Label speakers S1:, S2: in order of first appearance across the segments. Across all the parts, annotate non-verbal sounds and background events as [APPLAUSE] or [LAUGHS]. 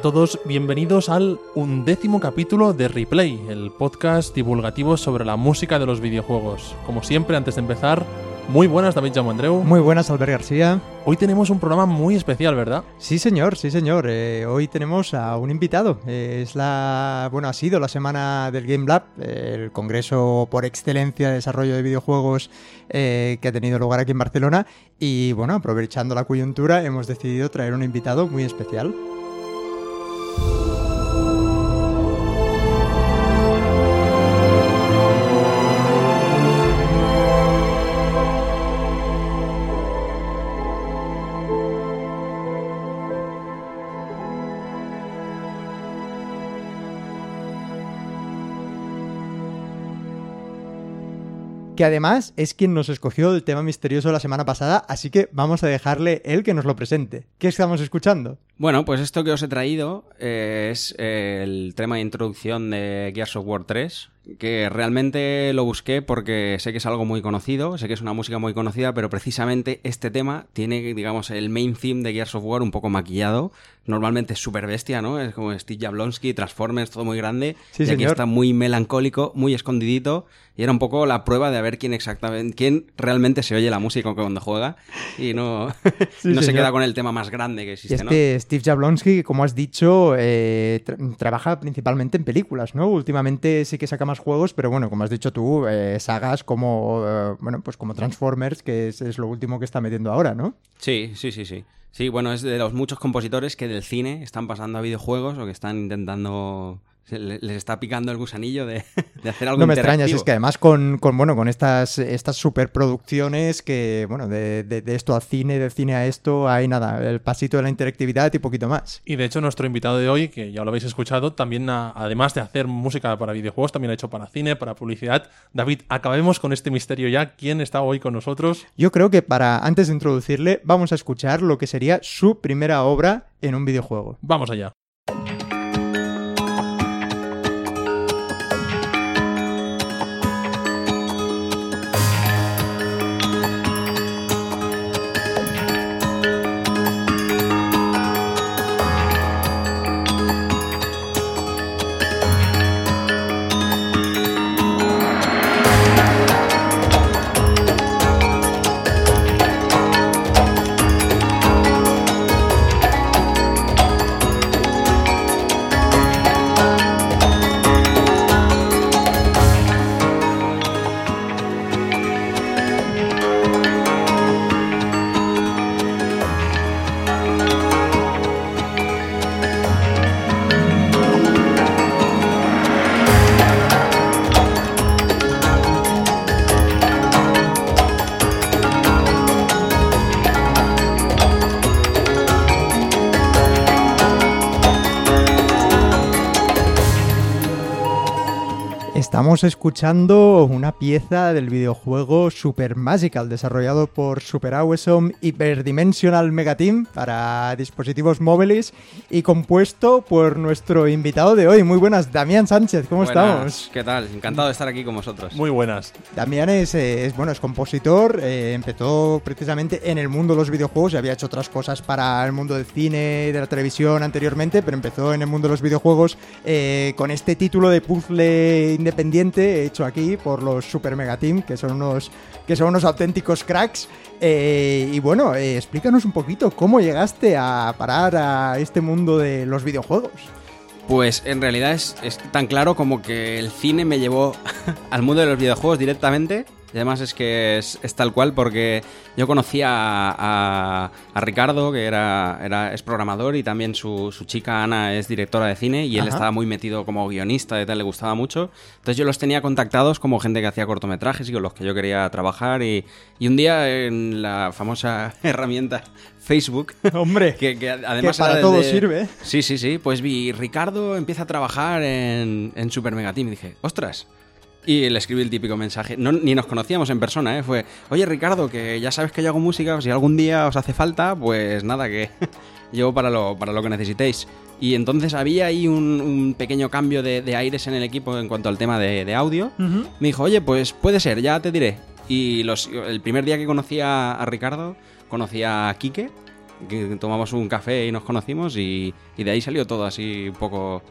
S1: A todos, bienvenidos al undécimo capítulo de Replay, el podcast divulgativo sobre la música de los videojuegos. Como siempre, antes de empezar, muy buenas David Andreu.
S2: Muy buenas Albert García.
S1: Hoy tenemos un programa muy especial, ¿verdad?
S2: Sí, señor, sí, señor. Eh, hoy tenemos a un invitado. Eh, es la, bueno, ha sido la semana del Game Lab, eh, el congreso por excelencia de desarrollo de videojuegos que ha tenido lugar aquí en Barcelona. Y bueno, aprovechando la coyuntura, hemos decidido traer un invitado muy especial. Que además es quien nos escogió el tema misterioso la semana pasada, así que vamos a dejarle él que nos lo presente. ¿Qué estamos escuchando?
S3: Bueno, pues esto que os he traído eh, es eh, el tema de introducción de Gears of War 3, que realmente lo busqué porque sé que es algo muy conocido, sé que es una música muy conocida, pero precisamente este tema tiene, digamos, el main theme de Gears of War un poco maquillado. Normalmente es súper bestia, ¿no? Es como Steve Jablonsky, Transformers, todo muy grande.
S2: Sí,
S3: y aquí está muy melancólico, muy escondidito. Y era un poco la prueba de a ver quién exactamente, quién realmente se oye la música cuando juega y no, [LAUGHS] no se queda con el tema más grande que existe,
S2: este Steve Jablonsky, como has dicho, eh, trabaja principalmente en películas, ¿no? Últimamente sí que saca más juegos, pero bueno, como has dicho tú, eh, sagas como, eh, bueno, pues como Transformers, que es, es, lo último que está metiendo ahora, ¿no?
S3: Sí, sí, sí, sí. Sí, bueno, es de los muchos compositores que del cine están pasando a videojuegos o que están intentando les está picando el gusanillo de, [LAUGHS] hacer algo
S2: No me extrañas, es que además con, bueno, con estas, estas superproducciones que, bueno, de, esto al cine, de cine a esto, hay nada, el pasito de la interactividad y poquito más.
S1: Y de hecho nuestro invitado de hoy, que ya lo habéis escuchado, también además de hacer música para videojuegos, también ha hecho para cine, para publicidad. David, acabemos con este misterio ya. ¿Quién está hoy con nosotros?
S2: Yo creo que para, antes de introducirle, vamos a escuchar lo que sería su primera obra en un videojuego.
S1: Vamos allá.
S2: Estamos escuchando una pieza del videojuego Super Magical, desarrollado por Super Awesome Hyperdimensional Megateam para dispositivos móviles y compuesto por nuestro invitado de hoy. Muy buenas, Damián Sánchez, ¿cómo estamos?
S3: ¿Qué tal? Encantado de estar aquí con vosotros.
S1: Muy buenas.
S2: Damián es, eh, bueno, es compositor, eh, empezó precisamente en el mundo de los videojuegos y había hecho otras cosas para el mundo del cine y de la televisión anteriormente, pero empezó en el mundo de los videojuegos eh, con este título de puzzle independiente hecho aquí por los Super Mega Team, que son unos, que son unos auténticos cracks. Eh, y bueno, eh, explícanos un poquito cómo llegaste a parar a este mundo de los videojuegos.
S3: Pues en realidad es, tan claro como que el cine me llevó [LAUGHS] al mundo de los videojuegos directamente. Y además es que es, tal cual porque yo conocía a, Ricardo, que era, era, es programador, y también su, chica Ana es directora de cine, y él estaba muy metido como guionista y tal, le gustaba mucho. Entonces yo los tenía contactados como gente que hacía cortometrajes y con los que yo quería trabajar. Y, un día en la famosa [LAUGHS] herramienta Facebook.
S2: Hombre, [LAUGHS]
S3: que, además
S2: para todo sirve.
S3: Sí, sí, sí. Pues vi, Ricardo empieza a trabajar en, en Super Mega Team y dije, ostras, y le escribí el típico mensaje. No, ni nos conocíamos en persona, ¿eh? Fue, oye Ricardo, que ya sabes que yo hago música, si algún día os hace falta, pues nada, que [LAUGHS] llevo para lo, para lo que necesitéis. Y entonces había ahí un, pequeño cambio de, aires en el equipo en cuanto al tema de, audio. Me dijo, oye, pues puede ser, ya te diré. Y los, el primer día que conocí a, Ricardo, conocí a Quique, que tomamos un café y nos conocimos y, y de ahí salió todo así un poco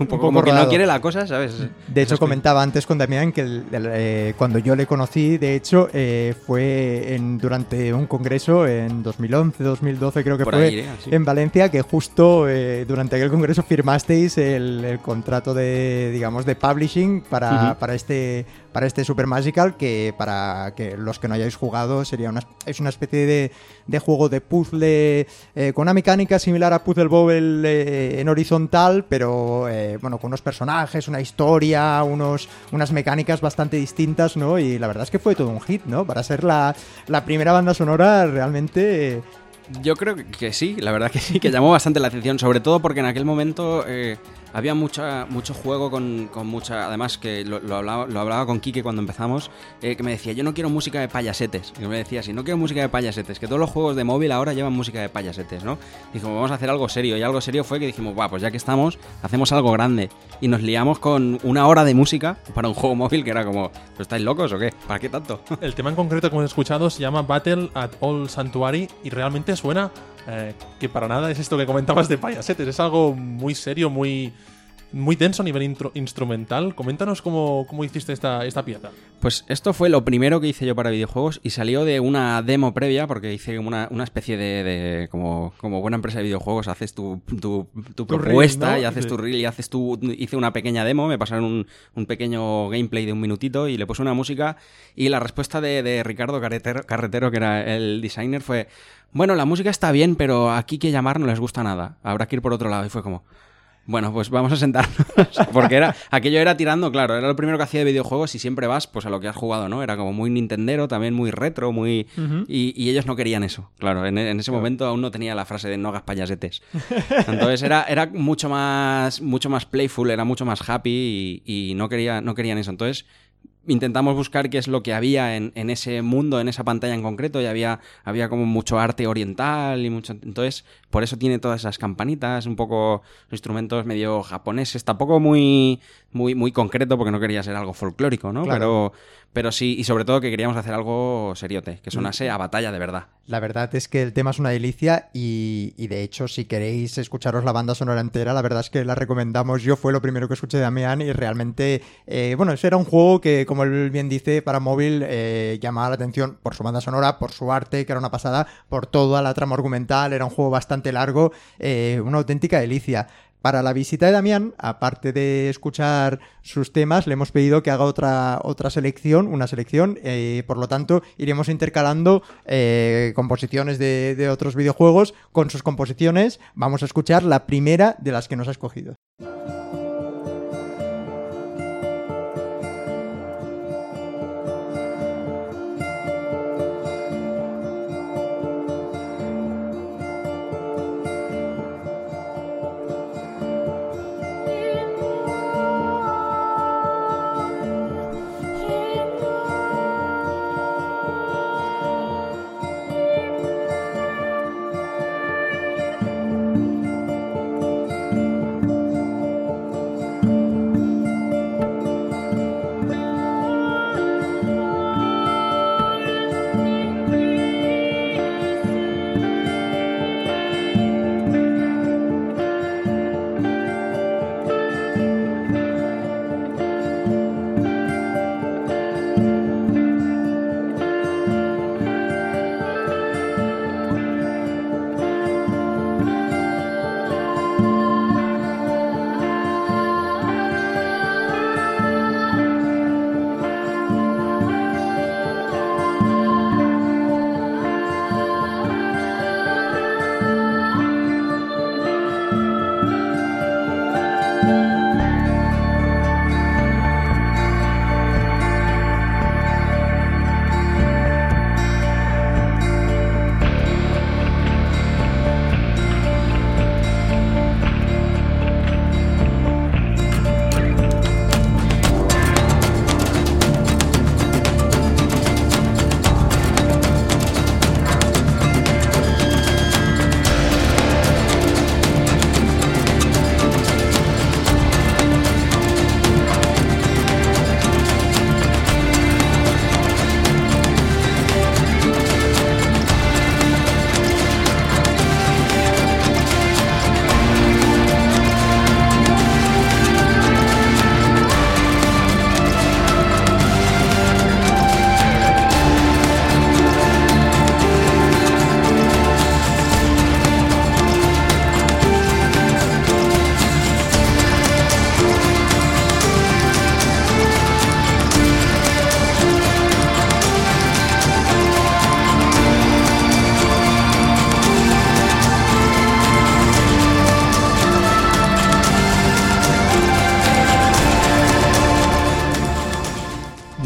S3: un poco,
S2: poco
S3: como que no quiere la cosa, ¿sabes?
S2: De hecho, comentaba antes con Damián que el- el, eh, cuando yo le conocí, de hecho, eh, fue en, durante un congreso en 2011, 2012 creo que
S3: Por
S2: fue,
S3: ahí, ¿eh?
S2: En Valencia, que justo eh, durante aquel congreso firmasteis el, el contrato de, digamos, de publishing para, para este para este Super Magical, que para que los que no hayáis jugado sería una, es una especie de, de juego de puzzle eh, con una mecánica similar a Puzzle Bobble eh, en horizontal, pero eh, bueno, con unos personajes, una historia, unos, unas mecánicas bastante distintas, ¿no? Y la verdad es que fue todo un hit, ¿no? Para ser la, la primera banda sonora realmente...
S3: Yo creo que sí, la verdad que sí, que llamó bastante la atención, sobre todo porque en aquel momento había mucha, mucho juego con, con mucha... Además que lo, hablaba, lo hablaba con Quique cuando empezamos, eh, que me decía, yo no quiero música de payasetes. Y me decía así, no quiero música de payasetes, que todos los juegos de móvil ahora llevan música de payasetes, ¿no? Dijimos, vamos a hacer algo serio. Y algo serio fue que dijimos, va, pues ya que estamos, hacemos algo grande. Y nos liamos con una hora de música para un juego móvil que era como, ¿pero estáis locos o qué? ¿Para qué tanto?
S1: El tema en concreto que hemos escuchado se llama Battle at All Sanctuary y realmente suena eh, que para nada es esto que comentabas de payasetes. Es algo muy serio, muy, muy denso a nivel intro- instrumental. Coméntanos cómo, cómo hiciste esta, esta pieza.
S3: Pues esto fue lo primero que hice yo para videojuegos y salió de una demo previa, porque hice una, una especie de, de- como, como buena empresa de videojuegos, haces tu, tu, tu
S2: Tu reel,
S3: propuesta
S2: ¿no?
S3: y haces
S1: Sí.
S3: tu reel y haces tu... Hice una pequeña demo, me pasaron un, un pequeño gameplay de un minutito y le puse una música y la respuesta de, de Ricardo Carretero, Carretero, que era el designer, fue, bueno, la música está bien, pero aquí que llamar no les gusta nada, habrá que ir por otro lado. Y fue como... Bueno, pues vamos a sentarnos. [LAUGHS] Porque era, aquello era tirando, claro, era lo primero que hacía de videojuegos y siempre vas pues a lo que has jugado, ¿no? Era como muy Nintendero, también muy retro, muy. y, y ellos no querían eso. Claro, en, en ese momento aún no tenía la frase de no hagas payasetes. Entonces era, era mucho más. mucho más playful, era mucho más happy y, y no quería, no querían eso. Entonces. Intentamos buscar qué es lo que había en, ese mundo, en esa pantalla en concreto, y había, había como mucho arte oriental y mucho. Entonces, por eso tiene todas esas campanitas, un poco instrumentos medio japoneses, tampoco muy, muy, muy concreto, porque no quería ser algo folclórico, ¿no?
S2: Claro.
S3: Pero, pero sí, y sobre todo que queríamos hacer algo seriote, que sonase a batalla de verdad.
S2: La verdad es que el tema es una delicia y, y de hecho si queréis escucharos la banda sonora entera, la verdad es que la recomendamos. Yo fue lo primero que escuché de Damián y realmente, eh, bueno, ese era un juego que, como él bien dice, para móvil eh, llamaba la atención por su banda sonora, por su arte, que era una pasada, por toda la trama argumental, era un juego bastante largo, eh, una auténtica delicia. Para la visita de Damián, aparte de escuchar sus temas, le hemos pedido que haga otra, otra selección, una selección, eh, por lo tanto, iremos intercalando eh, composiciones de, de otros videojuegos con sus composiciones. Vamos a escuchar la primera de las que nos ha escogido.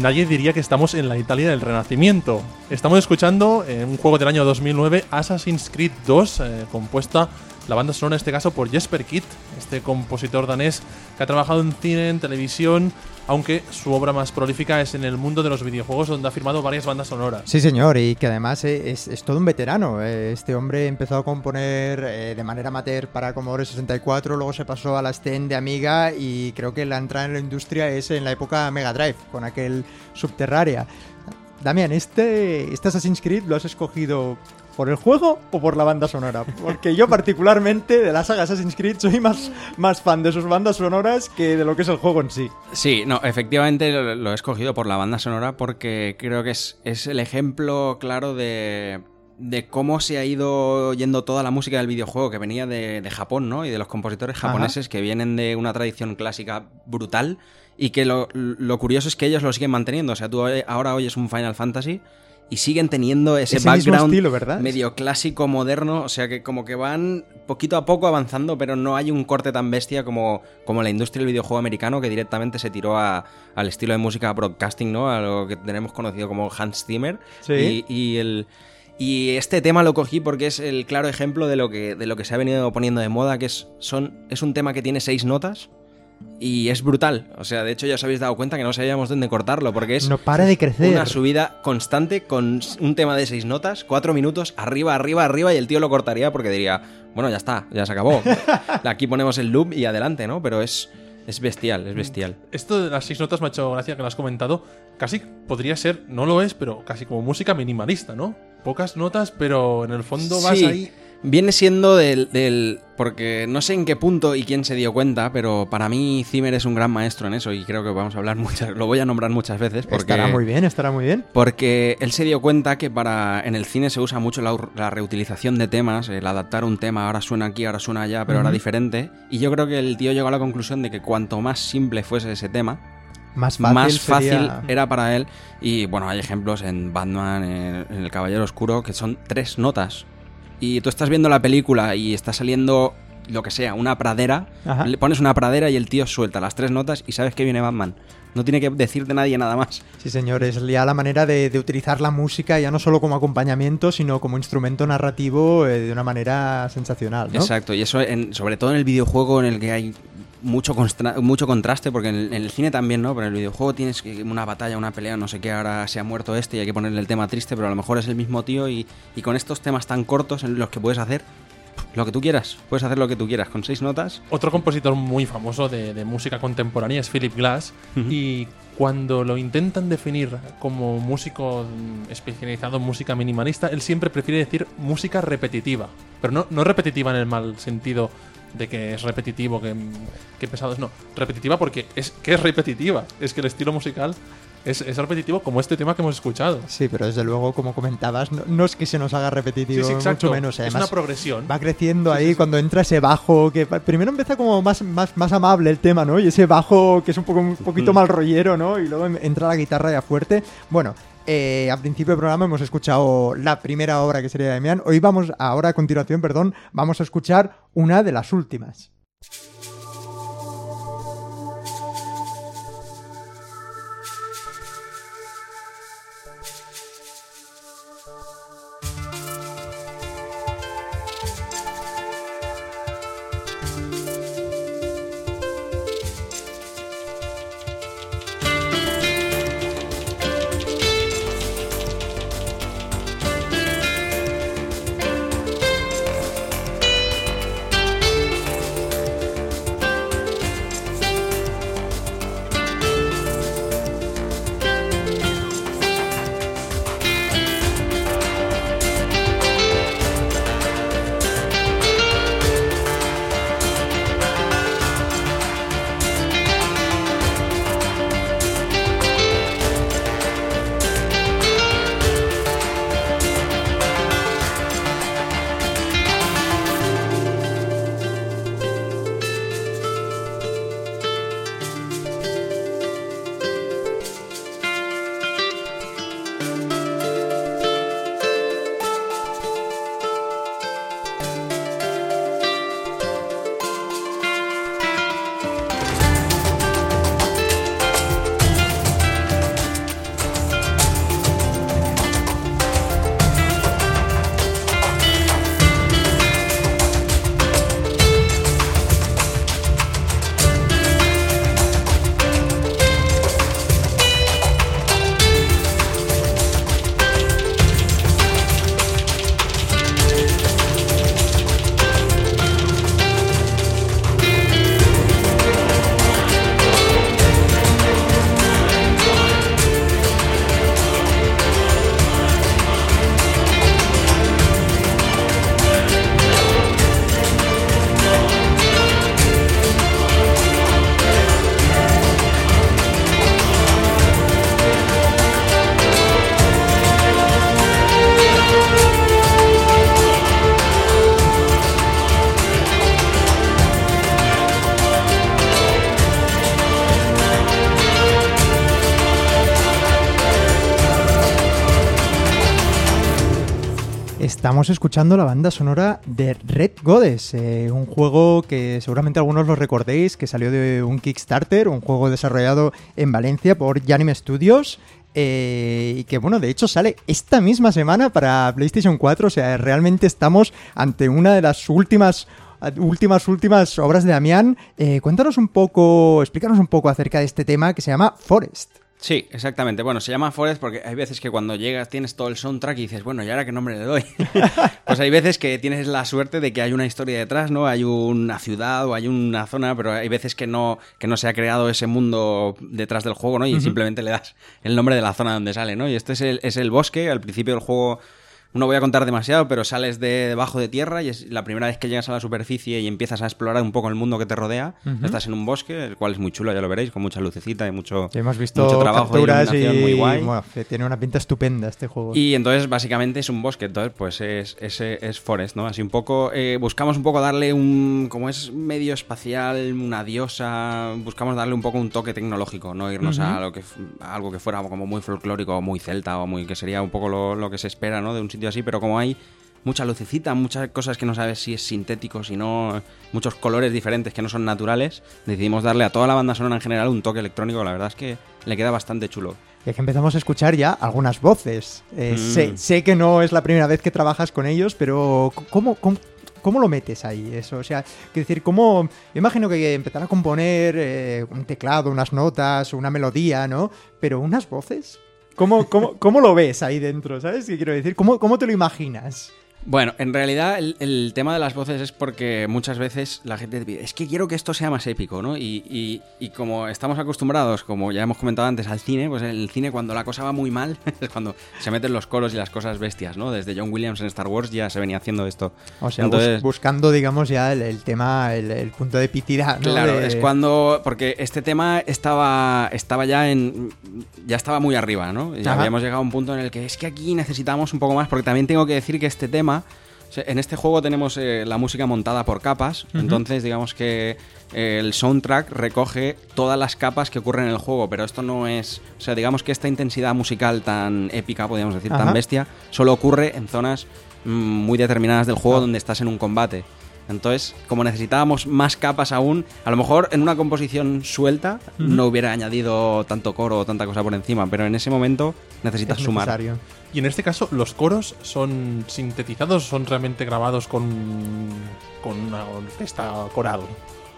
S1: Nadie diría que estamos en la Italia del Renacimiento. Estamos escuchando en un juego del año 2009, Assassin's Creed 2, eh, compuesta la banda sonora en este caso por Jesper Kitt, este compositor danés que ha trabajado en cine, en televisión, aunque su obra más prolífica es en el mundo de los videojuegos, donde ha firmado varias bandas sonoras.
S2: Sí, señor, y que además es, todo un veterano. Eh, este hombre empezó a componer eh, de manera amateur para Commodore 64, luego se pasó a la Sten de Amiga y creo que la entrada en la industria es en la época Mega Drive, con aquel Subterraria. Damián, este, este Assassin's Creed lo has escogido ¿Por el juego o por la banda sonora? Porque yo particularmente de la saga Assassin's Creed soy más, más fan de sus bandas sonoras que de lo que es el juego en sí.
S3: Sí, no, efectivamente lo, he escogido por la banda sonora porque creo que es, es el ejemplo claro de, de cómo se ha ido yendo toda la música del videojuego que venía de, Japón, ¿no? Y de los compositores japoneses que vienen de una tradición clásica brutal y que lo, lo curioso es que ellos lo siguen manteniendo. O sea, tú ahora oyes un Final Fantasy y siguen teniendo ese, background medio clásico, moderno, o sea que como que van poquito a poco avanzando, pero no hay un corte tan bestia como, como la industria del videojuego americano que directamente se tiró a, al estilo de música broadcasting, ¿no? A lo que tenemos conocido como Hans Zimmer. Y, y, el... Y este tema lo cogí porque es el claro ejemplo de lo que, de lo que se ha venido poniendo de moda, que es, son, es un tema que tiene seis notas, y es brutal. O sea, de hecho ya os habéis dado cuenta que no sabíamos dónde cortarlo, porque es
S2: no para de crecer.
S3: una subida constante con un tema de seis notas, cuatro minutos, arriba, arriba, arriba, y el tío lo cortaría porque diría, bueno, ya está, ya se acabó. [LAUGHS] Aquí ponemos el loop y adelante, ¿no? Pero es, es bestial, es bestial.
S1: Esto de las seis notas me ha hecho gracia que lo has comentado. Casi podría ser, no lo es, pero casi como música minimalista, ¿no? Pocas notas, pero en el fondo vas ahí
S3: Viene siendo del, Porque no sé en qué punto y quién se dio cuenta, pero para mí Zimmer es un gran maestro en eso y creo que vamos a hablar [LAUGHS] muchas... Lo voy a nombrar muchas veces porque...
S2: Estará muy bien, estará muy bien.
S3: Porque él se dio cuenta que para... En el cine se usa mucho la, reutilización de temas, el adaptar un tema, ahora suena aquí, ahora suena allá, pero ahora diferente. Y yo creo que el tío llegó a la conclusión de que cuanto más simple fuese ese tema,
S2: más fácil,
S3: más fácil era para él. Y bueno, hay ejemplos en Batman, en, El Caballero Oscuro, que son tres notas y tú estás viendo la película y está saliendo lo que sea, una pradera, le pones una pradera y el tío suelta las tres notas y sabes que viene Batman. No tiene que decirte nadie nada más.
S2: Sí, señor, es ya la manera de, utilizar la música ya no solo como acompañamiento, sino como instrumento narrativo eh, de una manera sensacional.
S3: Exacto, y eso sobre todo en el videojuego en el que hay mucho, mucho contraste, porque en el, cine también, ¿no? Pero en el videojuego tienes que una batalla, una pelea, no sé qué, ahora se ha muerto este y hay que ponerle el tema triste, pero a lo mejor es el mismo tío y, y con estos temas tan cortos en los que puedes hacer lo que tú quieras, puedes hacer lo que tú quieras con seis notas.
S1: Otro compositor muy famoso de, música contemporánea es Philip Glass y cuando lo intentan definir como músico especializado en música minimalista, él siempre prefiere decir música repetitiva, pero no, no repetitiva en el mal sentido de que es repetitivo, que, que pesados. No, repetitiva porque es que es repetitiva. Es que el estilo musical es, es, repetitivo como este tema que hemos escuchado.
S2: Sí, pero desde luego, como comentabas, no, es que se nos haga repetitivo, mucho menos.
S1: es una progresión.
S2: Va creciendo ahí cuando entra ese bajo, que primero empieza como más, más, más amable el tema, ¿no? Y ese bajo que es un, poco, un poquito mal rollero, ¿no? Y luego entra la guitarra ya fuerte. Bueno, eh, al principio del programa hemos escuchado la primera obra que sería de Damián. Hoy vamos, ahora a continuación, perdón, vamos a escuchar una de las últimas. Estamos escuchando la banda sonora de Red Goddess, eh, un juego que seguramente algunos lo recordéis, que salió de un Kickstarter, un juego desarrollado en Valencia por Yanime Studios. eh, y que bueno, de hecho sale esta misma semana para PlayStation 4, o sea, realmente estamos ante una de las últimas últimas, últimas obras de Damián. Eh, cuéntanos un poco, explícanos un poco acerca de este tema que se llama Forest.
S3: Sí, exactamente. Bueno, se llama Forest porque hay veces que cuando llegas tienes todo el soundtrack y dices, bueno, ¿y ahora qué nombre le doy? [LAUGHS] pues hay veces que tienes la suerte de que hay una historia detrás, ¿no? Hay una ciudad o hay una zona, pero hay veces que no, que no se ha creado ese mundo detrás del juego, ¿no? Y simplemente le das el nombre de la zona donde sale, ¿no? Y este es el, es el bosque, al principio del juego no voy a contar demasiado, pero sales de debajo de tierra y es la primera vez que llegas a la superficie y empiezas a explorar un poco el mundo que te rodea. Estás en un bosque, el cual es muy chulo, ya lo veréis, con mucha lucecita y mucho,
S2: Ya hemos visto
S3: mucho trabajo de
S2: y
S3: iluminación muy guay.
S2: bueno, tiene una pinta estupenda este juego.
S3: Y entonces básicamente es un bosque, entonces pues es, es, es Forest, ¿no? Así un poco, eh, buscamos un poco darle un, como es medio espacial, una diosa, buscamos darle un poco un toque tecnológico, no irnos a, lo que, a algo que fuera como muy folclórico o muy celta o muy, que sería un poco lo, lo que se espera, ¿no? De un sitio así, pero como hay mucha lucecita, muchas cosas que no sabes si es sintético, si no, muchos colores diferentes que no son naturales, decidimos darle a toda la banda sonora en general un toque electrónico, la verdad es que le queda bastante chulo.
S2: Y es que empezamos a escuchar ya algunas voces. Eh,
S3: Mm.
S2: sé, sé que no es la primera vez que trabajas con ellos, pero ¿cómo, cómo, cómo lo metes ahí? Eso, o sea, quiero decir, ¿cómo...? Imagino que empezar a componer eh, un teclado, unas notas, una melodía, ¿no? Pero unas voces... ¿Cómo, cómo, cómo lo ves ahí dentro? ¿Sabes qué quiero decir? ¿Cómo, cómo te lo imaginas?
S3: Bueno, en realidad el, el tema de las voces es porque muchas veces la gente te pide, es que quiero que esto sea más épico, ¿no? Y, y- y como estamos acostumbrados, como ya hemos comentado antes, al cine, pues en el cine cuando la cosa va muy mal [LAUGHS] es cuando se meten los coros y las cosas bestias, ¿no? Desde John Williams en Star Wars ya se venía haciendo esto.
S2: O sea, bus-
S3: Entonces,
S2: buscando, digamos, ya el, el tema, el, el punto de ¿no?
S3: Claro,
S2: De-
S3: es cuando. Porque este tema estaba. Estaba ya en. Ya estaba muy arriba, ¿no? Ya
S2: Ajá.
S3: habíamos llegado a un punto en el que es que aquí necesitamos un poco más. Porque también tengo que decir que este tema. En este juego tenemos eh, la música montada por capas, entonces digamos que eh, el soundtrack recoge todas las capas que ocurren en el juego, pero esto no es, o sea, digamos que esta intensidad musical tan épica, podríamos decir,
S2: Ajá.
S3: tan bestia, solo ocurre en zonas mm, muy determinadas del juego
S2: Ah.
S3: donde estás en un combate. Entonces, como necesitábamos más capas aún, a lo mejor en una composición suelta no hubiera añadido tanto coro o tanta cosa por encima, pero en ese momento necesitas
S2: es
S3: sumar.
S2: necesario.
S1: Y en este caso, ¿los coros son sintetizados o son realmente grabados con, con una orquesta coral?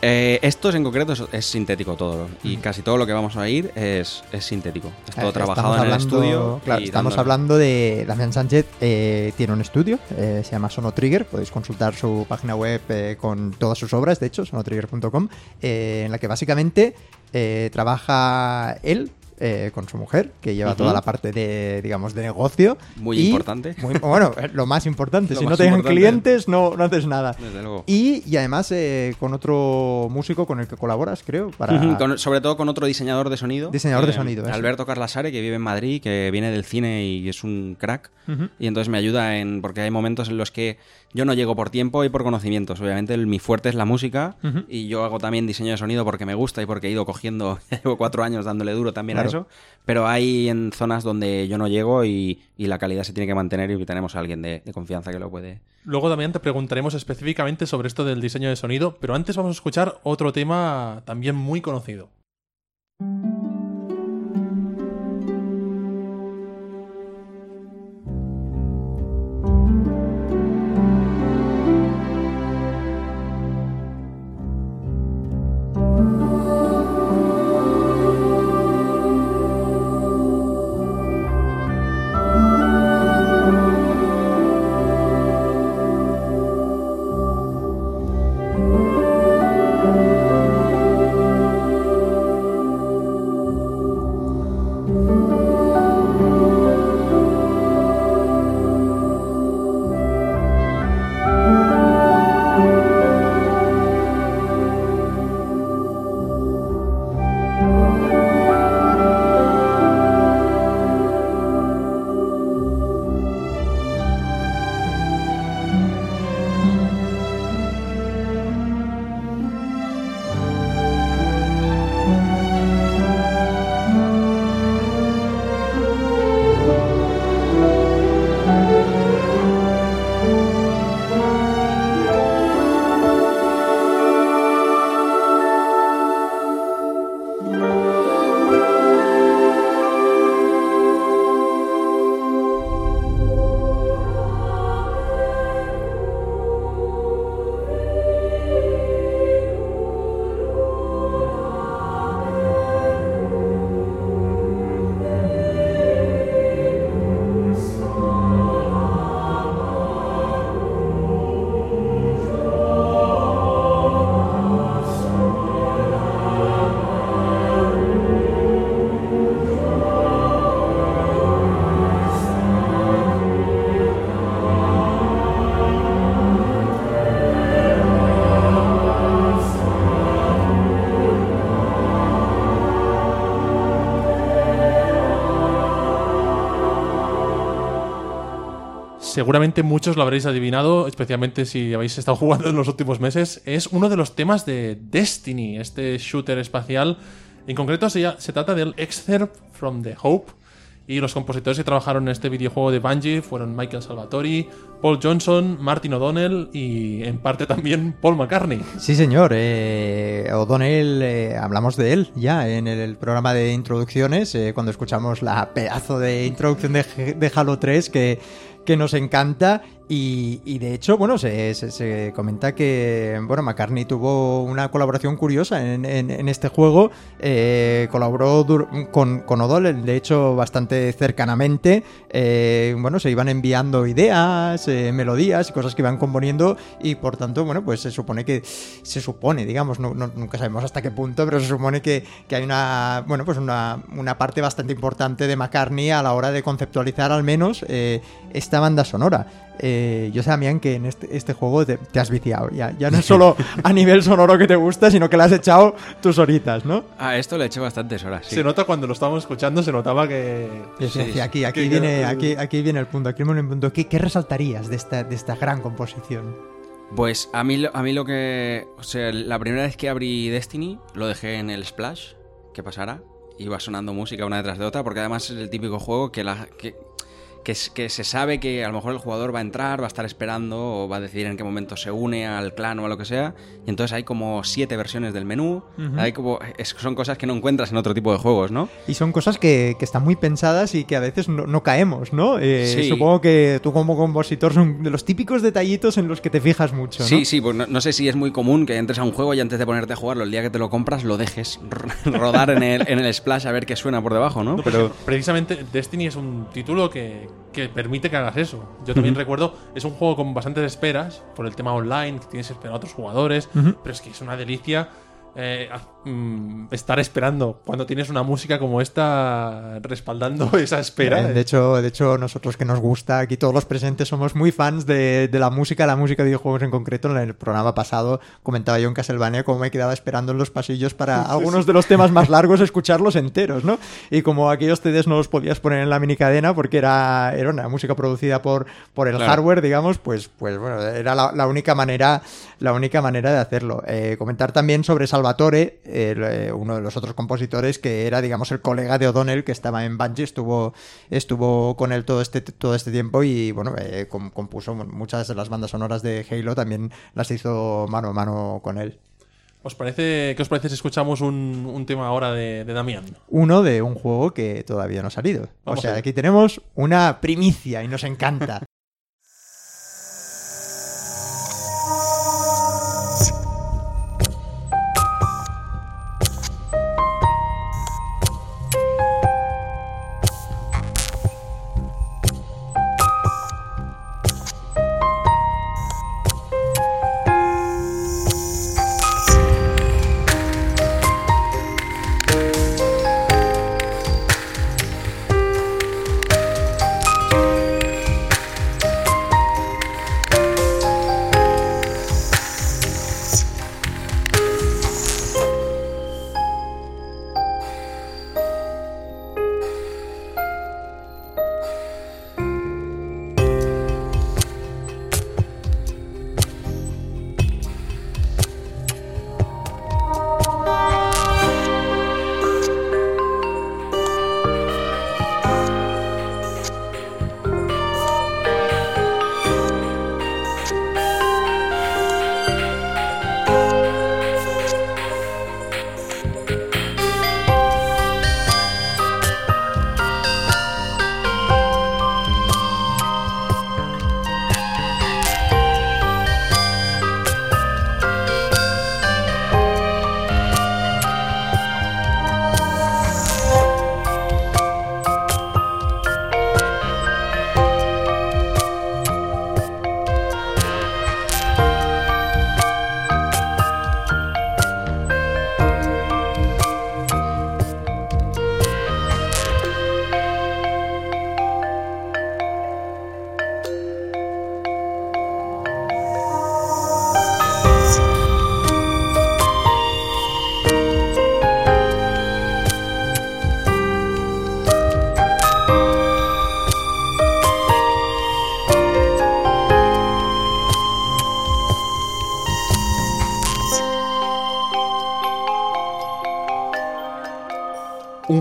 S3: Eh, estos en concreto es, es sintético todo, y casi todo lo que vamos a oír es, es sintético. Es todo
S2: Eh,
S3: trabajado en el estudio.
S2: Claro, estamos
S3: dándole-
S2: hablando de Damián Sánchez, eh, tiene un estudio, eh, se llama Sono Trigger, podéis consultar su página web eh, con todas sus obras, de hecho, sonotrigger.com, eh, en la que básicamente eh, trabaja él. Eh, con su mujer, que lleva toda la parte de, digamos, de negocio.
S3: Muy
S2: Y-
S3: importante.
S2: muy- bueno, eh, [LAUGHS] lo más importante.
S3: Lo
S2: si no
S3: más
S2: dejan
S3: importante.
S2: clientes, no, no haces nada.
S3: Desde luego.
S2: Y, y además eh, con otro músico con el que colaboras, creo, para...
S3: Con- sobre todo con otro diseñador de sonido.
S2: Diseñador de sonido, eso.
S3: Alberto Carlasare, que vive en Madrid, que viene del cine y es un crack. Y entonces me ayuda en. Porque hay momentos en los que yo no llego por tiempo y por conocimientos. Obviamente, el- mi fuerte es la música. Y yo hago también diseño de sonido porque me gusta y porque he ido cogiendo. [LAUGHS] Llevo cuatro años dándole duro también
S2: Claro.
S3: a eso. Pero hay en zonas donde yo no llego y, y la calidad se tiene que mantener y tenemos a alguien de, de confianza que lo puede.
S1: Luego también te preguntaremos específicamente sobre esto del diseño de sonido, pero antes vamos a escuchar otro tema también muy conocido. Seguramente muchos lo habréis adivinado, especialmente si habéis estado [LAUGHS] jugando en los últimos meses, es uno de los temas de Destiny, este shooter espacial. En concreto se, trata del Excerpt from the Hope, y los compositores que trabajaron en este videojuego de Bungie fueron Michael Salvatori, Paul Johnson, Martin O'Donnell y en parte también Paul McCartney.
S2: Sí, señor. Eh, O'Donnell, eh, hablamos de él ya en el programa de introducciones, eh, cuando escuchamos la pedazo de introducción de, de Halo 3 que que nos encanta y, de hecho, bueno, se, se, comenta que, bueno, McCartney tuvo una colaboración curiosa en, este juego, eh, colaboró con, con O'Donnell, de hecho, bastante cercanamente, eh, bueno, se iban enviando ideas, eh, melodías y cosas que iban componiendo y por tanto, bueno, pues se supone que, se supone, digamos, nunca sabemos hasta qué punto, pero se supone que, que hay una, bueno, pues una, una, parte bastante importante de McCartney a la hora de conceptualizar al menos esta banda sonora. Eh, yo sé, Damián, que en este, este juego te, has viciado. Ya, ya no es [LAUGHS] solo a nivel sonoro que te gusta, sino que le has echado tus horitas, ¿no?
S3: Ah, esto le he hecho bastantes horas.
S1: Se nota cuando lo estábamos escuchando, se notaba que.
S2: Sí, aquí, aquí, viene, aquí, aquí viene el punto. Aquí viene el punto. ¿Qué, resaltarías de esta, de esta gran composición?
S3: Pues a mí, a mí lo que. O sea, la primera vez que abrí Destiny, lo dejé en el Splash, que pasara. Iba sonando música una detrás de otra, porque además es el típico juego que, la, que que, se sabe que a lo mejor el jugador va a entrar, va a estar esperando o va a decidir en qué momento se une al clan o a lo que sea. Y entonces hay como siete versiones del menú. hay como, son cosas que no encuentras en otro tipo de juegos, ¿no?
S2: Y son cosas que, están muy pensadas y que a veces no, caemos, ¿no? Eh, supongo que tú como compositor son de los típicos detallitos en los que te fijas mucho, ¿no?
S3: Sí, sí, pues no, sé si es muy común que entres a un juego y antes de ponerte a jugarlo, el día que te lo compras, lo dejes [LAUGHS] rodar en el, en el splash a ver qué suena por debajo, ¿no?
S1: Pero precisamente Destiny es un título que, que permite que hagas eso. Yo también recuerdo, es un juego con bastantes esperas por el tema online, que tienes que esperar a otros jugadores, pero es que es una delicia eh, mm, estar esperando cuando tienes una música como esta respaldando [LAUGHS] esa espera.
S2: de, hecho, de hecho, nosotros que nos gusta, aquí todos los presentes somos muy fans de, la música, la música de videojuegos en concreto. En el programa pasado comentaba yo en Castlevania cómo me quedaba esperando en los pasillos para [LAUGHS] algunos de los temas más largos escucharlos enteros, ¿no? Y como aquellos CDs no los podías poner en la mini cadena porque era, era una música producida por, por el hardware, digamos, pues, pues bueno, era la, única manera, la única manera de hacerlo. Eh, comentar también sobre Salvatore, eh, uno de los otros compositores, que era, digamos, el colega de O'Donnell, que estaba en Bungie, estuvo, estuvo con él todo este, todo este tiempo y, bueno, eh, compuso muchas de las bandas sonoras de Halo, también las hizo mano a mano con él.
S1: ¿Os parece, ¿Qué os parece si escuchamos un, tema ahora de, de, Damián?
S2: Uno de un juego que todavía no ha salido. o sea, aquí tenemos una primicia y nos encanta.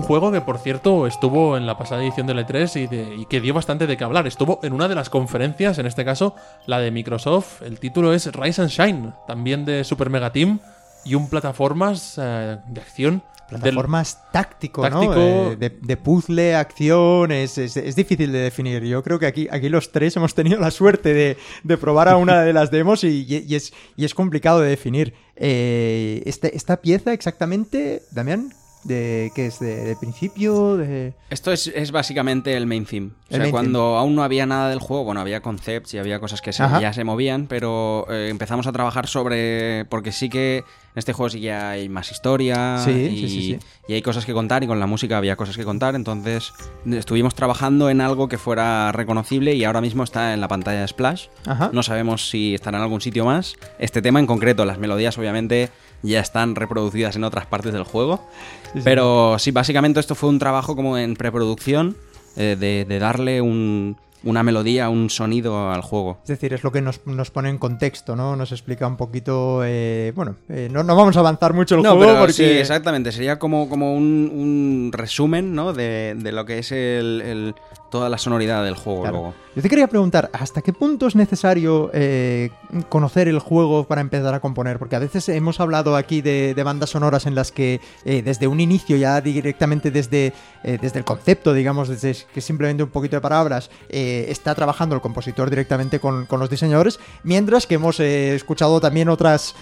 S1: Juego que, por cierto, estuvo en la pasada edición del E3 y, de- y que dio bastante de qué hablar. Estuvo en una de las conferencias, en este caso la de Microsoft. El título es Rise and Shine, también de Super Mega Team y un plataformas eh, de acción. del-
S2: Plataformas táctico,
S1: Táctico.
S2: ¿no? Eh, de, de puzzle, acción, es, es- es difícil de definir. Yo creo que aquí, aquí los tres hemos tenido la suerte de, de probar a una de las demos y, y- y es, y es complicado de definir. Eh, este- esta pieza exactamente, Damián, de ¿qué es? ¿De, de principio? De...
S3: Esto es, es básicamente el main theme. O
S2: El
S3: sea, cuando aún no había nada del juego, bueno, había concepts y había cosas que se- ya se movían, pero eh, empezamos a trabajar sobre. Porque sí que en este juego sí que hay más historia
S2: Sí,
S3: y,
S2: sí, sí, sí.
S3: y hay cosas que contar, y con la música había cosas que contar. Entonces estuvimos trabajando en algo que fuera reconocible y ahora mismo está en la pantalla de Splash.
S2: Ajá.
S3: No sabemos si estará en algún sitio más. Este tema en concreto, las melodías obviamente ya están reproducidas en otras partes del juego.
S2: Sí, sí.
S3: Pero sí, básicamente esto fue un trabajo como en preproducción eh, de, de darle un- una melodía, un sonido al juego.
S2: Es decir, es lo que nos, nos pone en contexto, ¿no? Nos explica un poquito. eh, bueno, eh, no, no vamos a avanzar mucho el
S3: No,
S2: juego
S3: pero
S2: porque.
S3: sí, exactamente. Sería como, como un, un resumen ¿no? de, de lo que es el, el- toda la sonoridad del juego
S2: Claro.
S3: luego.
S2: Yo te quería preguntar, ¿hasta qué punto es necesario eh, conocer el juego para empezar a componer? Porque a veces hemos hablado aquí de, de bandas sonoras en las que eh, desde un inicio, ya directamente desde, eh, desde el concepto, digamos, desde que simplemente un poquito de palabras, está trabajando el compositor directamente con, con los diseñadores, mientras que hemos escuchado también otras,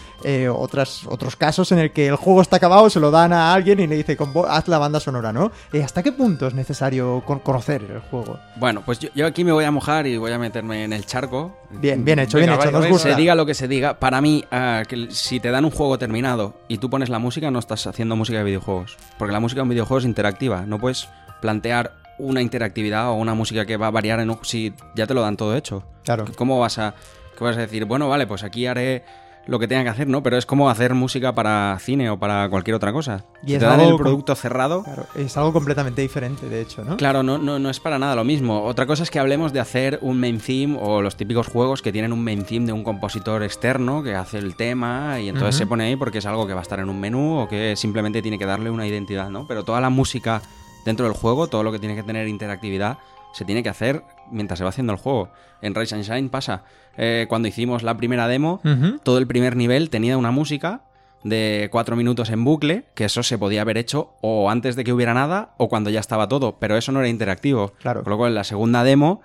S2: otras, otros casos en el que el juego está acabado, se lo dan a alguien y le dice, "Compo- haz la banda sonora, ¿no? ¿Hasta qué punto es necesario con- conocer el juego?
S3: Bueno, pues yo, yo aquí me voy a mojar y voy a meterme en el charco.
S2: Bien, bien hecho,
S1: Venga,
S2: bien hecho,
S1: vaya,
S2: nos gusta.
S3: Se diga lo que se diga, para mí, ah, que si te dan un juego terminado y tú pones la música, no estás haciendo música de videojuegos. Porque la música de un videojuego es interactiva. No puedes plantear una interactividad o una música que va a variar en un- si ya te lo dan todo hecho.
S2: Claro.
S3: ¿Cómo vas a, qué vas a decir? Bueno, vale, pues aquí haré lo que tenga que hacer, ¿no? Pero es como hacer música para cine o para cualquier otra cosa.
S2: Y
S3: si
S2: es
S3: te dan
S2: algo
S3: el producto cerrado,
S2: Claro, es algo completamente diferente, de hecho, ¿no?
S3: Claro, no, no, no es para nada lo mismo. Otra cosa es que hablemos de hacer un main theme o los típicos juegos que tienen un main theme de un compositor externo que hace el tema y entonces se pone ahí porque es algo que va a estar en un menú o que simplemente tiene que darle una identidad, ¿no? Pero toda la música dentro del juego, todo lo que tiene que tener interactividad, se tiene que hacer mientras se va haciendo el juego. En Rise and Shine pasa. Eh, cuando hicimos la primera demo, todo el primer nivel tenía una música de cuatro minutos en bucle, que eso se podía haber hecho o antes de que hubiera nada o cuando ya estaba todo, pero eso no era interactivo.
S2: Claro.
S3: Con lo cual, en la segunda demo,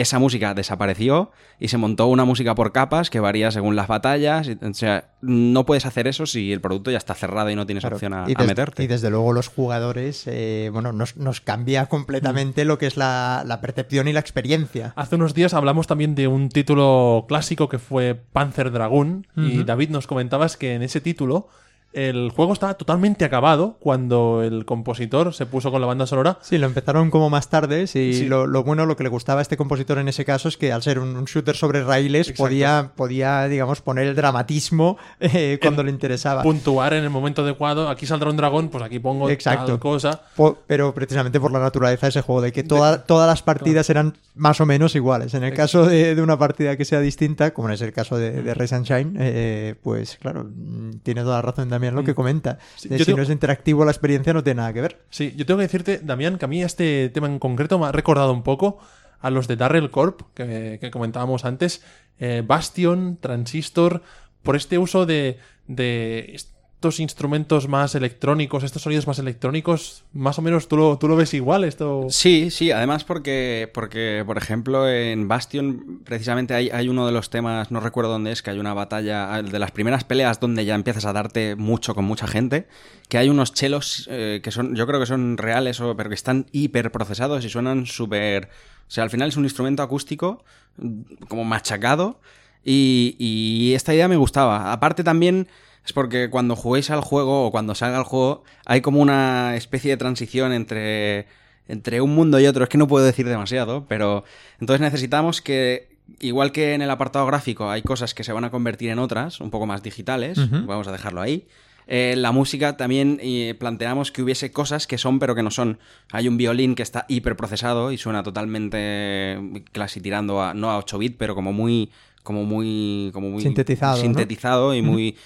S3: esa música desapareció y se montó una música por capas que varía según las batallas. O sea, no puedes hacer eso si el producto ya está cerrado y no tienes
S2: Claro.
S3: opción a,
S2: y,
S3: a meterte.
S2: y desde luego los jugadores, eh, bueno, nos, nos cambia completamente lo que es la, la percepción y la experiencia.
S1: Hace unos días hablamos también de un título clásico que fue Panzer Dragoon y. David nos comentabas que en ese título el juego estaba totalmente acabado cuando el compositor se puso con la banda sonora.
S2: Sí, lo empezaron como más tarde y
S1: Sí.
S2: lo, lo bueno, lo que le gustaba a este compositor en ese caso es que al ser un, un shooter sobre raíles
S1: Exacto.
S2: podía, podía, digamos, poner el dramatismo [LAUGHS] eh, cuando le interesaba.
S1: Puntuar en el momento adecuado. Aquí saldrá un dragón, pues aquí pongo
S2: Exacto.
S1: tal cosa.
S2: Po- pero precisamente por la naturaleza de ese juego, de que toda- todas las partidas eran más o menos iguales. En el caso de, de una partida que sea distinta, como es el caso de, de Ray Sunshine, eh, pues claro, mm, tiene toda la razón también lo que comenta.
S1: Sí,
S2: De
S1: yo
S2: si
S1: tengo-
S2: no es interactivo, la experiencia no tiene nada que ver.
S1: Sí, yo tengo que decirte, Damián, que a mí este tema en concreto me ha recordado un poco a los de Darrell Corp, que, que comentábamos antes, eh, Bastion, Transistor, por este uso de, de estos instrumentos más electrónicos, estos sonidos más electrónicos, más o menos tú lo, tú lo ves igual, esto...
S3: Sí, sí, además porque, porque por ejemplo, en Bastion precisamente hay, hay uno de los temas, no recuerdo dónde es, que hay una batalla, de las primeras peleas donde ya empiezas a darte mucho con mucha gente, que hay unos chelos eh, que son, yo creo que son reales, pero que están hiper procesados y suenan súper... O sea, al final es un instrumento acústico mm, como machacado y, y esta idea me gustaba. Aparte también es porque cuando juguéis al juego o cuando salga el juego hay como una especie de transición entre, entre un mundo y otro. Es que no puedo decir demasiado, pero entonces necesitamos que, igual que en el apartado gráfico hay cosas que se van a convertir en otras, un poco más digitales, vamos a dejarlo ahí. Eh, la música también eh, planteamos que hubiese cosas que son pero que no son. Hay un violín que está hiperprocesado y suena totalmente casi tirando a, no a 8 bit, pero como muy como muy, como muy
S2: Sintetizado, ¿no?
S3: sintetizado y muy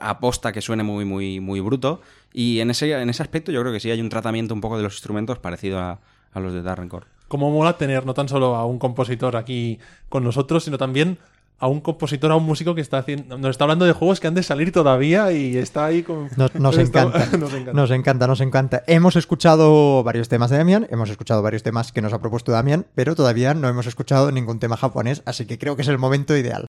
S3: aposta que suene muy, muy, muy bruto. Y en ese, en ese aspecto yo creo que sí hay un tratamiento un poco de los instrumentos parecido a, a los de Darrencore.
S1: Como mola tener no tan solo a un compositor aquí con nosotros, sino también a un compositor, a un músico que está haciendo, nos está hablando de juegos que han de salir todavía y está ahí con...
S2: Nos, [LAUGHS] nos
S1: está-
S2: encanta, [LAUGHS]
S1: nos encanta.
S2: nos encanta, nos encanta. Hemos escuchado varios temas de Damián, hemos escuchado varios temas que nos ha propuesto Damián, pero todavía no hemos escuchado ningún tema japonés, así que creo que es el momento ideal.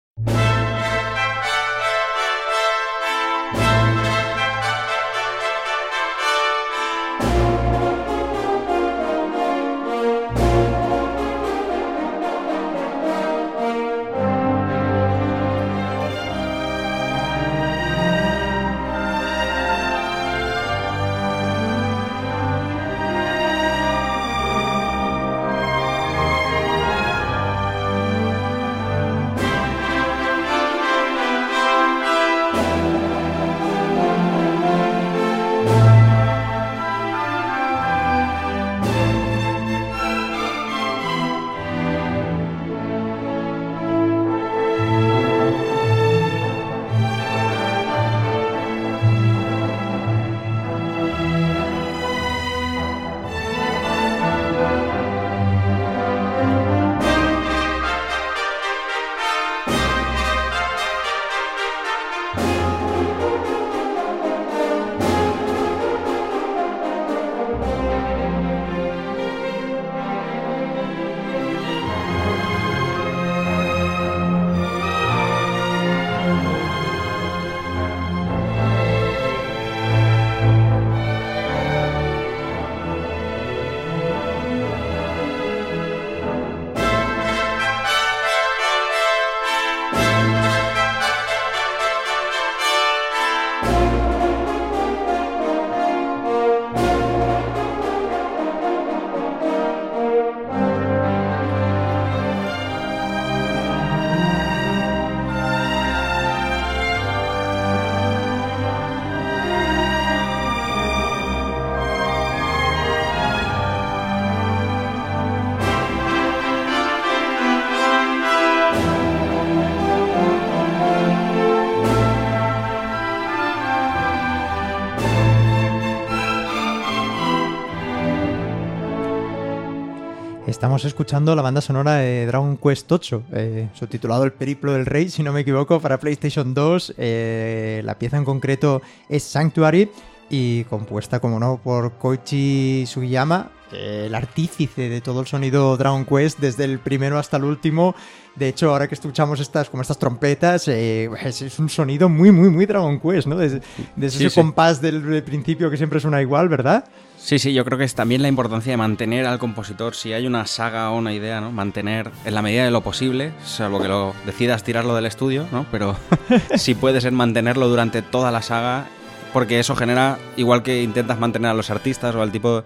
S2: Estamos escuchando la banda sonora de Dragon Quest 8, eh, subtitulado El Periplo del Rey, si no me equivoco, para PlayStation 2. Eh, la pieza en concreto es Sanctuary y compuesta, como no, por Koichi Sugiyama, eh, el artífice de todo el sonido Dragon Quest, desde el primero hasta el último. De hecho, ahora que escuchamos estas, como estas trompetas, eh, es, es un sonido muy, muy, muy Dragon Quest, ¿no? Desde, desde
S3: Sí,
S2: ese
S3: sí.
S2: compás del principio que siempre suena igual, ¿verdad?
S3: Sí, sí, yo creo que es también la importancia de mantener al compositor, si hay una saga o una idea, ¿no? Mantener en la medida de lo posible, salvo que lo decidas tirarlo del estudio, ¿no? Pero [LAUGHS] si puede ser mantenerlo durante toda la saga, porque eso genera, igual que intentas mantener a los artistas o al tipo,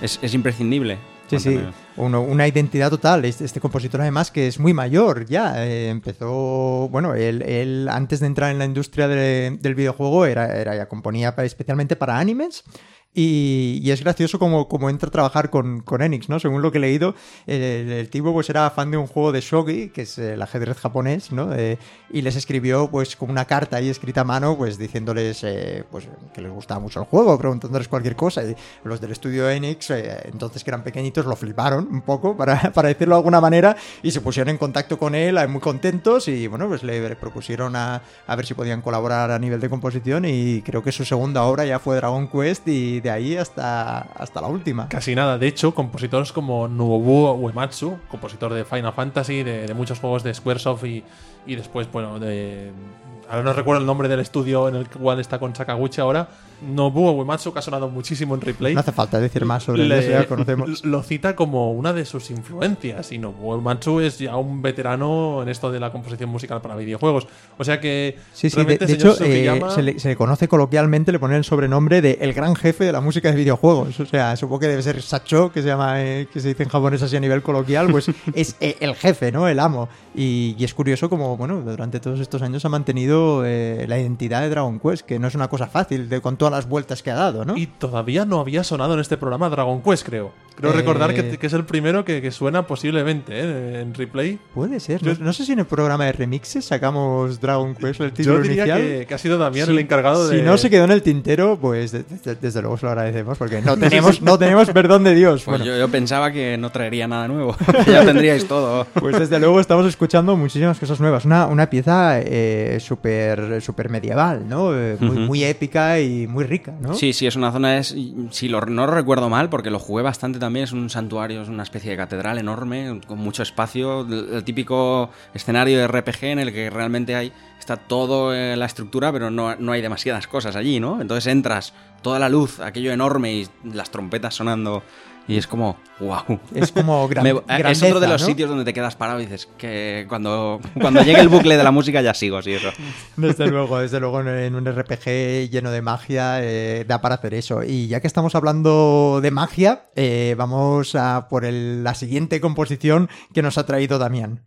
S3: es, es imprescindible.
S2: Sí, sí, uno- una identidad total. Este, este compositor además que es muy mayor ya. eh, empezó, bueno, él, él antes de entrar en la industria de- del videojuego era, era ya componía especialmente para animes. Y, es gracioso como, como entra a trabajar con, con Enix, ¿no? Según lo que he leído, el, el tipo pues era fan de un juego de shogi, que es el ajedrez japonés, ¿no? Eh, y les escribió pues como una carta ahí escrita a mano, pues diciéndoles eh, pues que les gustaba mucho el juego, preguntándoles cualquier cosa. Los del estudio Enix, eh, entonces que eran pequeñitos, lo fliparon un poco, [LAUGHS] para, para decirlo de alguna manera, y se pusieron en contacto con él, muy contentos, y bueno, pues le propusieron a, a ver si podían colaborar a nivel de composición, y creo que su segunda obra ya fue Dragon Quest, y de ahí hasta, hasta la última.
S1: Casi nada. De hecho, compositores como Nobuo Uematsu, compositor de Final Fantasy, de, muchos juegos de Squaresoft y, y después, bueno, de. Ahora no recuerdo el nombre del estudio en el cual está con Sakaguchi ahora. Nobuo Uematsu, que ha sonado muchísimo en replay.
S2: No hace falta decir más sobre
S1: le-
S2: eso, ya conocemos.
S1: Lo cita como una de sus influencias. Y Nobuo Uematsu es ya un veterano en esto de la composición musical para videojuegos. O sea que.
S2: Sí, sí, de, hecho, eh, se, le, se le conoce coloquialmente, le ponen el sobrenombre de el gran jefe de la música de videojuegos. O sea, supongo que debe ser Sacho, que se llama, eh, que se dice en japonés así a nivel coloquial, pues [LAUGHS] es eh, el jefe, ¿no? El amo. Y, y es curioso como, bueno, durante todos estos años ha mantenido la identidad de Dragon Quest, que no es una cosa fácil de, con todas las vueltas que ha dado, ¿no?
S1: Y todavía no había sonado en este programa Dragon Quest, creo. Creo
S2: Eh,
S1: recordar que, que es el primero que, que suena posiblemente ¿eh? en replay.
S2: Puede ser. No, no sé si en el programa de remixes sacamos Dragon Quest el
S1: Yo
S2: título
S1: diría
S2: inicial.
S1: que, que ha sido Damián
S2: Si-
S1: el encargado de.
S2: Si no se quedó en el tintero, pues de- de- desde luego se lo agradecemos porque no [LAUGHS] tenemos, no tenemos perdón de Dios.
S3: Pues
S2: Bueno,
S3: yo, yo pensaba que no traería nada nuevo. que [LAUGHS] [LAUGHS] ya tendríais todo.
S2: Pues desde luego estamos escuchando muchísimas cosas nuevas. Una, una pieza eh, súper súper medieval, ¿no? Eh, muy, muy épica y muy rica, ¿no?
S3: Sí, sí, es una zona, es, si lo, no lo recuerdo mal, porque lo jugué bastante también, es un santuario, es una especie de catedral enorme, con mucho espacio, el, el típico escenario de RPG en el que realmente hay, está todo en la estructura, pero no, no hay demasiadas cosas allí, ¿no? Entonces entras, toda la luz, aquello enorme y las trompetas sonando, y es como, wow.
S2: Es como [LAUGHS] gran,
S3: Me- es otro de los
S2: ¿no?
S3: sitios donde te quedas parado y dices que cuando, cuando llegue el bucle de la música ya sigo, sí, eso. [LAUGHS]
S2: Desde luego, desde luego en- en un RPG lleno de magia eh, da para hacer eso. Y ya que estamos hablando de magia, eh, vamos a por el- la siguiente composición que nos ha traído Damián.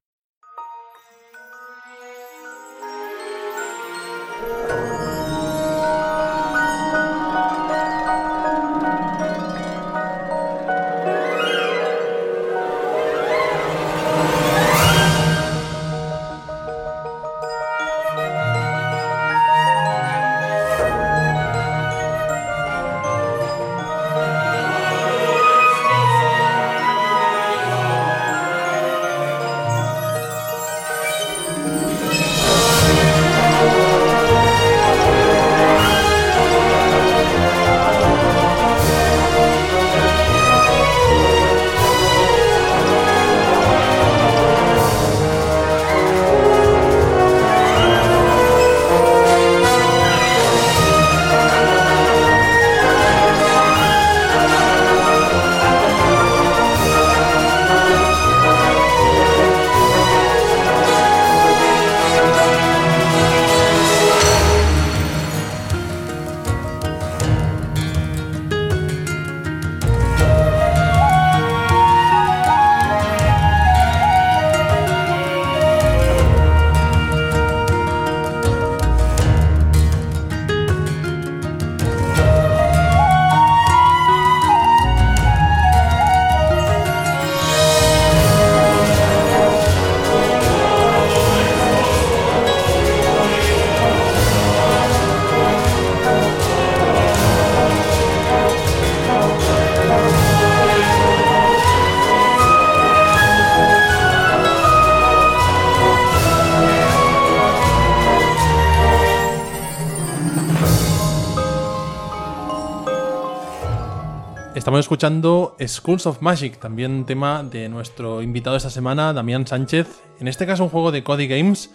S1: Estamos escuchando Schools of Magic, también tema de nuestro invitado esta semana, Damián Sánchez. En este caso un juego de Cody Games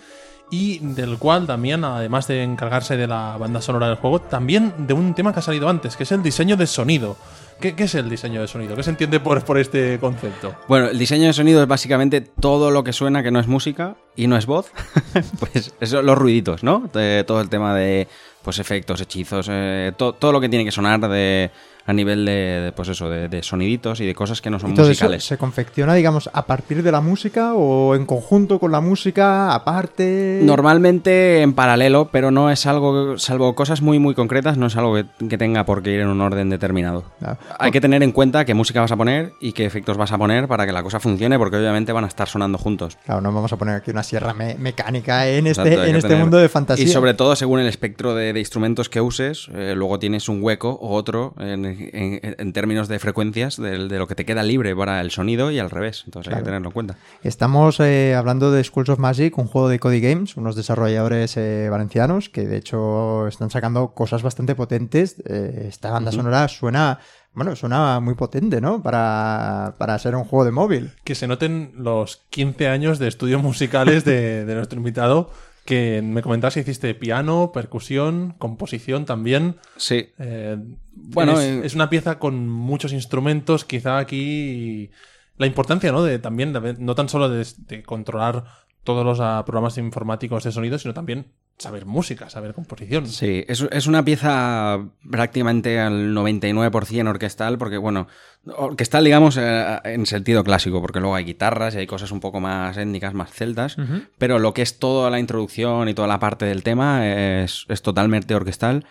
S1: y del cual Damián, además de encargarse de la banda sonora del juego, también de un tema que ha salido antes, que es el diseño de sonido. ¿Qué, es el diseño de sonido? ¿Qué se entiende por, este concepto?
S3: Bueno, el diseño de sonido es básicamente todo lo que suena que no es música y no es voz. [LAUGHS] pues eso, los ruiditos, ¿no? De- todo el tema de pues efectos, hechizos, eh, to- todo lo que tiene que sonar de, a nivel de, pues eso, de, de soniditos y de cosas que no son
S2: ¿Y todo eso
S3: musicales.
S2: se confecciona, digamos, a partir de la música o en conjunto con la música, aparte?
S3: Normalmente en paralelo, pero no es algo, salvo cosas muy muy concretas, no es algo que, que tenga por qué ir en un orden determinado.
S2: Ah,
S3: Hay que tener en cuenta qué música vas a poner y qué efectos vas a poner para que la cosa funcione, porque obviamente van a estar sonando juntos.
S2: Claro, no vamos a poner aquí una sierra me- mecánica en este,
S3: Exacto,
S2: en este
S3: tener-
S2: mundo de fantasía.
S3: Y sobre todo, según el espectro de, de instrumentos que uses, eh, luego tienes un hueco o otro en, en- en términos de frecuencias de, lo que te queda libre para el sonido y al revés. Entonces hay que tenerlo en cuenta.
S2: Estamos eh, hablando de Schools of Magic, un juego de Cody Games, unos desarrolladores eh, valencianos que de hecho están sacando cosas bastante potentes. Eh, esta banda sonora suena, bueno, suena muy potente, ¿no? Para, para ser un juego de móvil.
S1: Que se noten los 15 años de estudios musicales de, de nuestro invitado, que me comentabas que hiciste piano, percusión, composición también.
S3: Sí.
S1: Eh,
S3: Bueno,
S1: es,
S3: eh,
S1: es una pieza con muchos instrumentos, quizá aquí la importancia, ¿no? De también, de- no tan solo de, de controlar todos los ah, programas informáticos de sonido, sino también saber música, saber composición.
S3: Sí, es, es una pieza prácticamente al 99% orquestal, porque bueno, orquestal digamos eh, en sentido clásico, porque luego hay guitarras y hay cosas un poco más étnicas, más celtas, pero lo que es toda la introducción y toda la parte del tema es, es totalmente orquestal.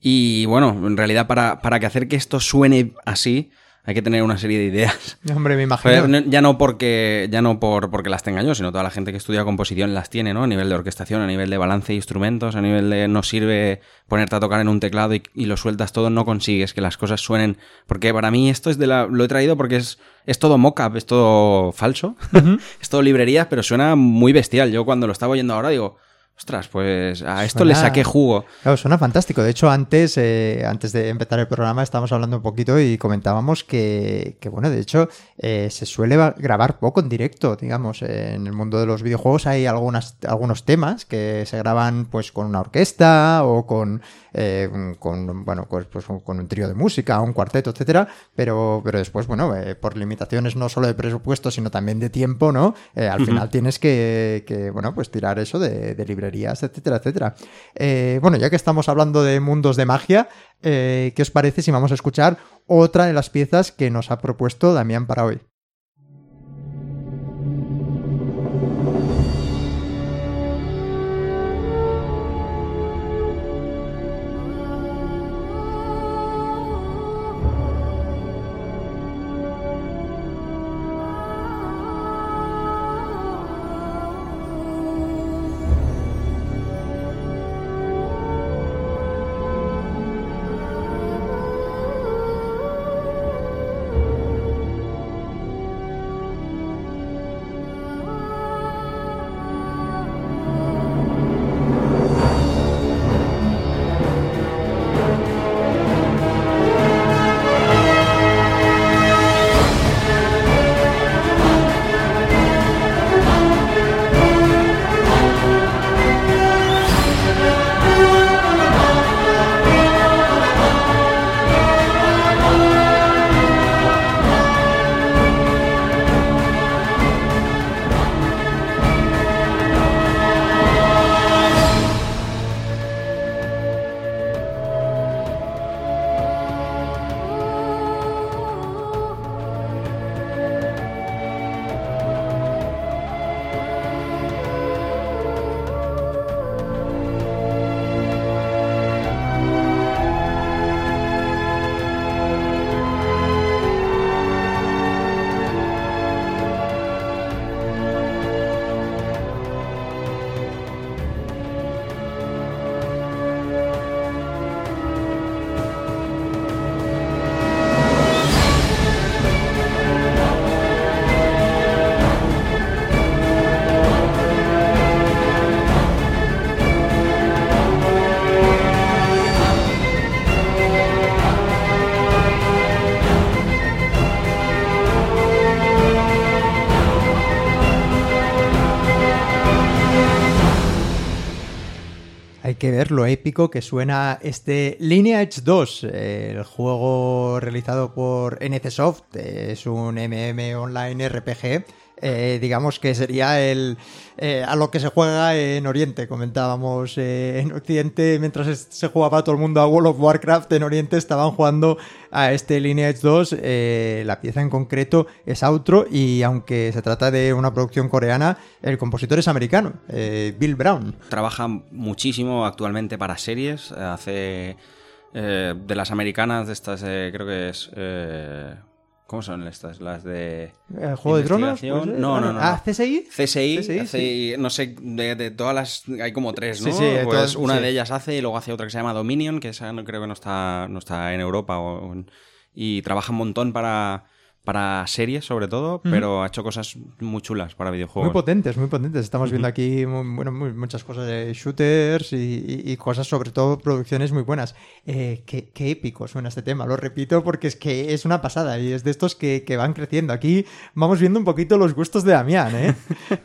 S3: Y bueno, en realidad para, para que hacer que esto suene así, hay que tener una serie de ideas. [LAUGHS]
S2: Hombre, me imagino.
S3: ya no porque ya no por porque las tenga yo, sino toda la gente que estudia composición las tiene, ¿no? A nivel de orquestación, a nivel de balance de instrumentos, a nivel de no sirve ponerte a tocar en un teclado y, lo sueltas todo, no consigues que las cosas suenen. Porque para mí esto es de la. Lo he traído porque es, es todo mock-up, es todo falso, [LAUGHS] es todo librerías, pero suena muy bestial. Yo cuando lo estaba oyendo ahora digo. Ostras, pues a esto le saqué jugo.
S2: Claro, suena fantástico. De hecho, antes, eh, antes de empezar el programa estábamos hablando un poquito y comentábamos que, que bueno, de hecho, eh, se suele grabar poco en directo, digamos. En el mundo de los videojuegos hay algunas, algunos temas que se graban pues con una orquesta o con, eh, con bueno, pues, pues, con un trío de música, un cuarteto, etcétera. Pero, pero después, bueno, por limitaciones no solo de presupuesto, sino también de tiempo, ¿no? al final tienes que, que, bueno, pues tirar eso de, de libre etcétera, etcétera. Eh, bueno, ya que estamos hablando de mundos de magia, eh, ¿qué os parece si vamos a escuchar otra de las piezas que nos ha propuesto Damián para hoy? Ver lo épico que suena este Lineage 2, el juego realizado por NCSoft, es un MM online RPG eh, digamos que sería el eh, a lo que se juega en Oriente. Comentábamos eh, en Occidente, mientras se jugaba todo el mundo a World of Warcraft, en Oriente estaban jugando a este Lineage 2. la pieza en concreto es Outro y aunque se trata de una producción coreana, el compositor es americano, Bill Brown.
S3: Trabaja muchísimo actualmente para series, hace... de las americanas, de estas creo que es ¿Cómo son estas? Las de.
S2: ¿El juego de drones?
S3: No, no, no.
S2: ¿Ah, CSI?
S3: CSI, no sé, de, todas las. Hay como tres, ¿no? Sí, sí, pues una de ellas hace y luego hace otra que se llama Dominion, que esa no, creo que no está, no está en Europa. y trabaja un montón para para series sobre todo, pero ha hecho cosas muy chulas para videojuegos.
S2: Muy potentes, muy potentes. Estamos viendo aquí bueno, muchas cosas de shooters y, cosas, sobre todo producciones muy buenas. Eh, qué, épico suena este tema, lo repito porque es que es una pasada y es de estos que, van creciendo. Aquí vamos viendo un poquito los gustos de Damián, ¿eh?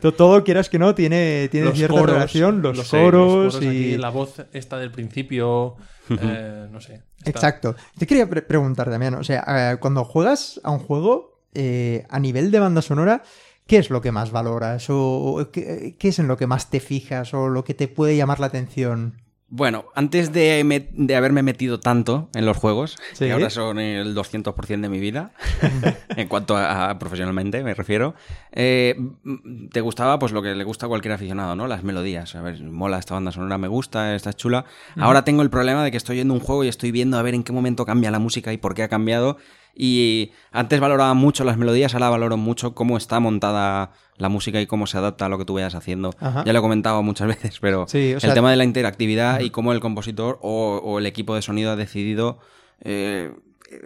S2: [LAUGHS] todo, quieras que no, tiene, tiene cierta relación, los, coros, y...
S1: la voz esta del principio... Eh, no sé.
S2: Exacto. Te quería preguntar, Damián, o sea, eh, cuando juegas a un juego, eh, a nivel de banda sonora, ¿qué es lo que más valoras? ¿O qué, qué es en lo que más te fijas? ¿O lo que te puede llamar la atención?
S3: Bueno, antes de, me- de haberme metido tanto en los juegos,
S2: Sí.
S3: que ahora son el 200% de mi vida, [LAUGHS] en cuanto a, a profesionalmente me refiero, eh, m- te gustaba pues lo que le gusta a cualquier aficionado, ¿no? Las melodías. A ver, mola esta banda sonora, me gusta, está chula. Ahora tengo el problema de que estoy viendo un juego y estoy viendo a ver en qué momento cambia la música y por qué ha cambiado. Y antes valoraba mucho las melodías, ahora valoro mucho cómo está montada la música y cómo se adapta a lo que tú vayas haciendo.
S2: Ajá.
S3: Ya lo he comentado muchas [LAUGHS] veces, pero
S2: Sí, o sea-
S3: el tema de la interactividad y cómo el compositor o, o el equipo de sonido ha decidido eh,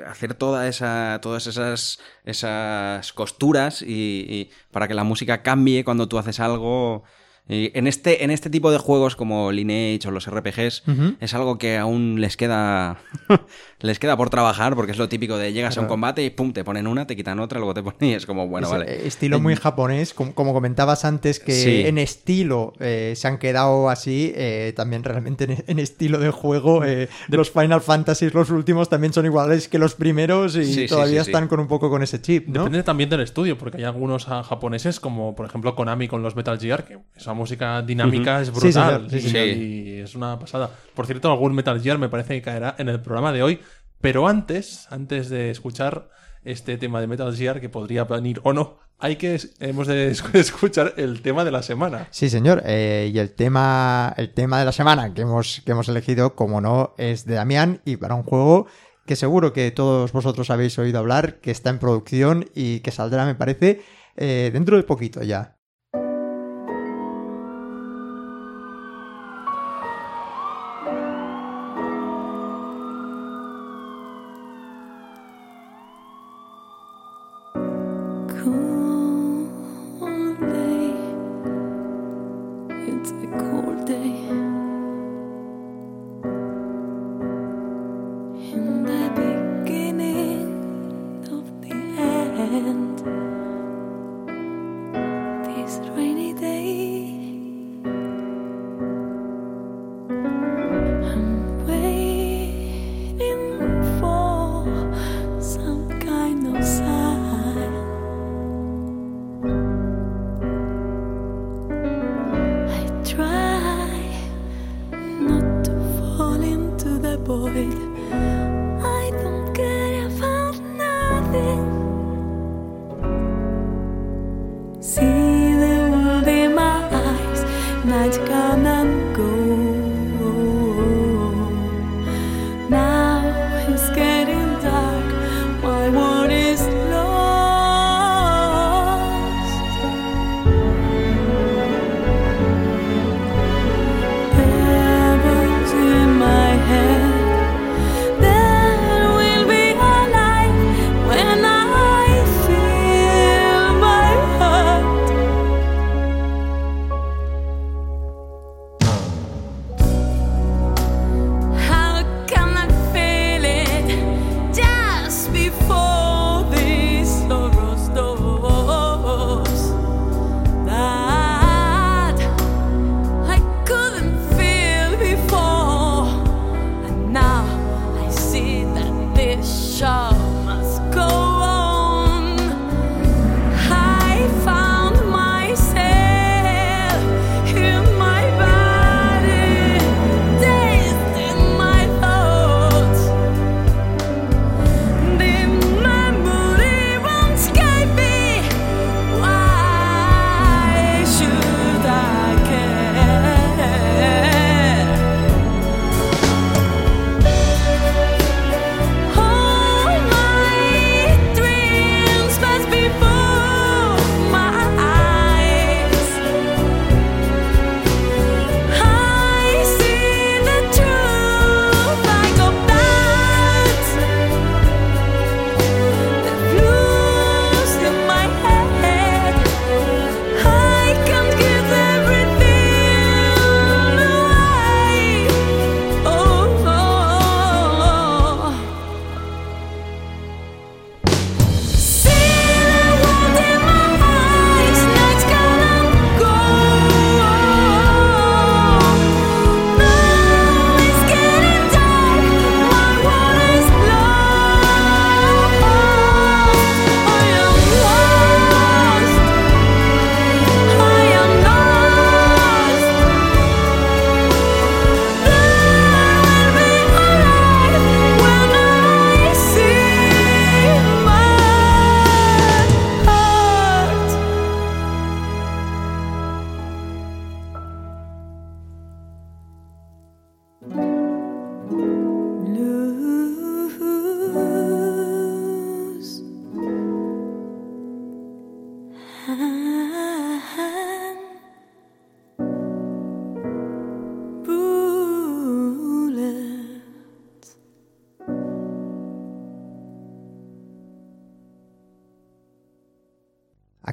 S3: hacer toda esa, todas esas, esas costuras y, y para que la música cambie cuando tú haces algo. Y en, este, en este tipo de juegos como Lineage o los RPGs es algo que aún les queda [LAUGHS] les queda por trabajar porque es lo típico de llegas a un combate y pum, te ponen una, te quitan otra, luego te ponen y es como, bueno,
S2: Es,
S3: vale.
S2: eh, Estilo muy japonés, como, como comentabas antes, que
S3: Sí.
S2: en estilo eh, se han quedado así, eh, también realmente en, en estilo de juego. eh, los Final Fantasy, los últimos, también son iguales que los primeros y
S3: Sí,
S2: todavía
S3: sí, sí.
S2: están con un poco con ese chip, ¿no?
S1: Depende también del estudio, porque hay algunos ah, japoneses, como por ejemplo Konami con los Metal Gear, que esa música dinámica es brutal.
S2: sí,
S1: y, es una pasada. Por cierto, algún Metal Gear me parece que caerá en el programa de hoy. Pero antes, antes de escuchar este tema de Metal Gear, que podría venir o no, hay que hemos de es- [LAUGHS] escuchar el tema de la semana.
S2: Sí, señor. eh, y el tema, el tema de la semana que hemos, que hemos elegido, como no, es de Damián y para un juego que seguro que todos vosotros habéis oído hablar, que está en producción y que saldrá, me parece, eh, dentro de poquito ya.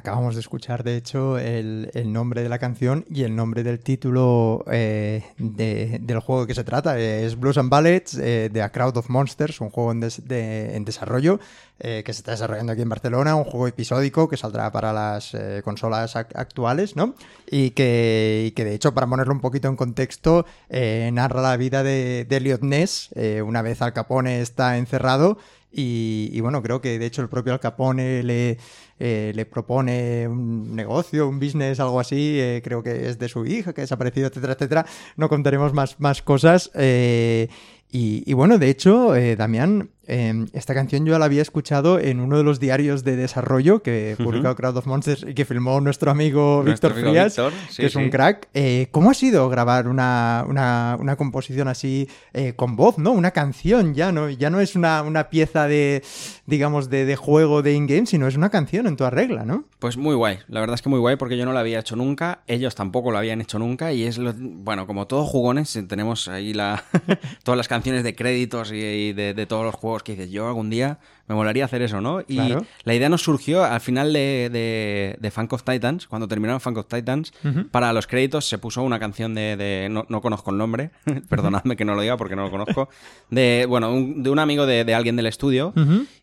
S2: Acabamos de escuchar, de hecho, el, el nombre de la canción y el nombre del título eh, de- del juego que se trata. Es Blues and Ballets eh, de A Crowd of Monsters, un juego en, en desarrollo eh, que se está desarrollando aquí en Barcelona, un juego episódico que saldrá para las eh, consolas ac- actuales, ¿no? Y que, y que, de hecho, para ponerlo un poquito en contexto, eh, narra la vida de, de Elliot Ness, eh, una vez Al Capone está encerrado y, y bueno, creo que de hecho el propio Al Capone le, eh, le propone un negocio, un business, algo así. eh, creo que es de su hija, que ha desaparecido, etcétera, etcétera. No contaremos más, más cosas. eh, y, y bueno, de hecho, Damián, eh, esta canción yo la había escuchado en uno de los diarios de desarrollo que publicó Crowd of Monsters y que filmó nuestro amigo
S3: Nuestro
S2: Víctor
S3: amigo
S2: Frías,
S3: Víctor, sí,
S2: que es un crack. Eh, ¿Cómo ha sido grabar una, una- una composición así eh, con voz, ¿no? Una canción ya, ¿no? Ya no es una, una pieza de, digamos, de, de juego de in-game, sino es una canción en toda regla, ¿no?
S3: Pues muy guay, la verdad es que muy guay porque yo no lo había hecho nunca, ellos tampoco lo habían hecho nunca y es, lo, bueno, como todos jugones, tenemos ahí la, [LAUGHS] todas las canciones de créditos y, y de, de todos los juegos que dices, yo algún día me molaría hacer eso, ¿no? Y
S2: Claro.
S3: la idea nos surgió al final de, de, de Funk of Titans, cuando terminaron Funk of Titans, para los créditos se puso una canción de, de- no, no conozco el nombre, [LAUGHS] perdonadme que no lo diga porque no lo conozco, de, bueno, un- de un amigo de, alguien del estudio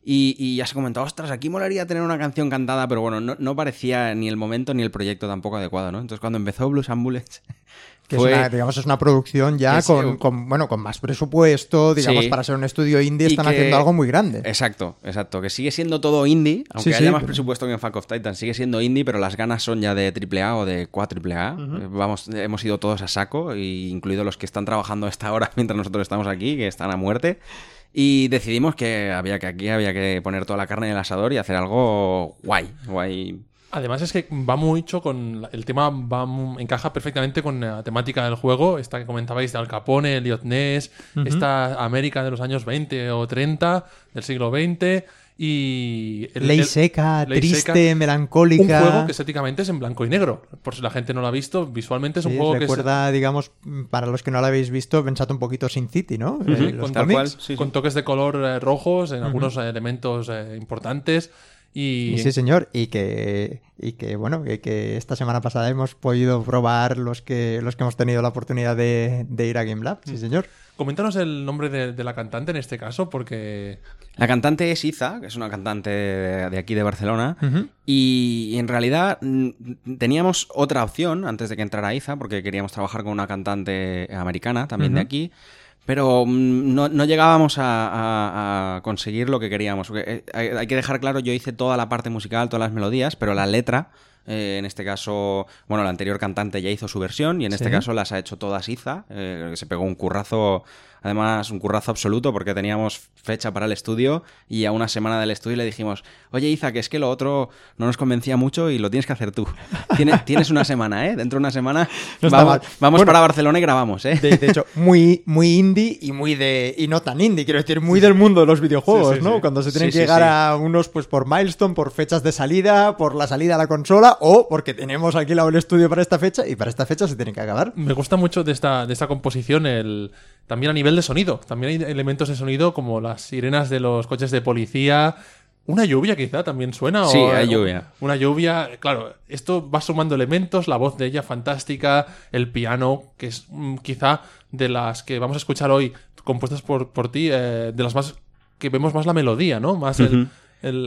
S3: y, y ya se comentó, ostras, aquí molaría tener una canción cantada, pero bueno, no, no parecía ni el momento ni el proyecto tampoco adecuado, ¿no? Entonces cuando empezó Blues and Bullets, [LAUGHS]
S2: Que
S3: fue-
S2: es una, digamos, es una producción ya
S3: Es-
S2: con, con, bueno, con más presupuesto, digamos,
S3: Sí.
S2: para ser un estudio indie
S3: Y
S2: están
S3: que-
S2: haciendo algo muy grande.
S3: Exacto, exacto. Que sigue siendo todo indie, aunque
S2: Sí, sí,
S3: haya más
S2: pero-
S3: presupuesto que en Funk of Titan. Sigue siendo indie, pero las ganas son ya de AAA o de 4AAA. Eh, Vamos, hemos ido todos a saco, y incluido los que están trabajando a esta hora [LAUGHS] mientras nosotros estamos aquí, que están a muerte. Y decidimos que había que aquí había que poner toda la carne en el asador y hacer algo guay, guay.
S1: Además es que va mucho con... El tema va encaja perfectamente con la temática del juego. Esta que comentabais de Al Capone, Elliot Ness, esta América de los años 20 o 30, del siglo XX y... el-
S2: Ley
S1: el-
S2: seca,
S1: ley
S2: triste,
S1: seca.
S2: melancólica.
S1: Un juego que estéticamente es en blanco y negro. Por si la gente no lo ha visto, visualmente es un
S2: Sí,
S1: juego que es...
S2: recuerda, digamos, para los que no lo habéis visto, pensad un poquito Sin City, ¿no? Eh,
S1: Sí,
S2: los
S1: con,
S3: cual. sí,
S1: con toques de color eh, rojos en algunos eh, elementos eh, importantes. Y,
S2: sí, señor, y que, y que bueno, que, que esta semana pasada hemos podido probar los que, los que hemos tenido la oportunidad de, de ir a Game Lab,
S1: Mm.
S2: sí, señor.
S1: coméntanos el nombre de, de la cantante en este caso, porque
S3: La cantante es Iza, que es una cantante de, de aquí de Barcelona. Y en realidad mm, teníamos otra opción antes de que entrara Iza, porque queríamos trabajar con una cantante americana también de aquí. Pero mm, no, no llegábamos a, a- a conseguir lo que queríamos. Eh, hay, que dejar claro, yo hice toda la parte musical, todas las melodías, pero la letra, eh, en este caso, bueno, la anterior cantante ya hizo su versión y en este caso las ha hecho todas Iza, eh, que se pegó un currazo, además un currazo absoluto porque teníamos fecha para el estudio y a una semana del estudio le dijimos, oye Iza, que es que lo otro no nos convencía mucho y lo tienes que hacer tú. [LAUGHS] Tienes, tienes una semana, ¿eh? Dentro de una semana
S2: No
S3: vamos, vamos
S2: Bueno,
S3: para Barcelona y grabamos, ¿eh?
S2: De, de hecho, [LAUGHS] muy, muy indie y muy de. y no tan indie, quiero decir, muy del mundo de los videojuegos,
S1: Sí, sí,
S2: ¿no?
S1: sí.
S2: Cuando se tienen
S3: Sí,
S2: que
S3: sí,
S2: llegar
S3: sí.
S2: a unos, pues por milestone, por fechas de salida, por la salida a la consola, o porque tenemos alquilado el estudio para esta fecha, y para esta fecha se tienen que acabar.
S1: me gusta mucho de esta, de esta composición el también a nivel de sonido. También hay elementos de sonido como las sirenas de los coches de policía. Una lluvia quizá también suena.
S3: Sí,
S1: o,
S3: hay lluvia.
S1: Una lluvia, claro, esto va sumando elementos, la voz de ella fantástica, el piano, que es mm, quizá de las que vamos a escuchar hoy, compuestas por, por ti, eh, de las más que vemos más la melodía, ¿no? Más el,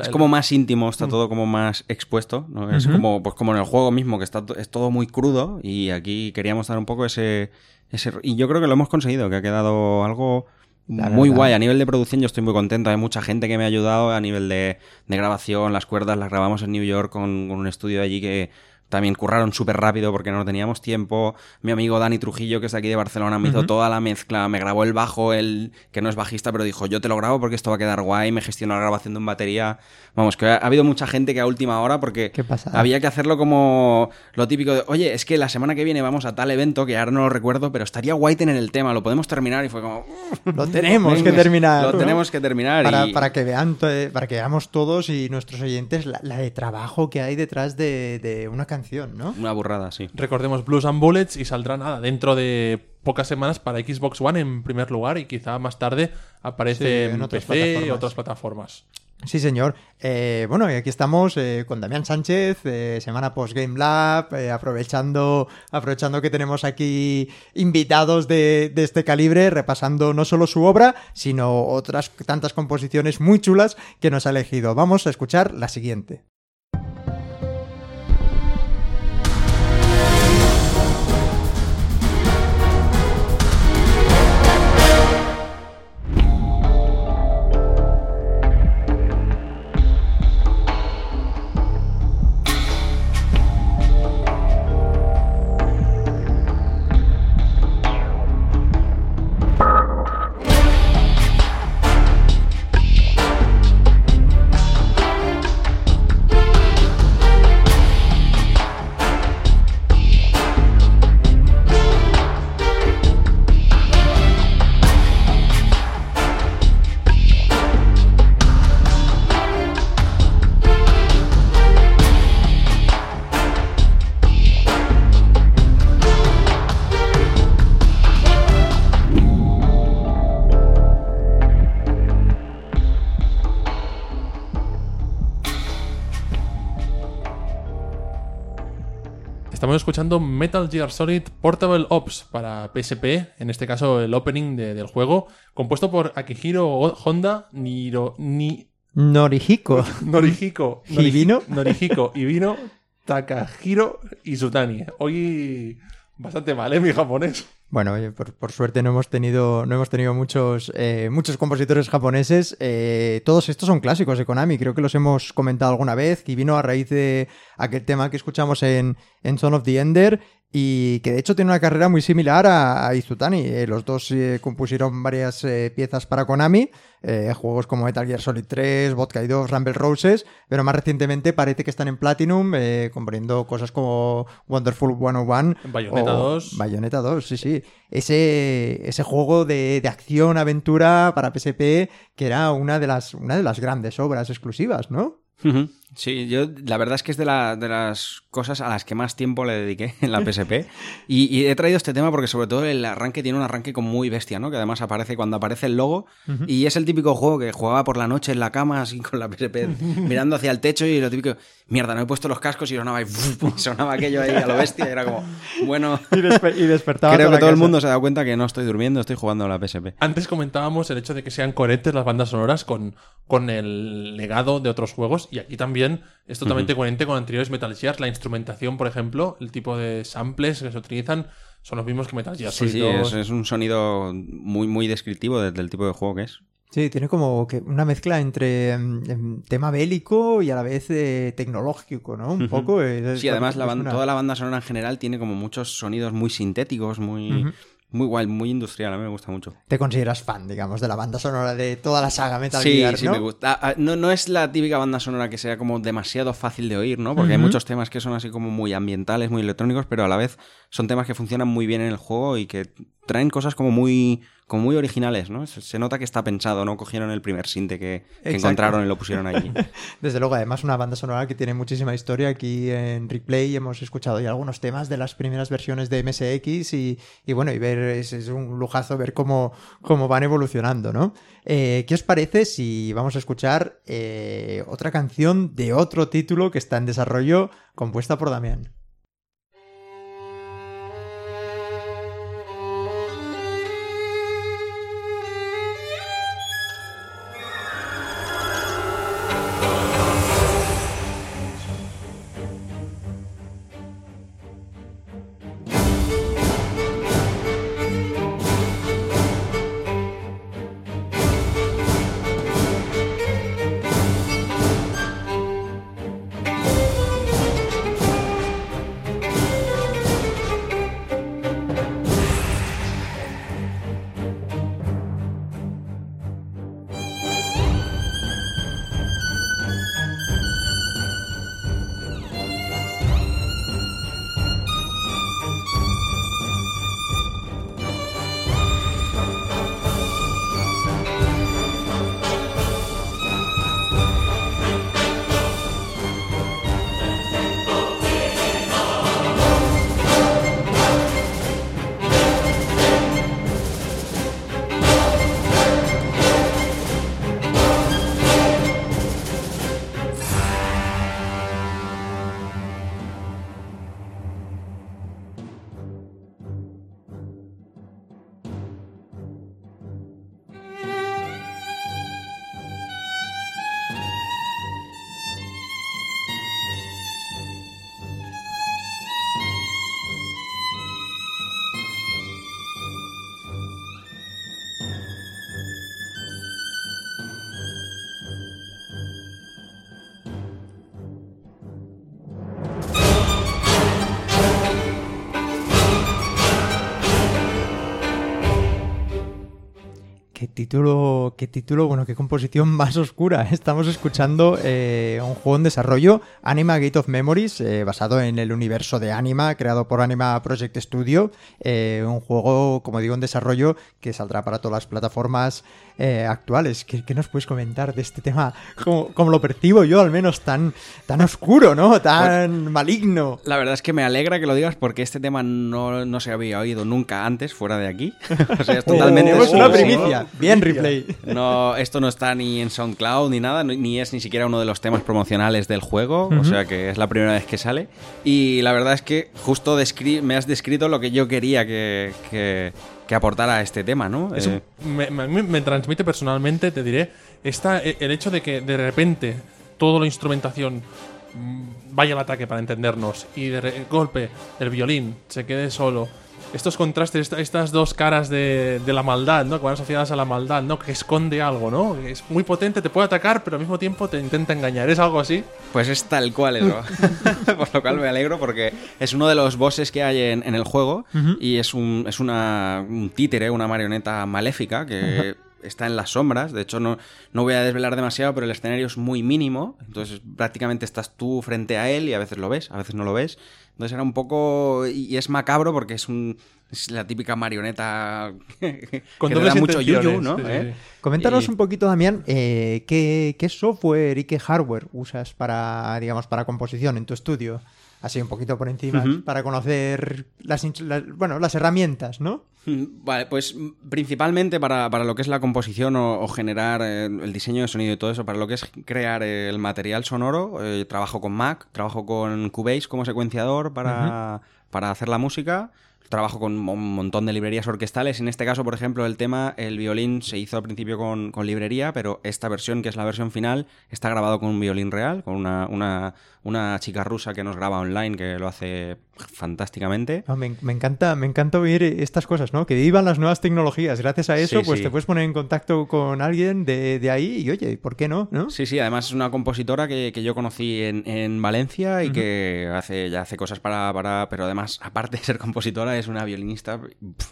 S3: Es como más íntimo, está todo como más expuesto, ¿no? Es como, pues como en el juego mismo, que está es todo muy crudo y aquí queríamos dar un poco ese, ese... Y yo creo que lo hemos conseguido, que ha quedado algo muy guay. A nivel de producción yo estoy muy contento, hay mucha gente que me ha ayudado a nivel de, de grabación, las cuerdas las grabamos en New York con, con un estudio de allí que también curraron súper rápido porque no teníamos tiempo. Mi amigo Dani Trujillo, que es de aquí de Barcelona, me hizo toda la mezcla, me grabó el bajo, él, que no es bajista, pero dijo, yo te lo grabo porque esto va a quedar guay, me gestionó la grabación de un batería. Vamos, que ha, ha habido mucha gente que a última hora, porque había que hacerlo como lo típico de, oye, es que la semana que viene vamos a tal evento, que ahora no lo recuerdo, pero estaría guay tener el tema, lo podemos terminar. Y fue como,
S2: Lo tenemos que terminar.
S3: Lo
S2: ¿no?
S3: tenemos que terminar.
S2: Para,
S3: y-
S2: para que vean, para que veamos todos y nuestros oyentes la, la de trabajo que hay detrás de, de una canción, ¿no?
S3: Una burrada, sí.
S1: Recordemos Blues and Bullets y saldrá nada dentro de pocas semanas para Xbox One en primer lugar y quizá más tarde aparece
S2: Sí, en
S1: en,
S2: otras
S1: PC y
S2: plataformas.
S1: otras plataformas.
S2: Sí, señor. Eh, bueno, y aquí estamos eh, con Damián Sánchez, eh, semana post Game Lab, eh, aprovechando, aprovechando que tenemos aquí invitados de, de este calibre, repasando no solo su obra, sino otras tantas composiciones muy chulas que nos ha elegido. Vamos a escuchar la siguiente.
S1: Estamos escuchando Metal Gear Solid Portable Ops para PSP, en este caso el opening de- del juego, compuesto por Akihiro Honda, Niro, ni,
S2: Norihiko.
S1: Norihiko, [LAUGHS]
S2: ¿Hibino?
S1: Norihiko Ibino, Takahiro Izutani. Hoy bastante mal, ¿eh? Mi japonés.
S2: Bueno, por, por suerte no hemos tenido, no hemos tenido muchos, eh, muchos compositores japoneses. Eh, todos estos son clásicos de Konami, creo que los hemos comentado alguna vez, que vino a raíz de aquel tema que escuchamos en, en Son of the Ender y que de hecho tiene una carrera muy similar a, a Izutani. Eh, los dos eh, compusieron varias eh, piezas para Konami, eh, juegos como Metal Gear Solid 3, Vodka 2, Rumble Roses, pero más recientemente parece que están en Platinum eh, componiendo cosas como Wonderful 101
S1: Bayonetta
S2: o
S1: 2.
S2: Bayonetta 2, sí, sí. Ese, ese juego de, de acción, aventura para PSP que era una de las, una de las grandes obras exclusivas, ¿no?
S3: Ujú. Sí, yo la verdad es que es de, la- de las cosas a las que más tiempo le dediqué en la PSP. [LAUGHS] Y, y he traído este tema porque sobre todo el arranque tiene un arranque como muy bestia, ¿no? Que además aparece cuando aparece el logo. Y es el típico juego que jugaba por la noche en la cama, así con la PSP [LAUGHS] mirando hacia el techo y lo típico, mierda, no he puesto los cascos y sonaba, y, y [LAUGHS] sonaba aquello ahí a lo bestia. Y era como, bueno,
S2: Y, desper- y despertaba
S3: creo que todo el
S2: casa.
S3: mundo se da cuenta que no estoy durmiendo, estoy jugando a la PSP.
S1: Antes comentábamos el hecho de que sean coherentes las bandas sonoras con, con el legado de otros juegos y aquí también es totalmente coherente con anteriores Metal Gears. La instrumentación, por ejemplo, el tipo de samples que se utilizan son los mismos que Metal Gear
S3: Sí, sí,
S1: 2.
S3: es, es un sonido muy, muy descriptivo de- del tipo de juego que es.
S2: Sí, tiene como que una mezcla entre mm, em, tema bélico y a la vez eh, tecnológico, ¿no? Un poco. es- es-
S3: Sí, además la
S2: una-
S3: toda la banda sonora en general tiene como muchos sonidos muy sintéticos, muy. Muy guay, muy industrial. A mí me gusta mucho.
S2: Te consideras fan, digamos, de la banda sonora de toda la saga Metal
S3: sí,
S2: Gear,
S3: sí,
S2: ¿no?
S3: me gusta. Ah, ah, No, no es la típica banda sonora que sea como demasiado fácil de oír, ¿no? Porque hay muchos temas que son así como muy ambientales, muy electrónicos, pero a la vez son temas que funcionan muy bien en el juego y que traen cosas como muy, como muy originales, ¿no? Se, nota que está pensado, ¿no? Cogieron el primer sinte que, encontraron y lo pusieron allí. [LAUGHS]
S2: Desde luego, además una banda sonora que tiene muchísima historia. Aquí en Replay hemos escuchado ya algunos temas de las primeras versiones de MSX y, y bueno, y ver es, es un lujazo ver cómo, cómo van evolucionando, ¿no? Eh, ¿Qué os parece si vamos a escuchar eh, otra canción de otro título que está en desarrollo compuesta por Damián? Qué título, qué título, bueno, qué composición [LAUGHS] más oscura. Estamos escuchando eh, un juego en desarrollo, Anima Gate of Memories, eh, basado en el universo de Anima, creado por Anima Project Studio. Eh, un juego, como digo, en desarrollo que saldrá para todas las plataformas actuales. ¿Qué, qué nos puedes comentar de este tema? Como, como lo percibo yo, al menos, tan, tan oscuro, ¿no? [LAUGHS] Tan maligno.
S3: La verdad es que me alegra que lo digas porque este tema no, no se había oído nunca antes fuera de aquí. [LAUGHS] O sea, es totalmente
S2: Tenemos una primicia. Bien, replay.
S3: No, esto no está ni en SoundCloud ni nada, ni- es ni siquiera uno de los temas promocionales del juego, o sea que es la primera vez que sale. Y la verdad es que justo me has descrito lo que yo quería que, que- que aportara a este tema, ¿no?
S1: Es
S3: Eh,
S1: me, me- me transmite personalmente, te diré, esta, e- el hecho de que de repente toda la instrumentación mm, vaya al ataque para entendernos y de golpe el violín se quede solo. Estos contrastes, esta- estas dos caras de, de la maldad, ¿no? Que van asociadas a la maldad, ¿no? Que esconde algo, ¿no? Es muy potente, te puede atacar, pero al mismo tiempo te intenta engañar. ¿Es algo así?
S3: Pues es tal cual eso. [LAUGHS] [LAUGHS] Por lo cual me alegro porque es uno de los bosses que hay en, en el juego y es un, es una, un títere, una marioneta maléfica que está en las sombras. De hecho, no, no voy a desvelar demasiado, pero el escenario es muy mínimo. Entonces, prácticamente estás tú frente a él y a veces lo ves, a veces no lo ves. Entonces era un poco... Y es macabro porque es un... Es la típica marioneta [LAUGHS] que
S1: Con
S3: da mucho yuyu, ¿no?
S1: sí, sí,
S3: ¿Eh?
S1: sí.
S2: Coméntanos
S3: Y-
S2: un poquito, Damián, eh, ¿qué, qué software y qué hardware usas para, digamos, para composición en tu estudio. Así un poquito por encima, para conocer las, bueno, las herramientas, ¿no?
S3: Mm, Vale, pues principalmente para, para lo que es la composición o, o generar eh, el diseño de sonido y todo eso, para lo que es crear eh, el material sonoro, eh, trabajo con Mac, trabajo con Cubase como secuenciador para, para hacer la música, trabajo con un montón de librerías orquestales. En este caso, por ejemplo, el tema, el violín se hizo al principio con, con librería, pero esta versión, que es la versión final, está grabado con un violín real, con una, una, una chica rusa que nos graba online, que lo hace fantásticamente.
S2: No, me, me encanta, me encanta oír estas cosas, ¿no? Que vivan las nuevas tecnologías. Gracias a eso,
S3: Sí,
S2: pues
S3: sí.
S2: te puedes poner en contacto con alguien de, de ahí y oye, ¿por qué no? ¿no?
S3: Sí, sí, además es una compositora que, que yo conocí en, en Valencia y que hace, ya hace cosas para, para. Pero además, aparte de ser compositora, es una violinista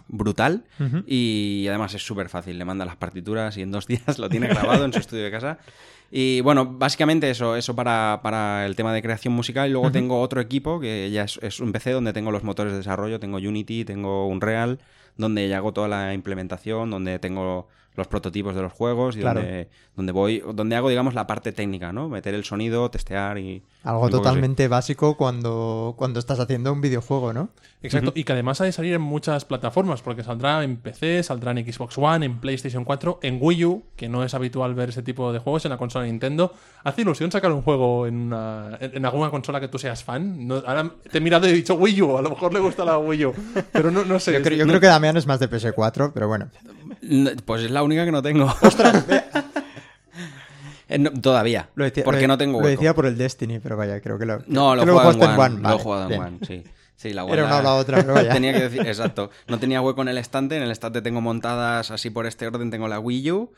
S3: brutal y además es súper fácil. Le manda las partituras y en dos días lo tiene grabado en su estudio de casa. [LAUGHS] Y bueno, básicamente eso, eso para, para el tema de creación musical. Y luego tengo otro equipo que ya es, es un PC donde tengo los motores de desarrollo, tengo Unity, tengo Unreal, donde ya hago toda la implementación, donde tengo los prototipos de los juegos y
S2: Claro.
S3: donde, donde voy, donde hago, digamos, la parte técnica, ¿no? Meter el sonido, testear y.
S2: Algo
S3: así.
S2: totalmente básico cuando, cuando estás haciendo un videojuego, ¿no?
S1: Exacto, y que además ha de salir en muchas plataformas, porque saldrá en PC, saldrá en Xbox One, en PlayStation 4, en Wii U, que no es habitual ver ese tipo de juegos en la consola de Nintendo. ¿Hace ilusión sacar un juego en, una- en en alguna consola que tú seas fan? No- ahora te he mirado y he dicho Wii U, a lo mejor le gusta la Wii U, pero no, no sé.
S2: Yo, creo, yo creo que Damián es más de PS4, pero bueno.
S3: Pues es la única que no tengo. [LAUGHS] Eh, no, todavía.
S2: Lo decía,
S3: porque
S2: lo-
S3: no tengo
S2: Lo
S3: hueco.
S2: decía por el Destiny, pero vaya, creo que lo.
S3: No, lo he jugado en One. Lo he jugado en. One, sí. Sí, la
S2: Era una o
S3: la-
S2: la [LAUGHS] otra, pero vaya.
S3: Tenía que decir, exacto. No tenía hueco en el estante. En el estante tengo montadas así por este orden. Tengo la Wii U,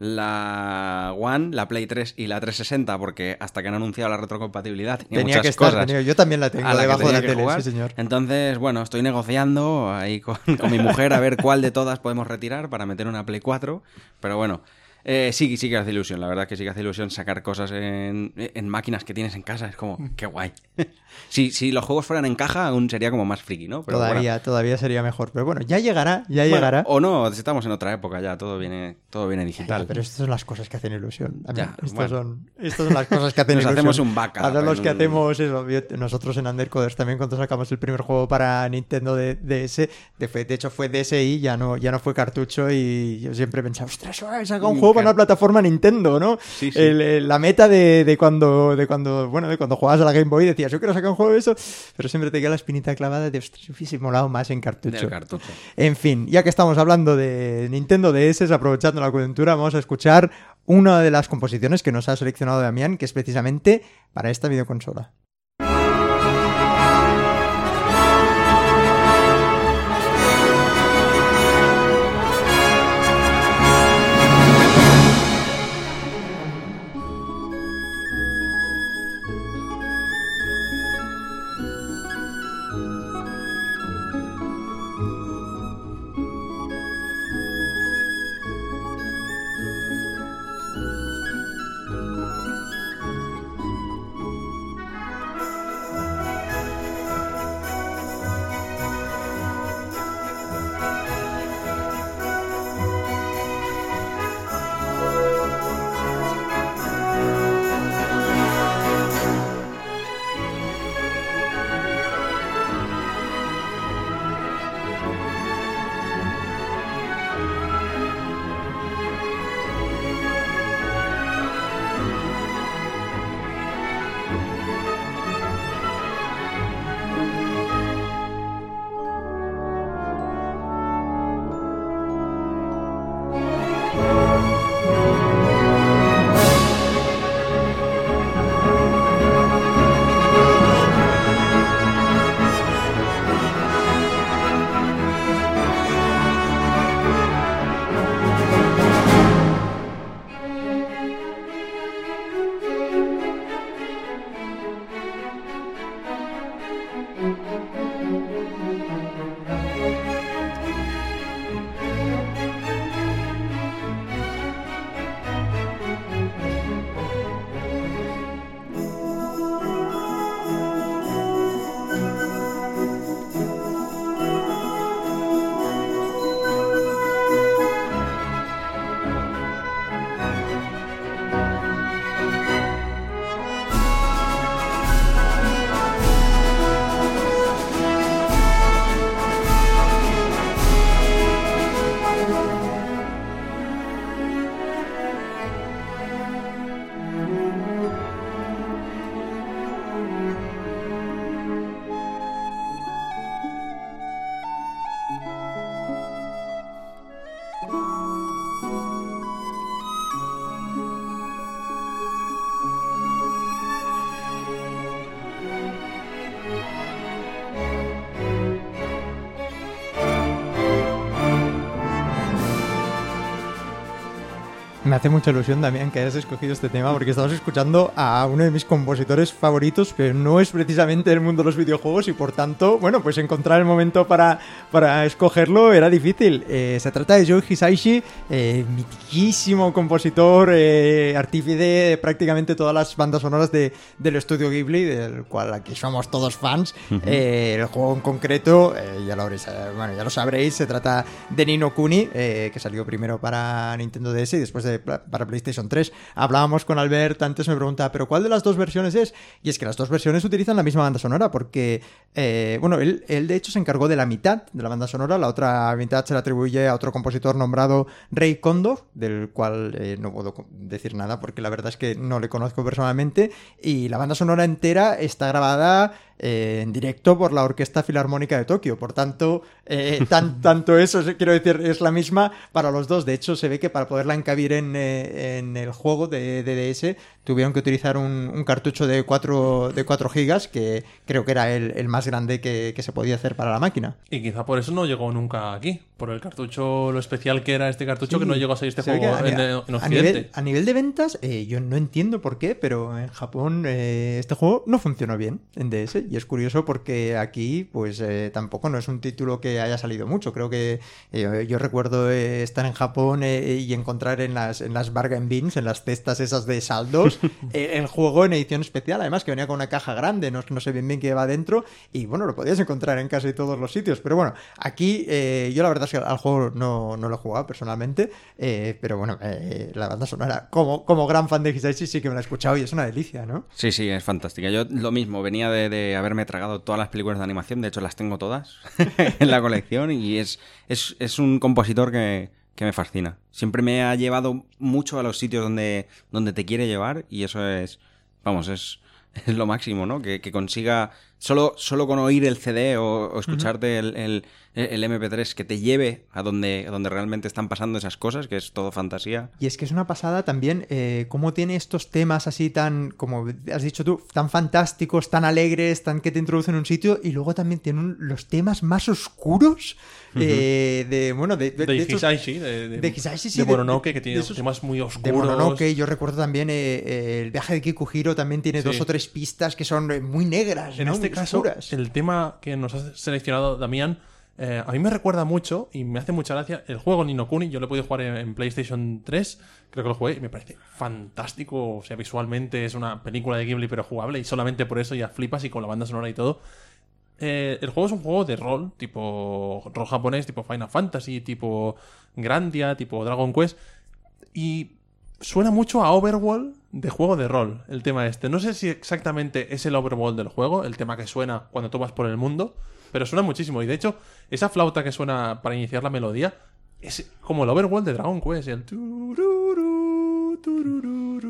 S3: la One, la Play 3 y la 360, porque hasta que han anunciado la retrocompatibilidad tenía,
S2: Tenía
S3: muchas
S2: que estar,
S3: cosas.
S2: tenía- yo también la tengo
S3: a la
S2: debajo de la tele, sí señor.
S3: Entonces, bueno, estoy negociando ahí con, con mi mujer a ver cuál de todas podemos retirar para meter una Play 4. Pero bueno, eh, sí, sí que hace ilusión. La verdad que sí que hace ilusión sacar cosas en, en máquinas que tienes en casa. Es como, qué guay. [LAUGHS] si, si los juegos fueran en caja, aún sería como más friki, ¿no? Pero bueno.
S2: todavía, todavía sería mejor. Pero bueno, ya llegará, ya
S3: Bueno,
S2: llegará.
S3: o no, estamos en otra época ya, todo viene, todo viene digital.
S2: pero estas son las cosas que hacen ilusión.
S3: Ya,
S2: estas,
S3: bueno.
S2: son, estas son las cosas que hacen [LAUGHS]
S3: Nos
S2: ilusión.
S3: hacemos un backup
S2: Ahora los que
S3: un-
S2: hacemos eso, nosotros en Undercoders también cuando sacamos el primer juego para Nintendo de DS, de, hecho fue DSi, ya no, ya no fue cartucho y yo siempre pensaba, ostras, sacado un
S3: Mm,
S2: juego para una plataforma Nintendo, ¿no?
S3: Sí, sí.
S2: El- el- la meta de, de cuando, de cuando, bueno, de cuando jugabas a la Game Boy decías, yo quiero sacar un juego de eso, pero siempre te queda la espinita clavada de, ostras, hubiese molado más en cartucho.
S3: Cartucho.
S2: En fin, ya que estamos hablando de Nintendo DS, aprovechando la coyuntura, vamos a escuchar una de las composiciones que nos ha seleccionado Damián, que es precisamente para esta videoconsola. Me hace mucha ilusión, Damián, que hayas escogido este tema porque estabas escuchando a uno de mis compositores favoritos, pero no es precisamente del mundo de los videojuegos y por tanto, bueno, pues encontrar el momento para, para escogerlo era difícil. Eh, se trata de Joe Hisaishi, eh, mitiquísimo compositor, eh, artífice de prácticamente todas las bandas sonoras de, del estudio Ghibli, del cual aquí somos todos fans. Eh, el juego en concreto, eh, ya, lo habréis, eh, bueno, ya lo sabréis, se trata de Nino Kuni, que salió primero para Nintendo DS y después de, para PlayStation 3. Hablábamos con Albert, antes me preguntaba, ¿pero cuál de las dos versiones es? Y es que las dos versiones utilizan la misma banda sonora, porque, eh, bueno, él, de hecho se encargó de la mitad de la banda sonora, la otra mitad se la atribuye a otro compositor nombrado Rei Kondo, del cual eh, no puedo decir nada porque la verdad es que no le conozco personalmente, y la banda sonora entera está grabada eh, en directo por la Orquesta Filarmónica de Tokio. Por tanto, eh, tan- [LAUGHS] tanto eso, es- quiero decir, es la misma para los dos. De hecho, se ve que para poderla encabir en, eh, en el juego de, de DS tuvieron que utilizar un, un cartucho de 4, de 4 gigas, que creo que era el, el más grande que, que se podía hacer para la máquina.
S1: Y quizá por eso no llegó nunca aquí. Por el cartucho, lo especial que era este cartucho, que no llegó a salir este juego en,
S2: a,
S1: en
S2: a
S1: Occidente.
S2: nivel, a nivel de ventas, yo no entiendo por qué, pero en Japón este juego no funcionó bien en DS. Y es curioso porque aquí, pues eh, tampoco no es un título que haya salido mucho. Creo que eh, yo recuerdo eh, estar en Japón eh, y encontrar en las, en las bargain bins, en las cestas esas de saldos, [LAUGHS] eh, el juego en edición especial. Además, que venía con una caja grande, no, no sé bien bien qué va dentro. Y bueno, lo podías encontrar en casi todos los sitios. Pero bueno, aquí eh, yo la verdad es que al juego no, no lo he jugado personalmente. eh, pero bueno, eh, la banda sonora, como, como gran fan de Hisaishi, sí que me la he escuchado y es una delicia, ¿no?
S3: Sí, sí, es fantástica. Yo lo mismo, venía de, de haberme tragado todas las películas de animación, de hecho las tengo todas [LAUGHS] en la colección y es, es, es un compositor que, que me fascina. Siempre me ha llevado mucho a los sitios donde, donde te quiere llevar y eso es, vamos, es, es lo máximo, ¿no? Que, que consiga, solo, solo con oír el CD o, o escucharte el, el, el MP3, que te lleve a donde, a donde realmente están pasando esas cosas, que es todo fantasía.
S2: Y es que es una pasada también eh, cómo tiene estos temas así tan, como has dicho tú, tan fantásticos, tan alegres, tan que te introducen en un sitio y luego también tiene un- los temas más oscuros eh, de, bueno, de,
S1: De, Hisaishi, de, de,
S2: de Hisaishi, sí,
S1: de
S2: de-
S1: Mononoke,
S2: de-
S1: que tiene
S2: de esos-
S1: temas muy
S2: de
S1: oscuros.
S2: Mononoke, yo recuerdo también eh, eh, el viaje de Kikuhiro también tiene
S1: Sí.
S2: dos o tres pistas que son muy negras,
S1: En
S2: ¿no?
S1: este
S2: Muy
S1: caso, el tema que nos ha seleccionado Damián, eh, a mí me recuerda mucho y me hace mucha gracia el juego Nino Kuni. Yo lo he podido jugar en, en PlayStation 3, creo que lo jugué y me parece fantástico. O sea, visualmente es una película de Ghibli, pero jugable y solamente por eso ya flipas y con la banda sonora y todo. Eh, el juego es un juego de rol, tipo rol japonés, tipo Final Fantasy, tipo Grandia, tipo Dragon Quest. Y suena mucho a Overworld de juego de rol, el tema este. No sé si exactamente es el Overworld del juego, el tema que suena cuando tú vas por el mundo, pero suena muchísimo. Y de hecho, esa flauta que suena para iniciar la melodía es como el Overworld de Dragon Quest. El.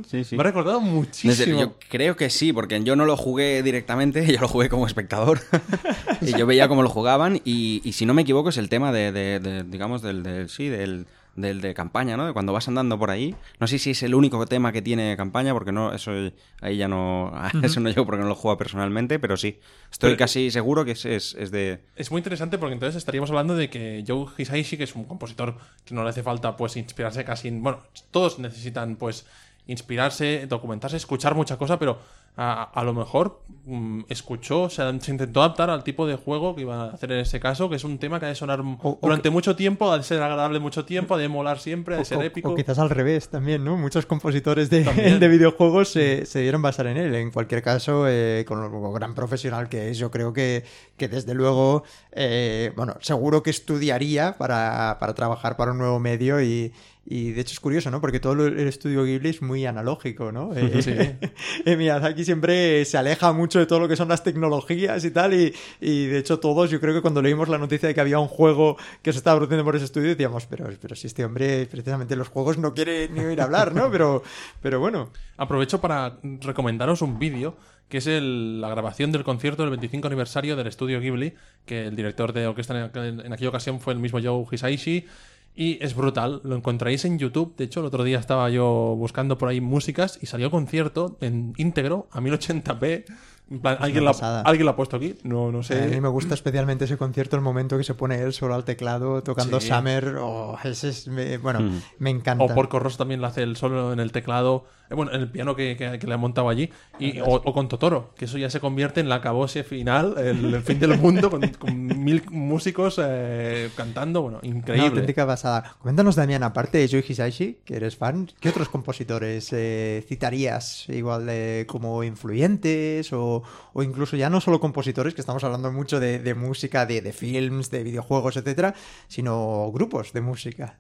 S3: Sí, sí.
S1: Me ha recordado
S3: Desde-
S1: muchísimo.
S3: yo creo que sí, porque yo no lo jugué directamente, [LAUGHS] yo lo jugué como espectador. [LAUGHS] y yo veía cómo lo jugaban y, y si no me equivoco es el tema de, de- de, digamos, del, del- sí, del, del de campaña, ¿no? De cuando vas andando por ahí. No sé si es el único tema que tiene campaña, porque no, eso ahí ya no, [LAUGHS] a eso no llego porque no lo juego personalmente, pero sí. Estoy
S1: Pero-
S3: casi seguro que es, es, es de...
S1: Es muy interesante porque entonces estaríamos hablando de que Joe Hisaishi, que es un compositor que no le hace falta pues inspirarse casi en... Bueno, todos necesitan pues inspirarse, documentarse, escuchar mucha cosa, pero a, a lo mejor mm, escuchó, o sea, se intentó adaptar al tipo de juego que iba a hacer en ese caso, que es un tema que ha de sonar
S2: o
S1: durante mucho tiempo, ha de ser agradable mucho tiempo, ha de molar siempre, ha de ser épico.
S2: O quizás al revés también, ¿no? Muchos compositores de, [LAUGHS] de videojuegos se, se dieron basar en él. En cualquier caso, eh, con lo gran profesional que es, yo creo que, que desde luego, eh, bueno, seguro que estudiaría para, para trabajar para un nuevo medio y, y de hecho es curioso, ¿no? Porque todo el estudio Ghibli es muy analógico, ¿no? [LAUGHS]
S1: Sí. [LAUGHS]
S2: eh, Miyazaki siempre se aleja mucho de todo lo que son las tecnologías y tal, y, y de hecho todos, yo creo que cuando leímos la noticia de que había un juego que se estaba produciendo por ese estudio, decíamos, pero, pero si este hombre precisamente los juegos no quiere ni oír hablar, ¿no? Pero, pero bueno.
S1: Aprovecho para recomendaros un vídeo que es el- la grabación del concierto del 25 aniversario del estudio Ghibli, que el director de orquesta en, en aquella ocasión fue el mismo Joe Hisaishi. Y es brutal, lo encontráis en YouTube. De hecho, el otro día estaba yo buscando por ahí músicas y salió concierto en íntegro a 1080p En plan, ¿alguien, la, alguien la ha puesto aquí, no, no
S2: A
S1: sé.
S2: mí me gusta especialmente ese concierto, el momento que se pone él solo al teclado tocando
S1: Sí.
S2: Summer. Oh, ese es, me- bueno,
S3: Mm.
S2: me encanta.
S1: O Porco Rosso también lo hace el solo en el teclado, eh, bueno, en el piano que, que- que le ha montado allí. Y, o, o con Totoro, que eso ya se convierte en la cabose final, el, el fin del mundo, con, con mil músicos eh, cantando. Bueno,
S2: Una
S1: increíble.
S2: auténtica pasada. Cuéntanos, Damián, aparte de Joe Hisaishi, que eres fan, ¿qué otros compositores eh, citarías igual de como influyentes o, o incluso ya no solo compositores, que estamos hablando mucho de, de música, de, de films, de videojuegos, etcétera, sino grupos de música?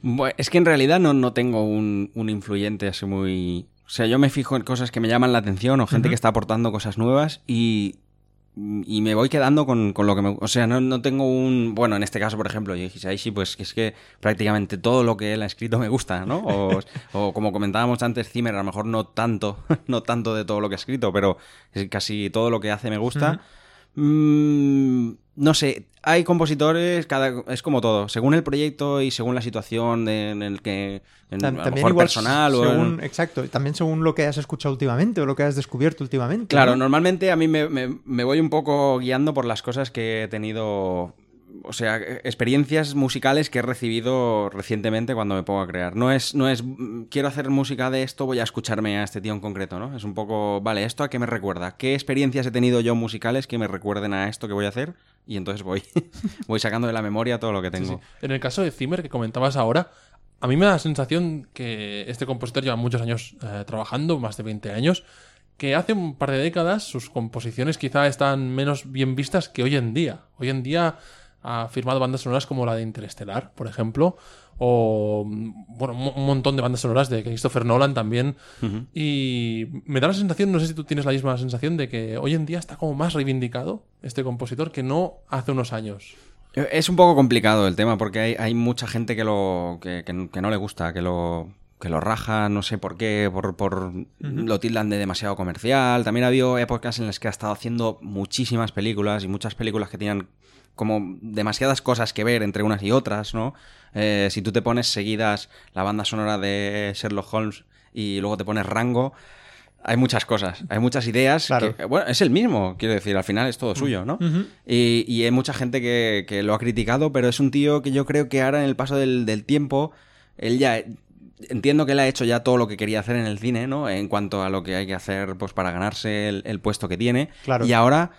S3: Bueno, es que en realidad no, no tengo un, un influyente así muy... O sea, yo me fijo en cosas que me llaman la atención o gente que está aportando cosas nuevas y, y me voy quedando con, con lo que me... O sea, no, no tengo un... Bueno, en este caso, por ejemplo, Yoji Hisaishi, pues que es que prácticamente todo lo que él ha escrito me gusta, ¿no? O, o como comentábamos antes, Zimmer, a lo mejor no tanto, [LAUGHS] no tanto de todo lo que ha escrito, pero casi todo lo que hace me gusta. Mm, no sé, hay compositores, cada, es como todo, según el proyecto y según la situación de- en el que, en,
S2: Tam-
S3: a lo mejor personal o en-
S2: Exacto, también según lo que has escuchado últimamente o lo que has descubierto últimamente.
S3: Claro,
S2: ¿no?
S3: normalmente a mí me, me- me voy un poco guiando por las cosas que he tenido, o sea, experiencias musicales que he recibido recientemente cuando me pongo a crear. No es, no es, mm, quiero hacer música de esto, voy a escucharme a este tío en concreto, ¿no? Es un poco, vale, ¿esto a qué me recuerda? ¿Qué experiencias he tenido yo musicales que me recuerden a esto que voy a hacer? Y entonces voy, [LAUGHS] voy sacando de la memoria todo lo que
S1: Sí,
S3: tengo.
S1: sí. En el caso de Zimmer, que comentabas ahora, a mí me da la sensación que este compositor lleva muchos años eh, trabajando, más de 20 años, que hace un par de décadas sus composiciones quizá están menos bien vistas que hoy en día. Hoy en día ha firmado bandas sonoras como la de Interestelar, por ejemplo, o mm, bueno, un montón de bandas sonoras de Christopher Nolan también. Y me da la sensación, no sé si tú tienes la misma sensación, de que hoy en día está como más reivindicado este compositor que no hace unos años.
S3: Es un poco complicado el tema porque hay, hay mucha gente que lo que, que- que no le gusta, que lo que lo raja, no sé por qué, por, por lo tildan de demasiado comercial. También ha habido épocas en las que ha estado haciendo muchísimas películas y muchas películas que tenían como demasiadas cosas que ver entre unas y otras, ¿no? Eh, si tú te pones seguidas la banda sonora de Sherlock Holmes y luego te pones Rango, hay muchas cosas, hay muchas ideas.
S2: Claro.
S3: que- bueno, es el mismo, quiero decir, al final es todo suyo, ¿no? y, y hay mucha gente que, que lo ha criticado, pero es un tío que yo creo que ahora en el paso del, del tiempo, él ya... Entiendo que él ha hecho ya todo lo que quería hacer en el cine, ¿no? En cuanto a lo que hay que hacer pues para ganarse el, el puesto que tiene.
S2: Claro.
S3: Y ahora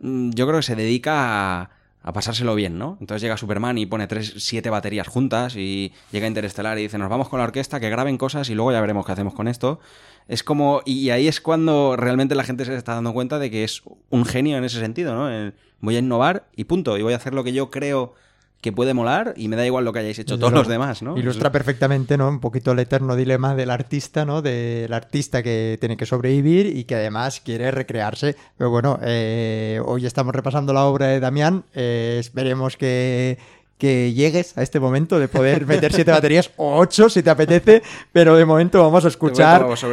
S3: mm, yo creo que se dedica a, a pasárselo bien, ¿no? Entonces llega Superman y pone tres, siete baterías juntas y llega Interestelar y dice, nos vamos con la orquesta, que graben cosas y luego ya veremos qué hacemos con esto. Es como... Y ahí es cuando realmente la gente se está dando cuenta de que es un genio en ese sentido, ¿no? Voy a innovar y punto. Y voy a hacer lo que yo creo que puede molar y me da igual lo que hayáis hecho
S2: Desde
S3: todos
S2: luego.
S3: los demás, ¿no?
S2: Ilustra perfectamente, ¿no? Un poquito el eterno dilema del artista, ¿no? Del artista que tiene que sobrevivir y que además quiere recrearse. Pero bueno, eh, hoy estamos repasando la obra de Damián. eh, esperemos que, que llegues a este momento de poder [LAUGHS] meter siete baterías o ocho si te apetece. Pero de momento vamos a escuchar
S3: vamos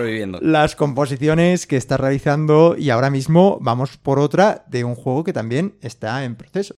S2: las composiciones que está realizando y ahora mismo vamos por otra de un juego que también está en proceso.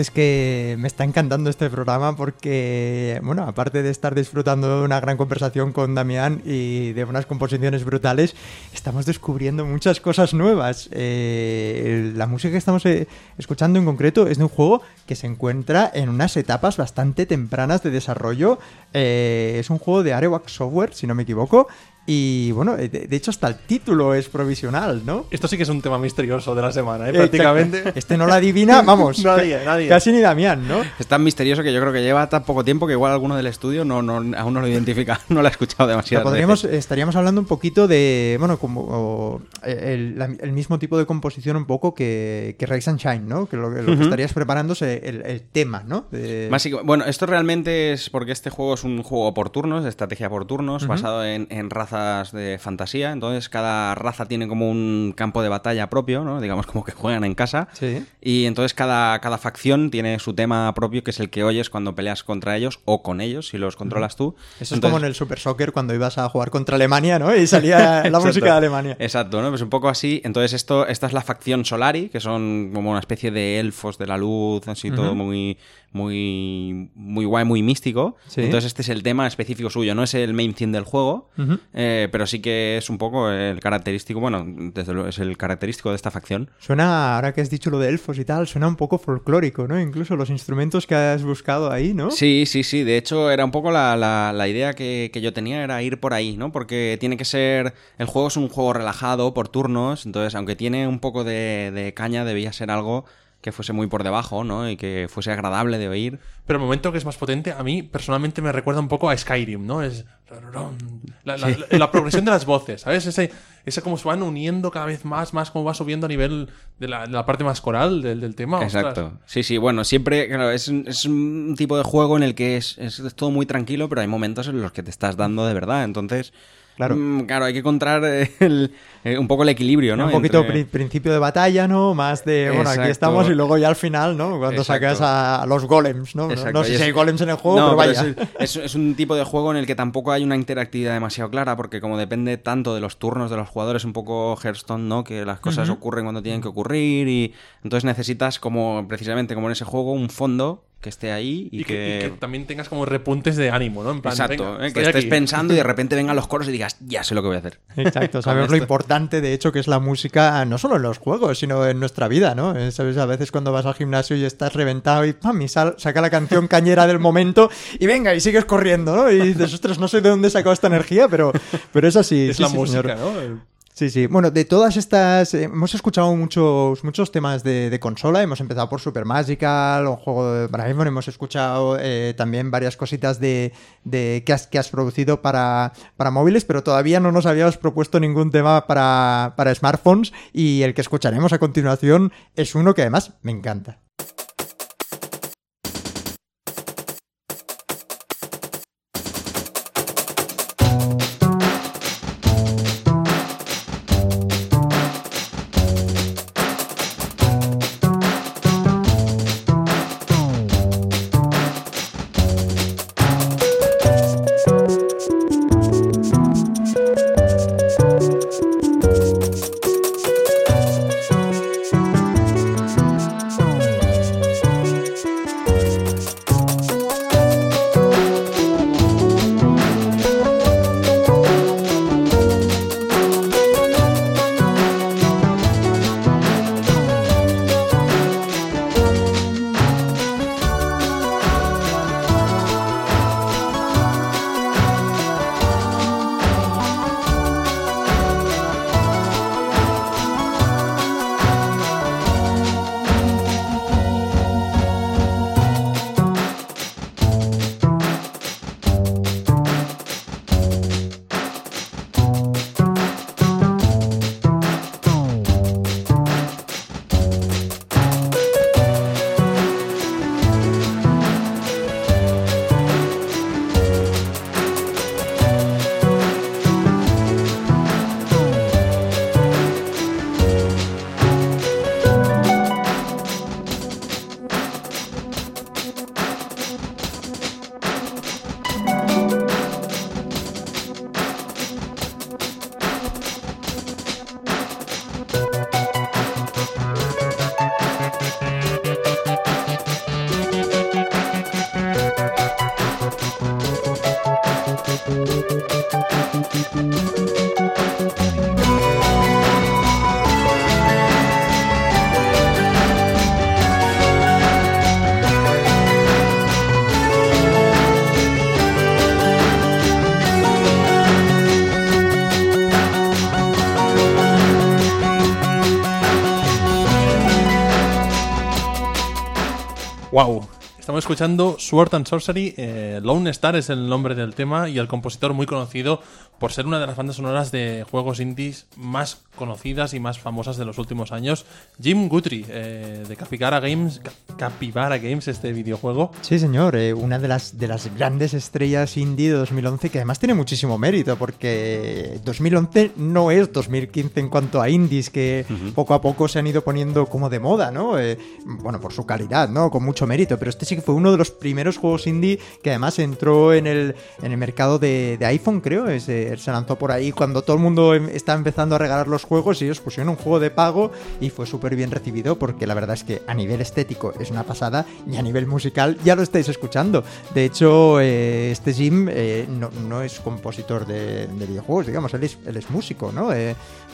S2: Es que me está encantando este programa porque, bueno, aparte de estar disfrutando de una gran conversación con Damián y de unas composiciones brutales, estamos descubriendo muchas cosas nuevas. Eh, la música que estamos eh, escuchando en concreto es de un juego que se encuentra en unas etapas bastante tempranas de desarrollo. Eh, es un juego de Arewax Software, si no me equivoco, y bueno, de, de hecho hasta el título es provisional, ¿no?
S1: Esto sí que es un tema misterioso de la semana, ¿eh? prácticamente.
S2: Exacto. [LAUGHS] Este no lo adivina, vamos. [LAUGHS]
S1: Nadie, nadie.
S2: Casi ni Damián, ¿no?
S3: Es tan misterioso que yo creo que lleva tan poco tiempo que igual alguno del estudio no, no, aún no lo identifica, [LAUGHS] no lo ha escuchado demasiado.
S2: podríamos, estaríamos hablando un poquito de, bueno, como el, mismo tipo de composición un poco que, que Rise and Shine, ¿no? Que lo, lo que estarías preparándose el, el tema, ¿no? De-
S3: Básico- bueno, esto realmente es porque este juego es un juego por turnos, de estrategia por turnos, basado en, en razas de fantasía. Entonces, cada raza tiene como un campo de batalla propio, ¿no? Digamos como que juegan en casa.
S2: Sí.
S3: Y entonces cada, cada facción tiene su tema propio, que es el que oyes cuando peleas contra ellos o con ellos, si los controlas tú.
S2: Eso es como en el Super Soccer cuando ibas a jugar contra Alemania, ¿no? Y salía la [LAUGHS] música de Alemania.
S3: Exacto, ¿no? Pues un poco así. Entonces, esto, esta es la facción Solari, que son como una especie de elfos de la luz, así todo muy, muy, muy guay, muy místico.
S2: Sí.
S3: Entonces, este es el tema específico suyo, no es el main theme del juego, eh, pero sí que es un poco el característico, bueno, desde luego es el característico de esta facción.
S2: Suena, ahora que has dicho lo de elfos y tal, suena un poco folclórico, ¿no? Incluso los instrumentos que has buscado ahí, ¿no?
S3: Sí, sí, sí. De hecho, era un poco la, la- la idea que, que yo tenía, era ir por ahí, ¿no? Porque tiene que ser. El juego es un juego relajado, por turnos. Entonces, aunque tiene un poco de, de caña, debía ser algo que fuese muy por debajo, ¿no? Y que fuese agradable de oír.
S1: Pero el momento que es más potente, a mí personalmente me recuerda un poco a Skyrim, ¿no? Es la, la- la- la progresión de las voces, ¿sabes? Ese, ese como se van uniendo cada vez más, más como va subiendo a nivel de la, de parte más coral del, del tema. ostras.
S3: Exacto. Sí, sí, bueno, siempre, claro, es, un- es un tipo de juego en el que es, es todo muy tranquilo, pero hay momentos en los que te estás dando de verdad. Entonces,
S2: Claro.
S3: mm, claro, hay que encontrar eh, [LAUGHS] el- eh, un poco el equilibrio, ¿no?
S2: Un poquito
S3: Entre-
S2: pri- principio de batalla, ¿no? Más de, bueno, aquí estamos y luego ya al final, ¿no? Cuando
S3: Exacto.
S2: sacas a, los golems, ¿no? No-
S3: Exacto,
S2: No sé si hay golems en el juego,
S3: No,
S2: pero vaya.
S3: es, es- es un tipo de juego en el que tampoco hay una interactividad demasiado clara, porque como depende tanto de los turnos de los jugadores, un poco Hearthstone, ¿no? Que las cosas ocurren cuando tienen que ocurrir y entonces necesitas como, precisamente como en ese juego, un fondo que esté ahí y,
S1: Y que, y que también tengas como repuntes de ánimo, ¿no? En plan,
S3: Exacto,
S1: venga,
S3: ¿eh? que estés
S1: aquí.
S3: pensando y de [LAUGHS] repente vengan los coros y digas, ya sé lo que voy a hacer.
S2: Exacto, [LAUGHS] sabemos lo importante, de hecho, que es la música, no solo en los juegos, sino en nuestra vida, ¿no? Eh, Sabes, a veces cuando vas al gimnasio y estás reventado y ¡pam! y sal- saca la canción cañera del momento y venga, y sigues corriendo, ¿no? Y dices, ostras, no sé de dónde he sacado esta energía, pero, pero es así.
S1: Es
S2: sí,
S1: la
S2: sí,
S1: música,
S2: señor.
S1: ¿no?
S2: Sí, sí. Bueno, de todas estas, eh, hemos escuchado muchos, muchos temas de, consola. Hemos empezado por Super Magical, un juego de Bravemon. Hemos escuchado eh, también varias cositas de, de que, has, que has producido para, para móviles, pero todavía no nos habíamos propuesto ningún tema para, para smartphones. Y el que escucharemos a continuación es uno que además me encanta.
S1: Wow. Estamos escuchando Sword and Sorcery. eh, Lone Star es el nombre del tema y el compositor muy conocido por ser una de las bandas sonoras de juegos indies más conocidas y más famosas de los últimos años. Jim Guthrie, eh, de Capybara Games, Ca- Capybara Games, este videojuego.
S2: Sí, señor, eh, una de las, de las grandes estrellas indie de 2011 que además tiene muchísimo mérito porque 2011 no es 2015 en cuanto a indies que poco a poco se han ido poniendo como de moda, ¿no? Eh, bueno, por su calidad, ¿no? Con mucho mérito, pero este sí que fue uno de los primeros juegos indie que además entró en el, en el mercado de, de iPhone, creo, es, eh, se lanzó por ahí cuando todo el mundo em- está empezando a regalar los juegos y ellos pusieron un juego de pago y fue súper bien recibido porque la verdad es que a nivel estético es una pasada y a nivel musical ya lo estáis escuchando. De hecho, eh, este Jim eh, no, no es compositor de, de videojuegos, digamos, él es, él es músico, ¿no?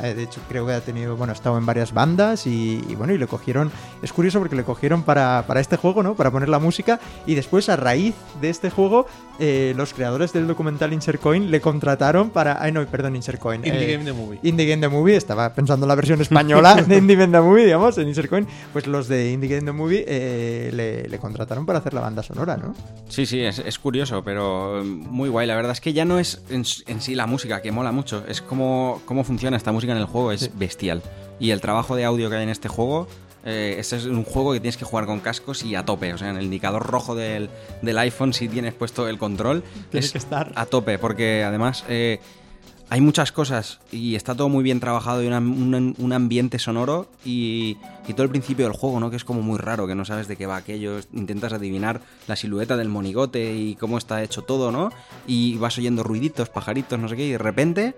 S2: Eh, de hecho, creo que ha tenido, bueno, ha estado en varias bandas y, y bueno, y le cogieron, es curioso porque le cogieron para, para este juego, ¿no? Para poner la música y después a raíz de este juego, eh, los creadores del documental Insert Coin le contrataron para, ay no, perdón, Insert Coin.
S1: Indie
S2: eh,
S1: Game The Movie.
S2: Indie Game The Movie, estaba pensando en la versión española [LAUGHS] de Indie Game The Movie, digamos, en Insert Coin, pues los de Indie Game The Movie eh, le, le contrataron para hacer la banda sonora, ¿no?
S3: Sí, sí, es, es curioso, pero eh, muy guay. La verdad es que ya no es en, en sí la música, que mola mucho, es cómo, cómo funciona esta música en el juego, es
S2: Sí.
S3: bestial. Y el trabajo de audio que hay en este juego, eh, este es un juego que tienes que jugar con cascos y a tope. O sea, en el indicador rojo del, del iPhone, si tienes puesto el control,
S2: Tiene
S3: es
S2: que estar.
S3: a tope, porque además eh, hay muchas cosas y está todo muy bien trabajado y una- un, un ambiente sonoro y, y todo el principio del juego, ¿no? Que es como muy raro, que no sabes de qué va aquello, intentas adivinar la silueta del monigote y cómo está hecho todo, ¿no? Y vas oyendo ruiditos, pajaritos, no sé qué, y de repente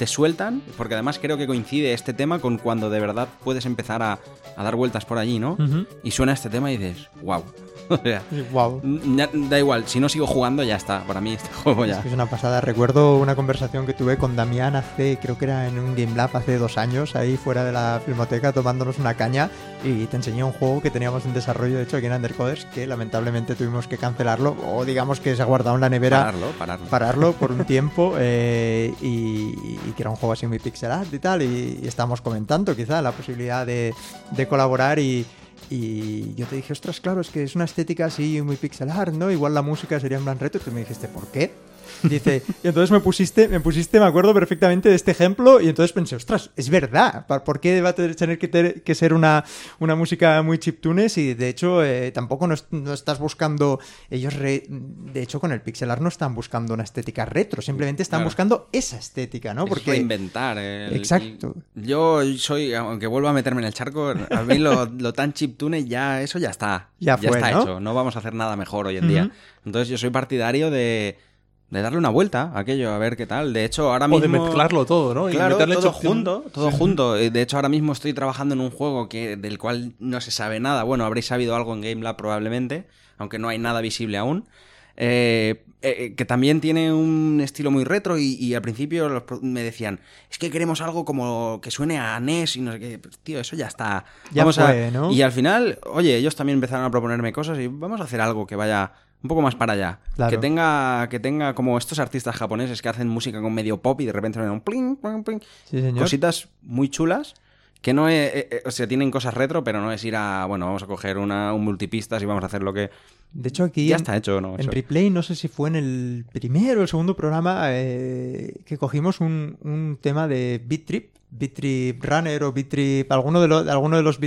S3: te sueltan, porque además creo que coincide este tema con cuando de verdad puedes empezar a, a dar vueltas por allí, ¿no? Y suena este tema y dices, wow. [LAUGHS] O sea,
S2: Wow.
S3: da igual, si no sigo jugando ya está, para mí este [LAUGHS] juego
S2: Es
S3: ya.
S2: que es una pasada. Recuerdo una conversación que tuve con Damián hace, creo que era en un Game Lab hace dos años, ahí fuera de la filmoteca, tomándonos una caña y te enseñé un juego que teníamos en desarrollo, de hecho, aquí en Undercoders, que lamentablemente tuvimos que cancelarlo o digamos que se ha guardado en la nevera.
S3: Pararlo, pararlo.
S2: pararlo por un [LAUGHS] tiempo eh, y, y que era un juego así muy pixel art y tal y, y estábamos comentando quizá la posibilidad de, de colaborar y, y yo te dije, ostras, claro, es que es una estética así muy pixel art, ¿no? Igual la música sería un gran reto y tú me dijiste, ¿por qué? Dice, y entonces me pusiste, me pusiste, me acuerdo perfectamente de este ejemplo y entonces pensé, ostras, es verdad, ¿por qué va a tener que, ter- que ser una, una música muy chiptunes? Y de hecho eh, tampoco no, es- no estás buscando, ellos re- de hecho con el pixel art no están buscando una estética retro, simplemente están
S3: Claro.
S2: buscando esa estética, ¿no?
S3: Es
S2: Porque
S3: reinventar. el-
S2: Exacto.
S3: Yo soy, aunque vuelva a meterme en el charco, a mí lo, [LAUGHS] lo tan chiptune ya, eso ya está.
S2: Ya fue,
S3: está
S2: ¿no?
S3: hecho. No vamos a hacer nada mejor hoy en día. Entonces yo soy partidario de, de darle una vuelta a aquello, a ver qué tal. De hecho, ahora
S1: O
S3: mismo...
S1: de mezclarlo todo, ¿no? Y
S3: Claro,
S1: meterle
S3: todo junto, todo junto. De hecho, ahora mismo estoy trabajando en un juego que, del cual no se sabe nada. Bueno, habréis sabido algo en GameLab probablemente, aunque no hay nada visible aún. Eh, eh, que también tiene un estilo muy retro y, y al principio los me decían, es que queremos algo como que suene a NES y no sé qué. Pues, tío, eso ya está.
S2: Ya
S3: Vamos a-
S2: fue, ¿no?
S3: Y al final, oye, ellos también empezaron a proponerme cosas y vamos a hacer algo que vaya un poco más para allá.
S2: Claro.
S3: Que tenga que tenga como estos artistas japoneses que hacen música con medio pop y de repente un pling, pling, pling.
S2: Sí, señor.
S3: Cositas muy chulas que no es, eh, eh, o sea, tienen cosas retro, pero no es ir a, bueno, vamos a coger una, un multipistas y vamos a hacer lo que...
S2: De hecho, aquí
S3: Ya
S2: en-
S3: está hecho, ¿no?
S2: En
S3: Eso.
S2: replay, no sé si fue en el primero o el segundo programa eh, que cogimos un, un tema de Beat Trip, Beat Trip Runner o Beat Trip, alguno de, los alguno de los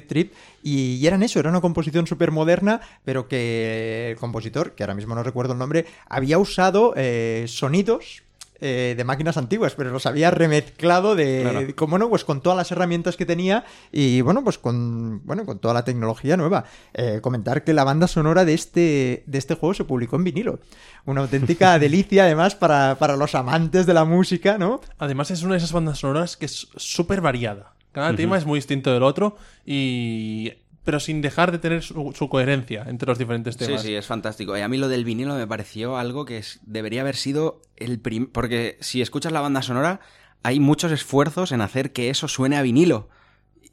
S2: y eran eso, era una composición súper moderna, pero que el compositor, que ahora mismo no recuerdo el nombre, había usado eh, sonidos eh, de máquinas antiguas, pero los había remezclado de,
S3: Claro.
S2: como no, pues con todas las herramientas que tenía y bueno, pues con bueno, con toda la tecnología nueva. Eh, comentar que la banda sonora de este de este juego se publicó en vinilo. Una auténtica [LAUGHS] delicia además para, para los amantes de la música, ¿no?
S1: Además es una de esas bandas sonoras que es súper variada. Cada tema es muy distinto del otro y... Pero sin dejar de tener su, su coherencia entre los diferentes
S3: Sí,
S1: temas.
S3: sí, es fantástico. Y a mí lo del vinilo me pareció algo que es- debería haber sido el primer... Porque si escuchas la banda sonora, hay muchos esfuerzos en hacer que eso suene a vinilo.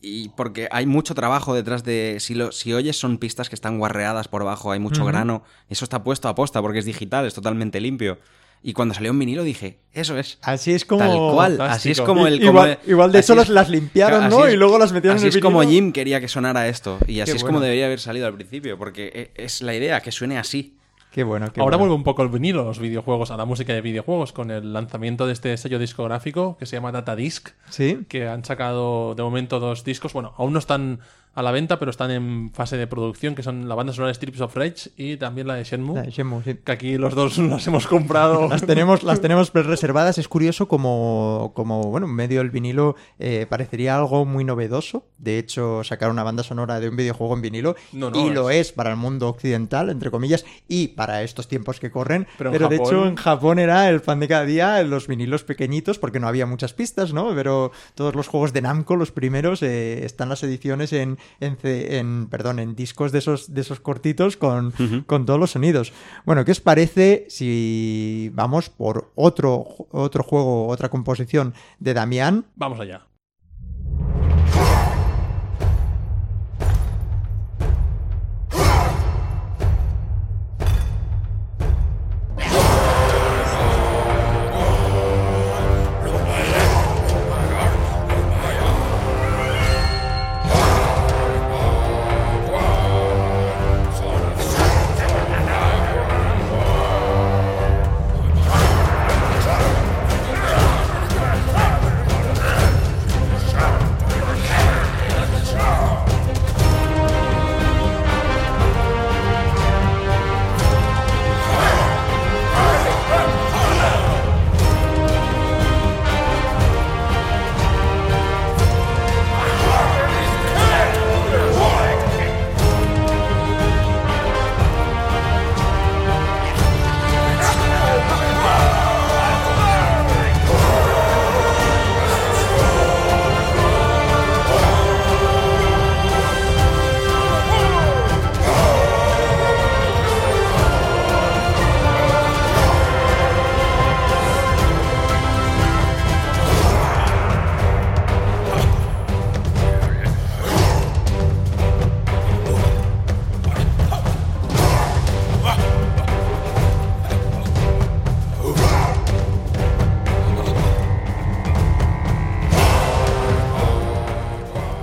S3: Y porque hay mucho trabajo detrás de... Si, lo, si oyes son pistas que están guarreadas por abajo, hay mucho grano. Eso está puesto a posta porque es digital, es totalmente limpio. Y cuando salió en vinilo dije, eso es.
S2: Así es como.
S3: Tal cual.
S1: Fantástico.
S3: Así es como el. Como
S2: igual, igual de
S3: así
S2: hecho las, las limpiaron, ¿no?
S3: así es-
S2: y luego las metieron
S3: Así
S2: en el
S3: es como. Jim quería que sonara esto. Y así
S2: Qué
S3: es
S2: bueno.
S3: como debería haber salido al principio, porque e- es la idea, que suene así.
S2: Qué bueno, qué
S1: Ahora
S2: bueno.
S1: vuelve un poco el vinilo, a los videojuegos, a la música de videojuegos, con el lanzamiento de este sello discográfico que se llama Data Disc,
S2: Sí.
S1: que han sacado de momento dos discos. Bueno, aún no están a la venta, pero están en fase de producción, que son la banda sonora de Strips of Rage y también la de Shenmue.
S2: La de Shenmue, sí.
S1: Que aquí los dos [LAUGHS] las hemos comprado.
S2: Las tenemos, las tenemos reservadas. Es curioso como, como bueno, en medio del vinilo eh, parecería algo muy novedoso. De hecho, sacar una banda sonora de un videojuego en vinilo.
S1: No, no,
S2: y lo es para el mundo occidental, entre comillas, y para estos tiempos que corren.
S1: Pero
S2: de hecho, en Japón era el pan de cada día los vinilos pequeñitos, porque no había muchas pistas, ¿no? Pero todos los juegos de Namco, los primeros, eh, están las ediciones en, en, perdón, en discos de esos, de esos cortitos con, con todos los sonidos. Bueno, ¿qué os parece si vamos por otro, otro juego, otra composición de Damián?
S1: Vamos allá.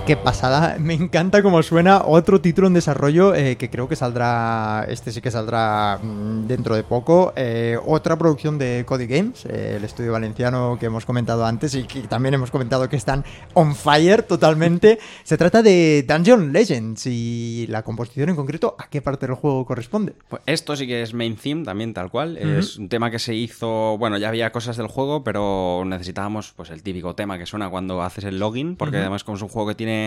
S2: Qué pasada, [LAUGHS] me encanta cómo suena otro título en desarrollo eh, que creo que saldrá, este sí que saldrá mm, dentro de poco, eh, otra producción de Cody Games, eh, el estudio valenciano que hemos comentado antes y que también hemos comentado que están on fire totalmente. Se trata de Dungeon Legends y la composición en concreto, ¿a qué parte del juego corresponde?
S3: Pues esto sí que es main theme también, tal cual. Es un tema que se hizo. Bueno, ya había cosas del juego, pero necesitábamos pues el típico tema que suena cuando haces el login, porque además, como es un juego que tiene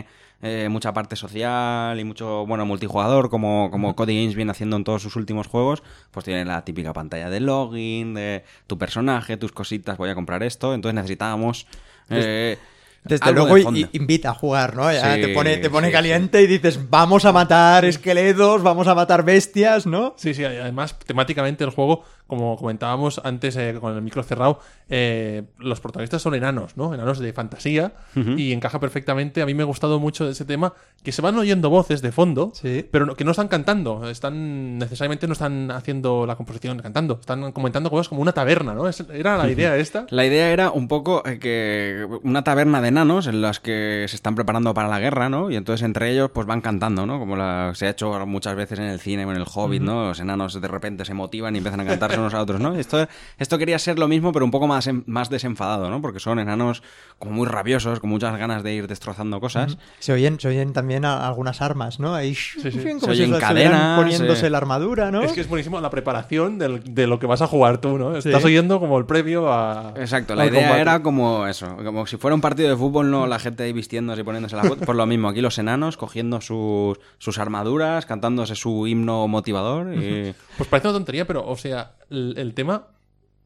S3: eh, mucha parte social y mucho, bueno, multijugador, como, como Cody Games viene haciendo en todos sus últimos juegos, pues tiene la típica pantalla de login, de tu personaje, tus cositas, voy a comprar esto. Entonces necesitábamos. eh,
S2: Desde
S3: algo
S2: luego invita a jugar, ¿no? Ya
S3: Sí,
S2: te pone, te pone
S3: sí,
S2: caliente y dices, vamos a matar esqueletos, vamos a matar bestias, ¿no?
S1: Sí, sí, además temáticamente el juego, como comentábamos antes eh, con el micro cerrado, eh, los protagonistas son enanos, ¿no? Enanos de fantasía y encaja perfectamente. A mí me ha gustado mucho ese tema, que se van oyendo voces de fondo,
S2: Sí.
S1: pero no- que no están cantando, están necesariamente no están haciendo la composición cantando, están comentando cosas como una taberna, ¿no? Es- era la idea esta.
S3: La idea era un poco eh, que una taberna de enanos en las que se están preparando para la guerra, ¿no? Y entonces entre ellos pues van cantando, ¿no? Como la- se ha hecho muchas veces en el cine o en el Hobbit, ¿no? Los enanos de repente se motivan y empiezan a cantarse [LAUGHS] unos a otros, ¿no? Esto, esto quería ser lo mismo, pero un poco más, más desenfadado, ¿no? Porque son enanos como muy rabiosos, con muchas ganas de ir destrozando cosas.
S2: Se oyen, se oyen también a- algunas armas, ¿no? Ahí
S1: sí.
S2: como
S3: Se
S2: si
S3: oyen cadenas,
S2: poniéndose
S3: eh.
S2: la armadura, ¿no?
S1: Es que es buenísimo la preparación del- de lo que vas a jugar tú, ¿no?
S2: Sí.
S1: Estás oyendo como el previo a...
S3: Exacto, la idea
S1: combate.
S3: era como eso, como si fuera un partido de fútbol, no la gente ahí vistiéndose y poniéndose la foto. Por lo mismo, aquí los enanos cogiendo sus, sus armaduras, cantándose su himno motivador y...
S1: Pues parece una tontería, pero, o sea, el, el tema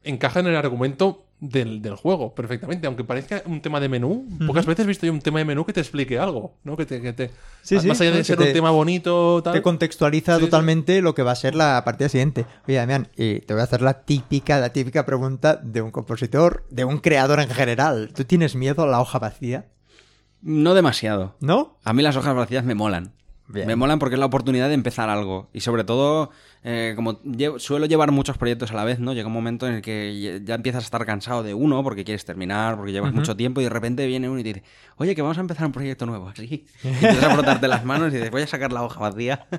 S1: encaja en el argumento del, del juego perfectamente. Aunque parezca un tema de menú, pocas veces he visto yo un tema de menú que te explique algo, ¿no? Que te, que te-
S2: Sí, sí,
S1: más allá de ser
S2: te-
S1: un tema bonito, tal.
S2: Te contextualiza
S1: Sí, sí.
S2: totalmente lo que va a ser la partida siguiente. Oye, Damián, y te voy a hacer la típica, la típica pregunta de un compositor, de un creador en general. ¿Tú tienes miedo a la hoja vacía?
S3: No demasiado.
S2: ¿No?
S3: A mí las hojas vacías me molan.
S2: Bien.
S3: Me molan porque es la oportunidad de empezar algo. Y sobre todo, eh, como suelo llevar muchos proyectos a la vez, ¿no? Llega un momento en el que ya- empiezas a estar cansado de uno porque quieres terminar, porque llevas mucho tiempo y de repente viene uno y te dice, oye, que vamos a empezar un proyecto nuevo. Así. [LAUGHS] Y [LAUGHS] empiezas a frotarte las manos y dices, voy a sacar la hoja vacía. [LAUGHS]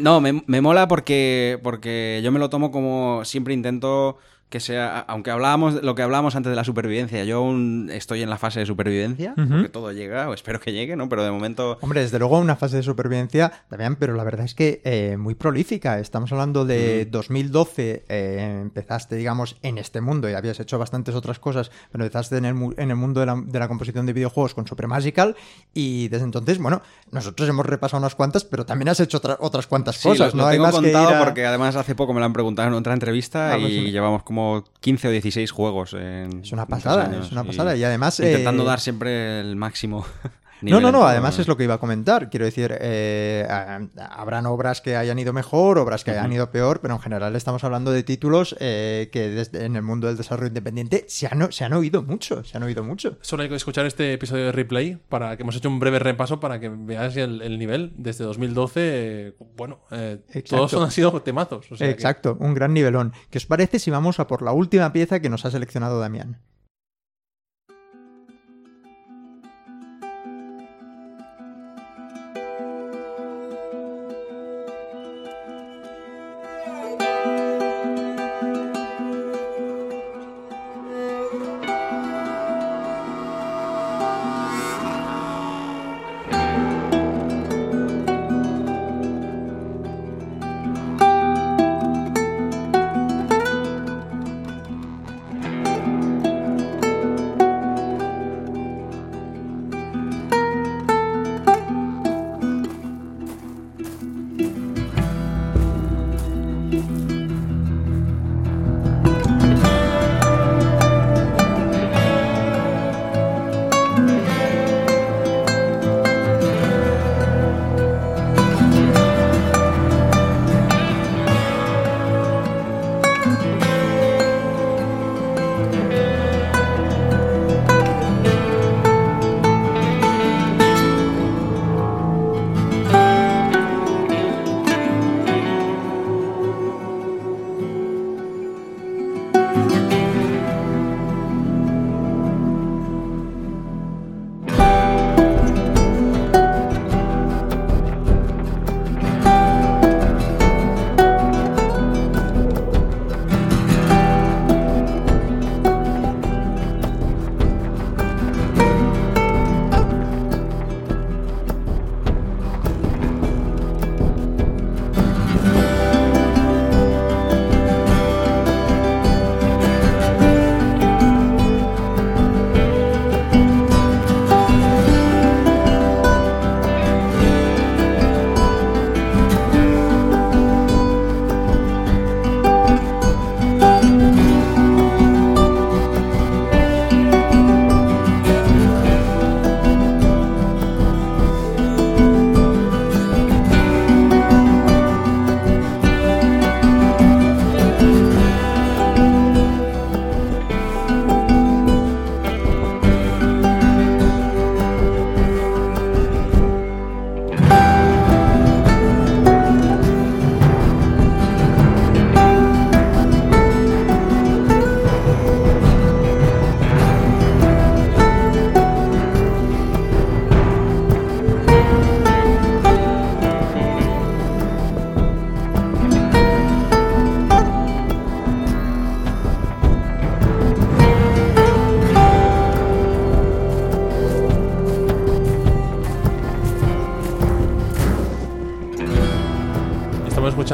S3: No, me, me mola porque, porque yo me lo tomo como siempre intento que sea, aunque hablábamos lo que hablábamos antes de la supervivencia, yo aún estoy en la fase de supervivencia, porque todo llega, o espero que llegue, ¿no? Pero de momento
S2: Hombre, desde luego una fase de supervivencia, Damián, pero la verdad es que eh, muy prolífica. Estamos hablando de 2012, eh, empezaste, digamos, en este mundo y habías hecho bastantes otras cosas, pero empezaste en el, mu- en el mundo de la, de la composición de videojuegos con Super Magical y desde entonces, bueno, nosotros hemos repasado unas cuantas, pero también has hecho otra- otras cuantas
S3: Sí,
S2: cosas,
S3: lo,
S2: ¿no?
S3: lo
S2: Hay
S3: tengo
S2: más que ir
S3: contado
S2: a-
S3: porque además hace poco me lo han preguntado en otra entrevista
S2: Ah, pues
S3: y
S2: sí.
S3: llevamos como 15 o 16 juegos en
S2: Es una pasada,
S3: años
S2: es una pasada. Y además,
S3: Intentando
S2: eh,
S3: dar siempre el máximo. [LAUGHS]
S2: No, no, no, además es lo que iba a comentar. Quiero decir, eh, habrán obras que hayan ido mejor, obras que hayan ido peor, pero en general estamos hablando de títulos eh, que desde, en el mundo del desarrollo independiente se han, se han oído mucho, se han oído mucho.
S1: Solo hay que escuchar este episodio de replay para que hemos hecho un breve repaso para que veáis el, el nivel. Desde 2012, eh, bueno, todos han sido temazos. o sea que-
S2: Exacto, un gran nivelón. ¿Qué os parece si vamos a por la última pieza que nos ha seleccionado Damián?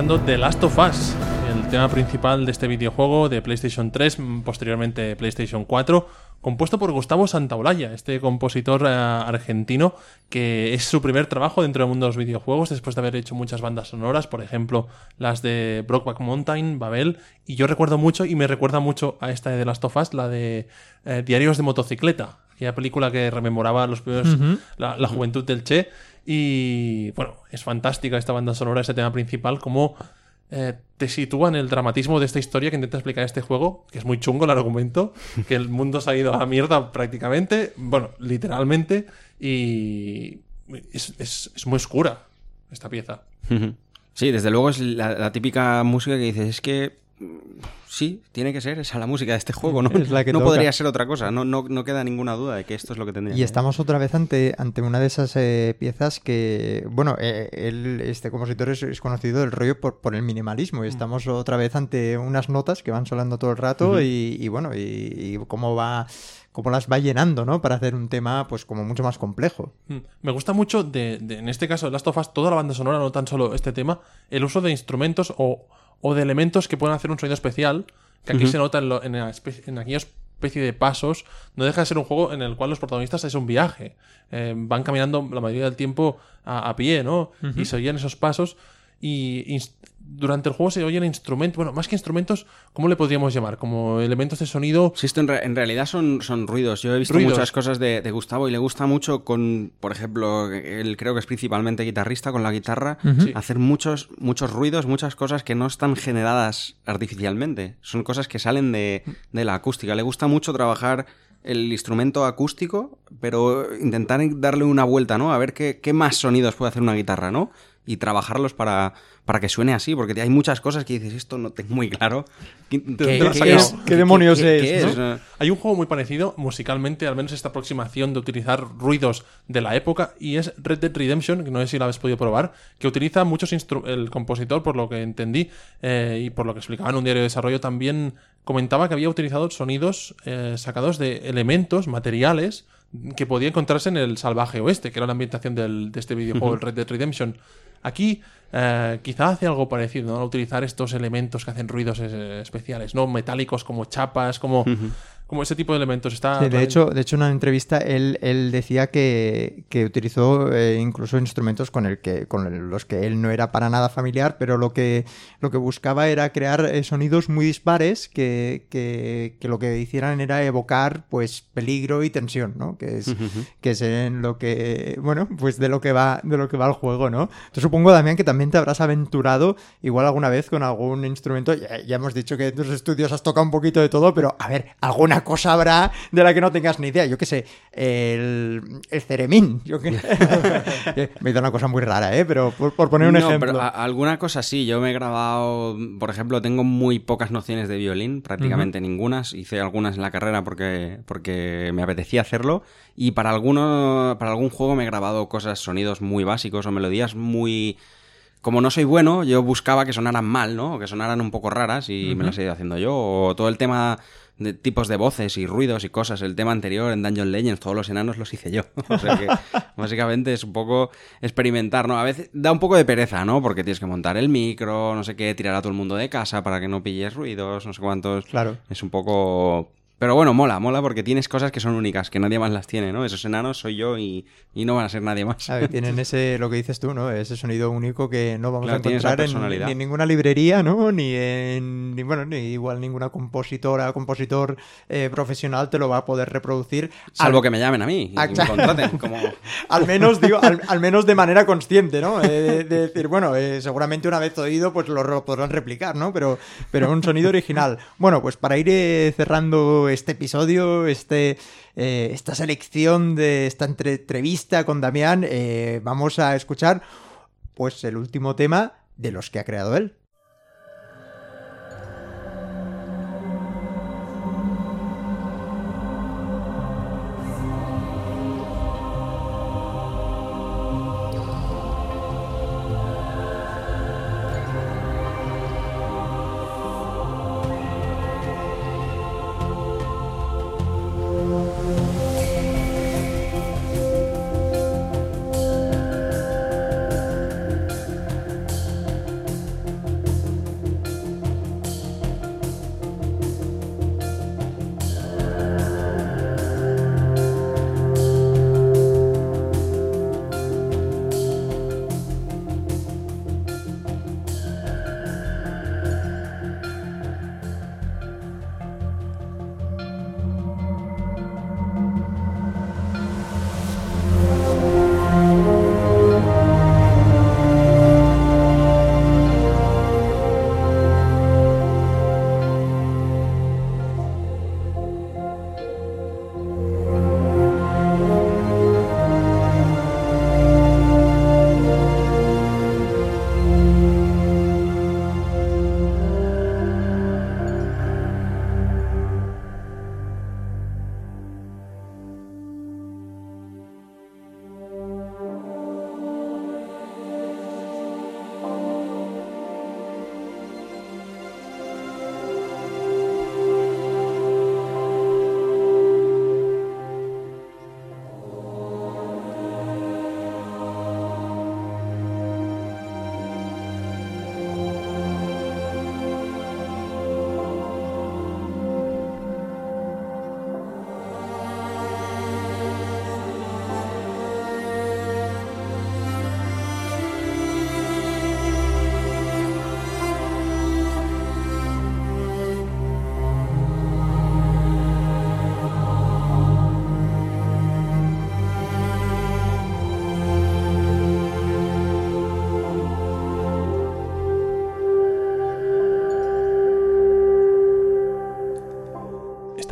S1: Escuchando The Last of Us, el tema principal de este videojuego de PlayStation 3, mm, posteriormente PlayStation 4, compuesto por Gustavo Santaolalla, este compositor eh, argentino que es su primer trabajo dentro del mundo de los videojuegos, después de haber hecho muchas bandas sonoras, por ejemplo, las de Brokeback Mountain, Babel, y yo recuerdo mucho, y me recuerda mucho a esta de The Last of Us, la de eh, Diarios de motocicleta, aquella película que rememoraba los primeros, la, la juventud del Che, y bueno, es fantástica esta banda sonora, este tema principal, como eh, te sitúa en el dramatismo de esta historia que intenta explicar este juego, que es muy chungo el argumento, [LAUGHS] que el mundo se ha ido a la mierda prácticamente, bueno, literalmente, y es, es- es muy oscura. esta pieza.
S3: Sí, desde luego es la, la típica música que dices, es que sí, tiene que ser esa la música de este juego, ¿no? [LAUGHS]
S2: Es la que
S3: no
S2: toca.
S3: podría ser otra cosa, no, no, no queda ninguna duda de que esto es lo que tendría.
S2: Y
S3: que
S2: estamos otra vez ante, ante una de esas eh, piezas que, bueno, eh, él, este compositor es, es conocido del rollo por, por el minimalismo y estamos otra vez ante unas notas que van sonando todo el rato y, y bueno, y, y cómo va, cómo las va llenando, ¿no? Para hacer un tema, pues como mucho más complejo.
S1: Mm. Me gusta mucho, de, de- en este caso, Last of Us, toda la banda sonora, no tan solo este tema, el uso de instrumentos o, o de elementos que pueden hacer un sonido especial, que aquí se nota en, lo- en, especie de pasos. No deja de ser un juego en el cual los protagonistas es un viaje. Eh, van caminando la mayoría del tiempo a, a pie, ¿no? Y se oyen esos pasos. Y durante el juego se oyen instrumentos, bueno, más que instrumentos, ¿cómo le podríamos llamar? Como elementos de sonido
S3: Sí, esto en, re- en realidad son, son ruidos. Yo he visto
S1: Ruidos.
S3: muchas cosas de, de Gustavo y le gusta mucho con, por ejemplo, él creo que es principalmente guitarrista con la guitarra, hacer muchos, muchos ruidos, muchas cosas que no están generadas artificialmente. Son cosas que salen de, de la acústica. Le gusta mucho trabajar el instrumento acústico, pero intentar darle una vuelta, ¿no? A ver qué, qué más sonidos puede hacer una guitarra, ¿no? Y trabajarlos para, para que suene así, porque hay muchas cosas que dices, esto no tengo muy claro. [LAUGHS] ¿Qué,
S1: lo
S2: demonios
S3: qué-
S2: es,
S3: qué
S2: no?
S1: Hay un juego muy parecido musicalmente, al menos esta aproximación de utilizar ruidos de la época, y es Red Dead Redemption, que no sé si la habéis podido probar, que utiliza muchos instru- el compositor, por lo que entendí, eh, y por lo que explicaba en un diario de desarrollo, también comentaba que había utilizado sonidos eh, sacados de elementos, materiales, que podía encontrarse en el salvaje oeste, que era la ambientación del- de este videojuego, el Red Dead Redemption. Aquí eh, quizá hace algo parecido, ¿no? Utilizar estos elementos que hacen ruidos eh, especiales, ¿no? Metálicos como chapas, como, como ese tipo de elementos. Está
S2: Sí, de hecho, de hecho, en una entrevista él, él decía que, que utilizó eh, incluso instrumentos con, el que, con los que él no era para nada familiar, pero lo que, lo que buscaba era crear eh, sonidos muy dispares que, que, que lo que hicieran era evocar pues peligro y tensión, ¿no? Que es, que es en lo que, bueno, pues de lo que va, de lo que va el juego, ¿no? Supongo, Damián, que también te habrás aventurado igual alguna vez con algún instrumento. Ya, ya hemos dicho que en tus estudios has tocado un poquito de todo, pero a ver, alguna cosa habrá de la que no tengas ni idea. Yo qué sé, el, el ceremín. Yo [LAUGHS] [LAUGHS] que... Me da una cosa muy rara, ¿eh? Pero por, por poner un
S3: no,
S2: ejemplo.
S3: pero a- alguna cosa sí. Yo me he grabado, por ejemplo, tengo muy pocas nociones de violín, prácticamente ningunas. Hice algunas en la carrera porque, porque me apetecía hacerlo. Y para alguno, para algún juego me he grabado cosas, sonidos muy básicos o melodías muy. Como no soy bueno, yo buscaba que sonaran mal, ¿no? O que sonaran un poco raras y me las he ido haciendo yo. O todo el tema de tipos de voces y ruidos y cosas. El tema anterior en Dungeon Legends, todos los enanos los hice yo. [LAUGHS] O sea que [LAUGHS] básicamente es un poco experimentar, ¿no? A veces da un poco de pereza, ¿no? Porque tienes que montar el micro, no sé qué, tirar a todo el mundo de casa para que no pilles ruidos, no sé cuántos.
S2: Claro.
S3: Es un poco... Pero bueno, mola, mola porque tienes cosas que son únicas, que nadie más las tiene, ¿no? Esos enanos soy yo y, y no van a ser nadie más.
S2: A ver, [LAUGHS] tienen ese, lo que dices tú, ¿no? Ese sonido único que no vamos
S3: Claro,
S2: a encontrar en, ni en ninguna librería, ¿no? Ni en, ni, bueno, ni igual ninguna compositora, compositor eh, profesional te lo va a poder reproducir.
S3: Salvo
S2: Al-
S3: que me llamen a mí y me contraten. Como... [LAUGHS]
S2: al menos, digo, al, al menos de manera consciente, ¿no? Eh, de, de decir, bueno, eh, seguramente una vez oído, pues lo, lo podrán replicar, ¿no? Pero, pero un sonido original. Bueno, pues para ir eh, este episodio, este, eh, esta selección de esta entre- entrevista con Damián, eh, vamos a escuchar, pues, el último tema de los que ha creado él.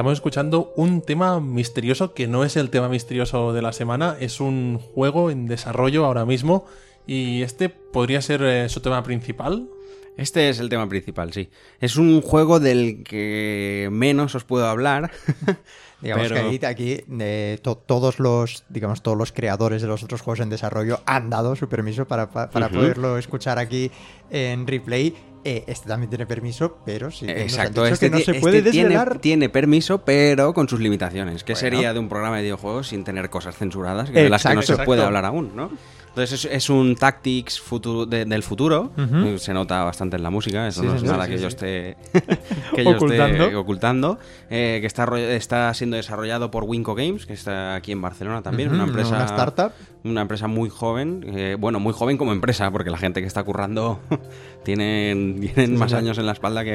S1: Estamos escuchando un tema misterioso que no es el tema misterioso de la semana, es un juego en desarrollo ahora mismo y este podría ser eh, su tema principal.
S3: Este es el tema principal, sí. Es un juego del que menos os puedo hablar. [LAUGHS]
S2: Digamos
S3: Pero-
S2: que aquí, aquí, eh, to- todos los digamos todos los creadores de los otros juegos en desarrollo han dado su permiso para, pa- para poderlo escuchar aquí en replay. Eh, este también tiene permiso, pero sí
S3: Exacto, este,
S2: que no se
S3: este
S2: puede
S3: tiene,
S2: desvelar.
S3: tiene permiso, pero con sus limitaciones. ¿Qué
S2: Bueno.
S3: sería de un programa de videojuegos sin tener cosas censuradas? Que de las que no se puede hablar aún, ¿no? Entonces es, es un Tactics futuro, de- del futuro. Se nota bastante en la música. Eso
S2: Sí,
S3: no es
S2: señor,
S3: nada
S2: sí,
S3: que yo esté, [LAUGHS] que yo
S2: Ocultando.
S3: esté ocultando. Eh, que está, está siendo desarrollado por Winco Games, que está aquí en Barcelona también.
S2: Ujú,
S3: una empresa
S2: una startup.
S3: Una empresa muy joven, eh, bueno, muy joven como empresa, porque la gente que está currando [LAUGHS] tienen, tienen
S2: Sí,
S3: más
S2: sí.
S3: años en la espalda que...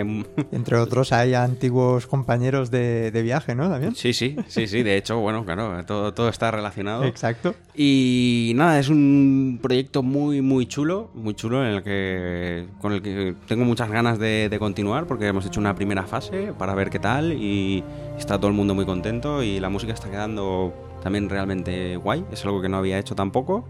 S2: Entre otros hay antiguos compañeros de, de viaje, ¿no? También.
S3: Sí, sí, sí, sí, de hecho, bueno, claro, todo, todo está relacionado.
S2: Exacto.
S3: Y nada, es un proyecto muy, muy chulo, muy chulo, en el que, con el que tengo muchas ganas de, de continuar, porque hemos hecho una primera fase para ver qué tal y está todo el mundo muy contento y la música está quedando también realmente guay, es algo que no había hecho tampoco.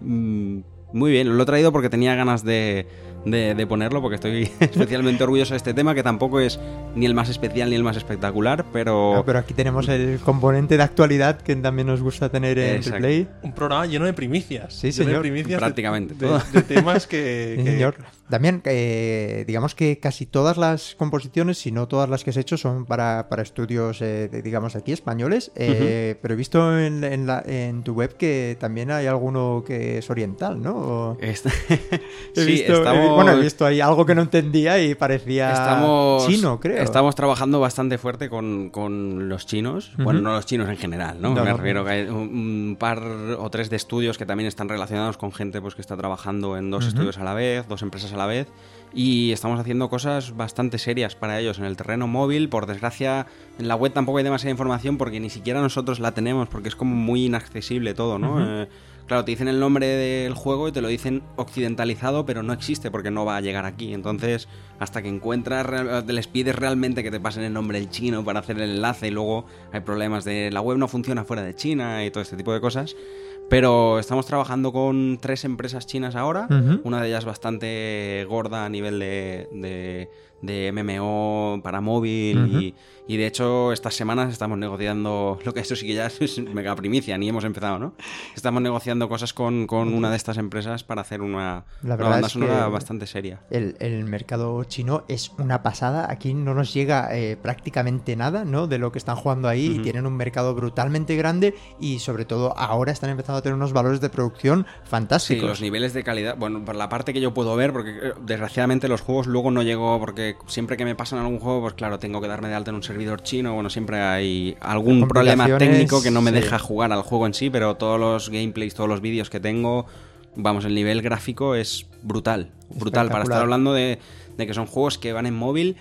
S3: Mm, Muy bien, lo he traído porque tenía ganas de, de- de ponerlo, porque estoy [LAUGHS] especialmente orgulloso de este tema, que tampoco es ni el más especial ni el más espectacular, pero...
S2: No, pero aquí tenemos el componente de actualidad que también nos gusta tener en
S3: Exacto.
S2: replay.
S1: Un programa lleno de primicias.
S2: Sí,
S1: lleno de
S2: señor.
S1: primicias
S3: Prácticamente
S1: de,
S3: todo.
S1: de temas que,
S2: Sí,
S1: que-
S2: señor. También, eh, digamos que casi todas las composiciones, si no todas las que has hecho, son para, para estudios, eh, de- digamos, aquí españoles. eh, Pero he visto en, en la- en tu web que también hay alguno que es oriental, ¿no? O- [LAUGHS]
S3: sí,
S2: visto,
S3: estamos...
S2: bueno, he visto ahí algo que no entendía y parecía
S3: Estamos,
S2: chino, creo.
S3: Estamos trabajando bastante fuerte con, con los chinos. Bueno,
S2: Ujú.
S3: no los chinos en general, ¿no?
S2: No,
S3: Me
S2: no.
S3: refiero que hay un, par o tres de estudios que también están relacionados con gente pues, que está trabajando en dos
S2: Ujú.
S3: estudios a la vez, dos empresas a la vez. Y estamos haciendo cosas bastante serias para ellos en el terreno móvil. Por desgracia, en la web tampoco hay demasiada información porque ni siquiera nosotros la tenemos porque es como muy inaccesible todo, ¿no? Eh, Claro, te dicen el nombre del juego y te lo dicen occidentalizado, pero no existe porque no va a llegar aquí. Entonces, hasta que encuentras, te les pides realmente que te pasen el nombre en chino para hacer el enlace y luego hay problemas de la web no funciona fuera de China y todo este tipo de cosas. Pero estamos trabajando con tres empresas chinas ahora, una de ellas bastante gorda a nivel de, de, de MMO para móvil y, y de hecho estas semanas estamos negociando, [LAUGHS] lo que esto sí que ya es mega primicia, ni hemos empezado, ¿no? Estamos negociando cosas con, con una de estas empresas para hacer una,
S2: La
S3: una
S2: verdad
S3: banda
S2: es
S3: sonora
S2: que-
S3: bastante seria.
S2: El, el mercado chino es una pasada. Aquí no nos llega eh, prácticamente nada ¿no? de lo que están jugando ahí. y tienen un mercado brutalmente grande y sobre todo ahora están empezando a tener unos valores de producción
S3: Sí,
S2: fantásticos.
S3: los niveles de calidad, bueno, por la parte que yo puedo ver, porque eh, desgraciadamente los juegos luego no llego, porque siempre que me pasan algún juego, pues claro, tengo que darme de alta en un servidor chino, bueno, siempre hay algún problema técnico que no me
S2: sí.
S3: deja jugar al juego en sí, pero todos los gameplays, todos los vídeos que tengo, vamos, el nivel gráfico es brutal, brutal, para estar hablando de, de que son juegos que van en móvil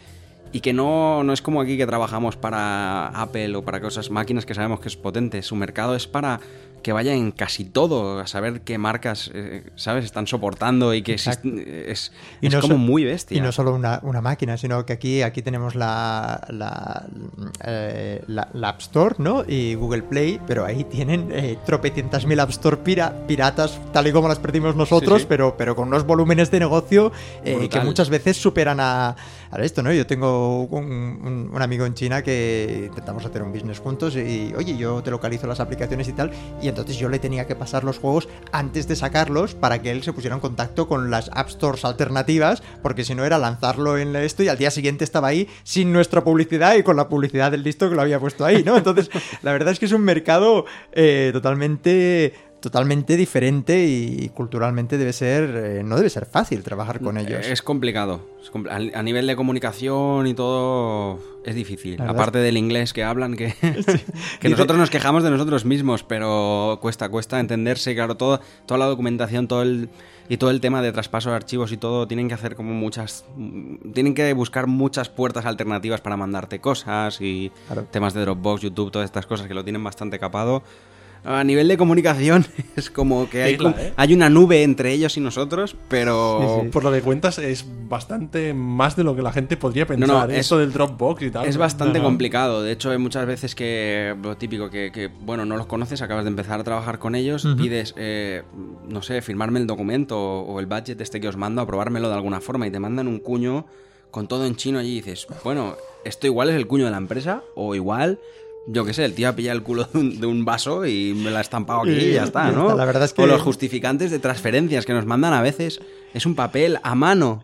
S3: y que no, no es como aquí que trabajamos para Apple o para cosas, máquinas que sabemos que es potente. Su mercado es para que vaya en casi todo, a saber qué marcas, eh, ¿sabes? Están soportando y que existen. Es,
S2: Y
S3: es
S2: no
S3: como
S2: so-
S3: muy bestia.
S2: Y no solo una, una máquina, sino que aquí, aquí tenemos la, la, eh, la- la App Store, ¿no? Y Google Play, pero ahí tienen eh, tropecientas mil App Store pira- piratas, tal y como las perdimos nosotros,
S3: Sí, sí.
S2: Pero, pero con unos volúmenes de negocio eh, que muchas veces superan a, a esto, ¿no? Yo tengo un, amigo en China que intentamos hacer un business juntos y, oye, yo te localizo las aplicaciones y tal, y entonces yo le tenía que pasar los juegos antes de sacarlos para que él se pusiera en contacto con las App Stores alternativas, porque si no era lanzarlo en esto y al día siguiente estaba ahí sin nuestra publicidad y con la publicidad del listo que lo había puesto ahí, ¿no? Entonces, la verdad es que es un mercado eh, totalmente totalmente diferente y culturalmente debe ser eh, no debe ser fácil trabajar con ellos.
S3: Es complicado. Es compl- a, nivel de comunicación y todo es difícil. Aparte del inglés que hablan, que, [LAUGHS] [LAUGHS] que nosotros nos quejamos de nosotros mismos, pero cuesta, cuesta entenderse. Claro, todo, toda la documentación, todo el y todo el tema de traspaso de archivos y todo, tienen que hacer como muchas. mm, Tienen que buscar muchas puertas alternativas para mandarte cosas y
S2: Claro.
S3: temas de Dropbox, YouTube, todas estas cosas que lo tienen bastante capado. A nivel de comunicación [LAUGHS] es como que hay,
S1: Isla,
S3: como-
S1: ¿eh?
S3: hay una nube entre ellos y nosotros, pero
S1: Por lo que cuentas, es bastante más de lo que la gente podría pensar.
S3: no,
S1: ¿eh?
S3: es-
S1: Esto del Dropbox y tal.
S3: es bastante
S1: No, no.
S3: complicado. De hecho, hay muchas veces que lo típico que, que, bueno, no los conoces, acabas de empezar a trabajar con ellos, pides, eh, no sé, firmarme el documento o, o el budget este que os mando, aprobármelo de alguna forma y te mandan un cuño con todo en chino allí y dices, bueno, esto igual es el cuño de la empresa o igual... Yo qué sé, el tío ha pillado el culo de un, de un vaso y me lo ha estampado aquí y ya está,
S2: ya
S3: ¿no?
S2: está. La verdad es que-
S3: O los justificantes de transferencias que nos mandan a veces es un papel a mano.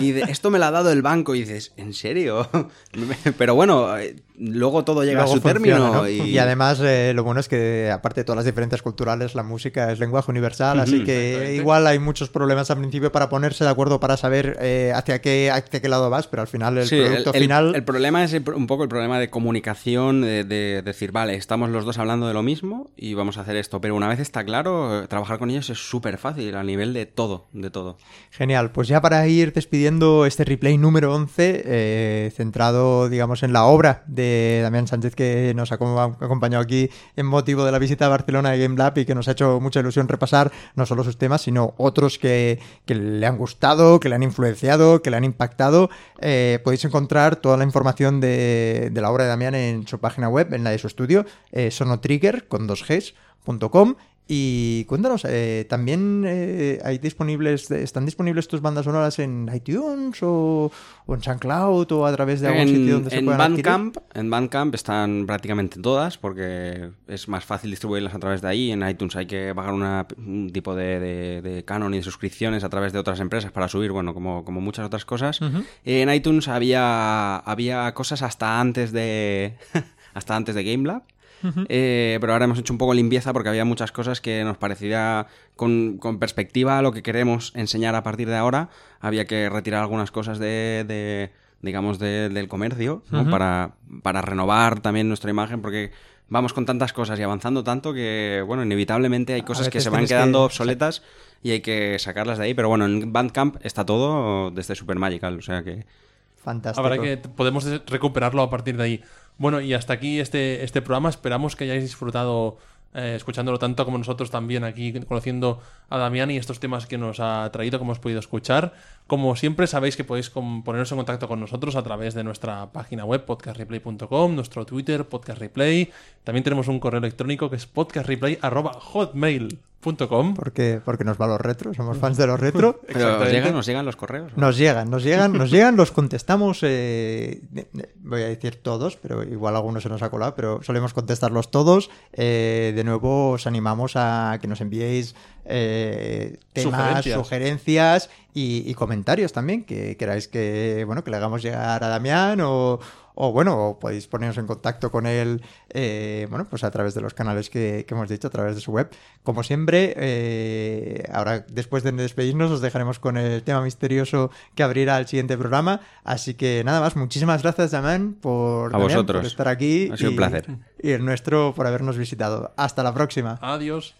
S3: Y de, esto me lo ha dado el banco y dices, ¿en serio? [LAUGHS] Pero bueno, eh, luego todo llega
S2: Luego
S3: a su
S2: funciona,
S3: término
S2: ¿no?
S3: y...
S2: Y además eh, lo bueno es que aparte de todas las diferencias culturales, la música es lenguaje universal, así que igual hay muchos problemas al principio para ponerse de acuerdo para saber eh, hacia qué hacia qué lado vas, pero al final el
S3: Sí,
S2: producto
S3: el,
S2: final
S3: el problema es un poco el problema de comunicación, de, de decir, vale, estamos los dos hablando de lo mismo y vamos a hacer esto. Pero una vez está claro, trabajar con ellos es súper fácil a nivel de todo, de todo.
S2: Genial, pues ya para ir despidiendo este replay número 11, eh, centrado, digamos, en la obra de Damián Sánchez que nos ha acom- ha acompañado aquí en motivo de la visita a Barcelona de Game Lab y que nos ha hecho mucha ilusión repasar no solo sus temas, sino otros que, le han gustado, que le han influenciado, que le han impactado. Eh, podéis encontrar toda la información de, la obra de Damián en su página web, en la de su estudio, eh, sonotrigger con dos gs.com. Y cuéntanos, eh, ¿también eh, hay disponibles, están disponibles tus bandas sonoras en iTunes o, o en SoundCloud o a través de algún
S3: En,
S2: sitio donde se puedan adquirir?
S3: Bandcamp, en Bandcamp están prácticamente todas porque es más fácil distribuirlas a través de ahí. En iTunes hay que pagar una- un tipo de, de- de canon y de suscripciones a través de otras empresas para subir, bueno, como, como muchas otras cosas. En iTunes había, había cosas hasta antes de [LAUGHS] hasta antes de GameLab. Eh, pero ahora hemos hecho un poco limpieza porque había muchas cosas que nos parecía con, con perspectiva a lo que queremos enseñar a partir de ahora. Había que retirar algunas cosas de, de, digamos, de- del comercio ¿no? para, para renovar también nuestra imagen porque vamos con tantas cosas y avanzando tanto que, bueno, inevitablemente hay cosas que se van quedando
S2: que-
S3: obsoletas y hay que sacarlas de ahí. Pero bueno, en Bandcamp está todo desde Super Magical, o sea que...
S2: Fantástico.
S1: Habrá que podemos de- recuperarlo a partir de ahí. Bueno, y hasta aquí este, este programa. Esperamos que hayáis disfrutado eh, escuchándolo tanto como nosotros también aquí, conociendo a Damián y estos temas que nos ha traído, como hemos podido escuchar. Como siempre, sabéis que podéis poneros en contacto con nosotros a través de nuestra página web, podcastreplay.com, nuestro Twitter, podcastreplay. También tenemos un correo electrónico que es podcastreplay.hotmail.com.
S2: Porque, porque nos va los retros, somos fans de los retro. [LAUGHS]
S3: Pero ¿os
S1: Exactamente.
S3: llegan, nos llegan los correos.
S2: Nos llegan, nos llegan, nos llegan, los contestamos, eh, voy a decir todos, pero igual algunos se nos ha colado, pero solemos contestarlos todos. Eh, de nuevo os animamos a que nos enviéis eh, temas,
S1: Sugerencias.
S2: sugerencias, y, y comentarios también que queráis que, bueno, que le hagamos llegar a Damián o, o, bueno, o podéis poneros en contacto con él, eh, bueno, pues a través de los canales que, que hemos dicho, a través de su web. Como siempre, eh, ahora después de despedirnos os dejaremos con el tema misterioso que abrirá el siguiente programa. Así que nada más, muchísimas gracias, Damián, por,
S3: A
S2: Damián,
S3: vosotros.
S2: por estar aquí.
S3: Ha sido un placer.
S2: Y el nuestro por habernos visitado. Hasta la próxima.
S1: Adiós.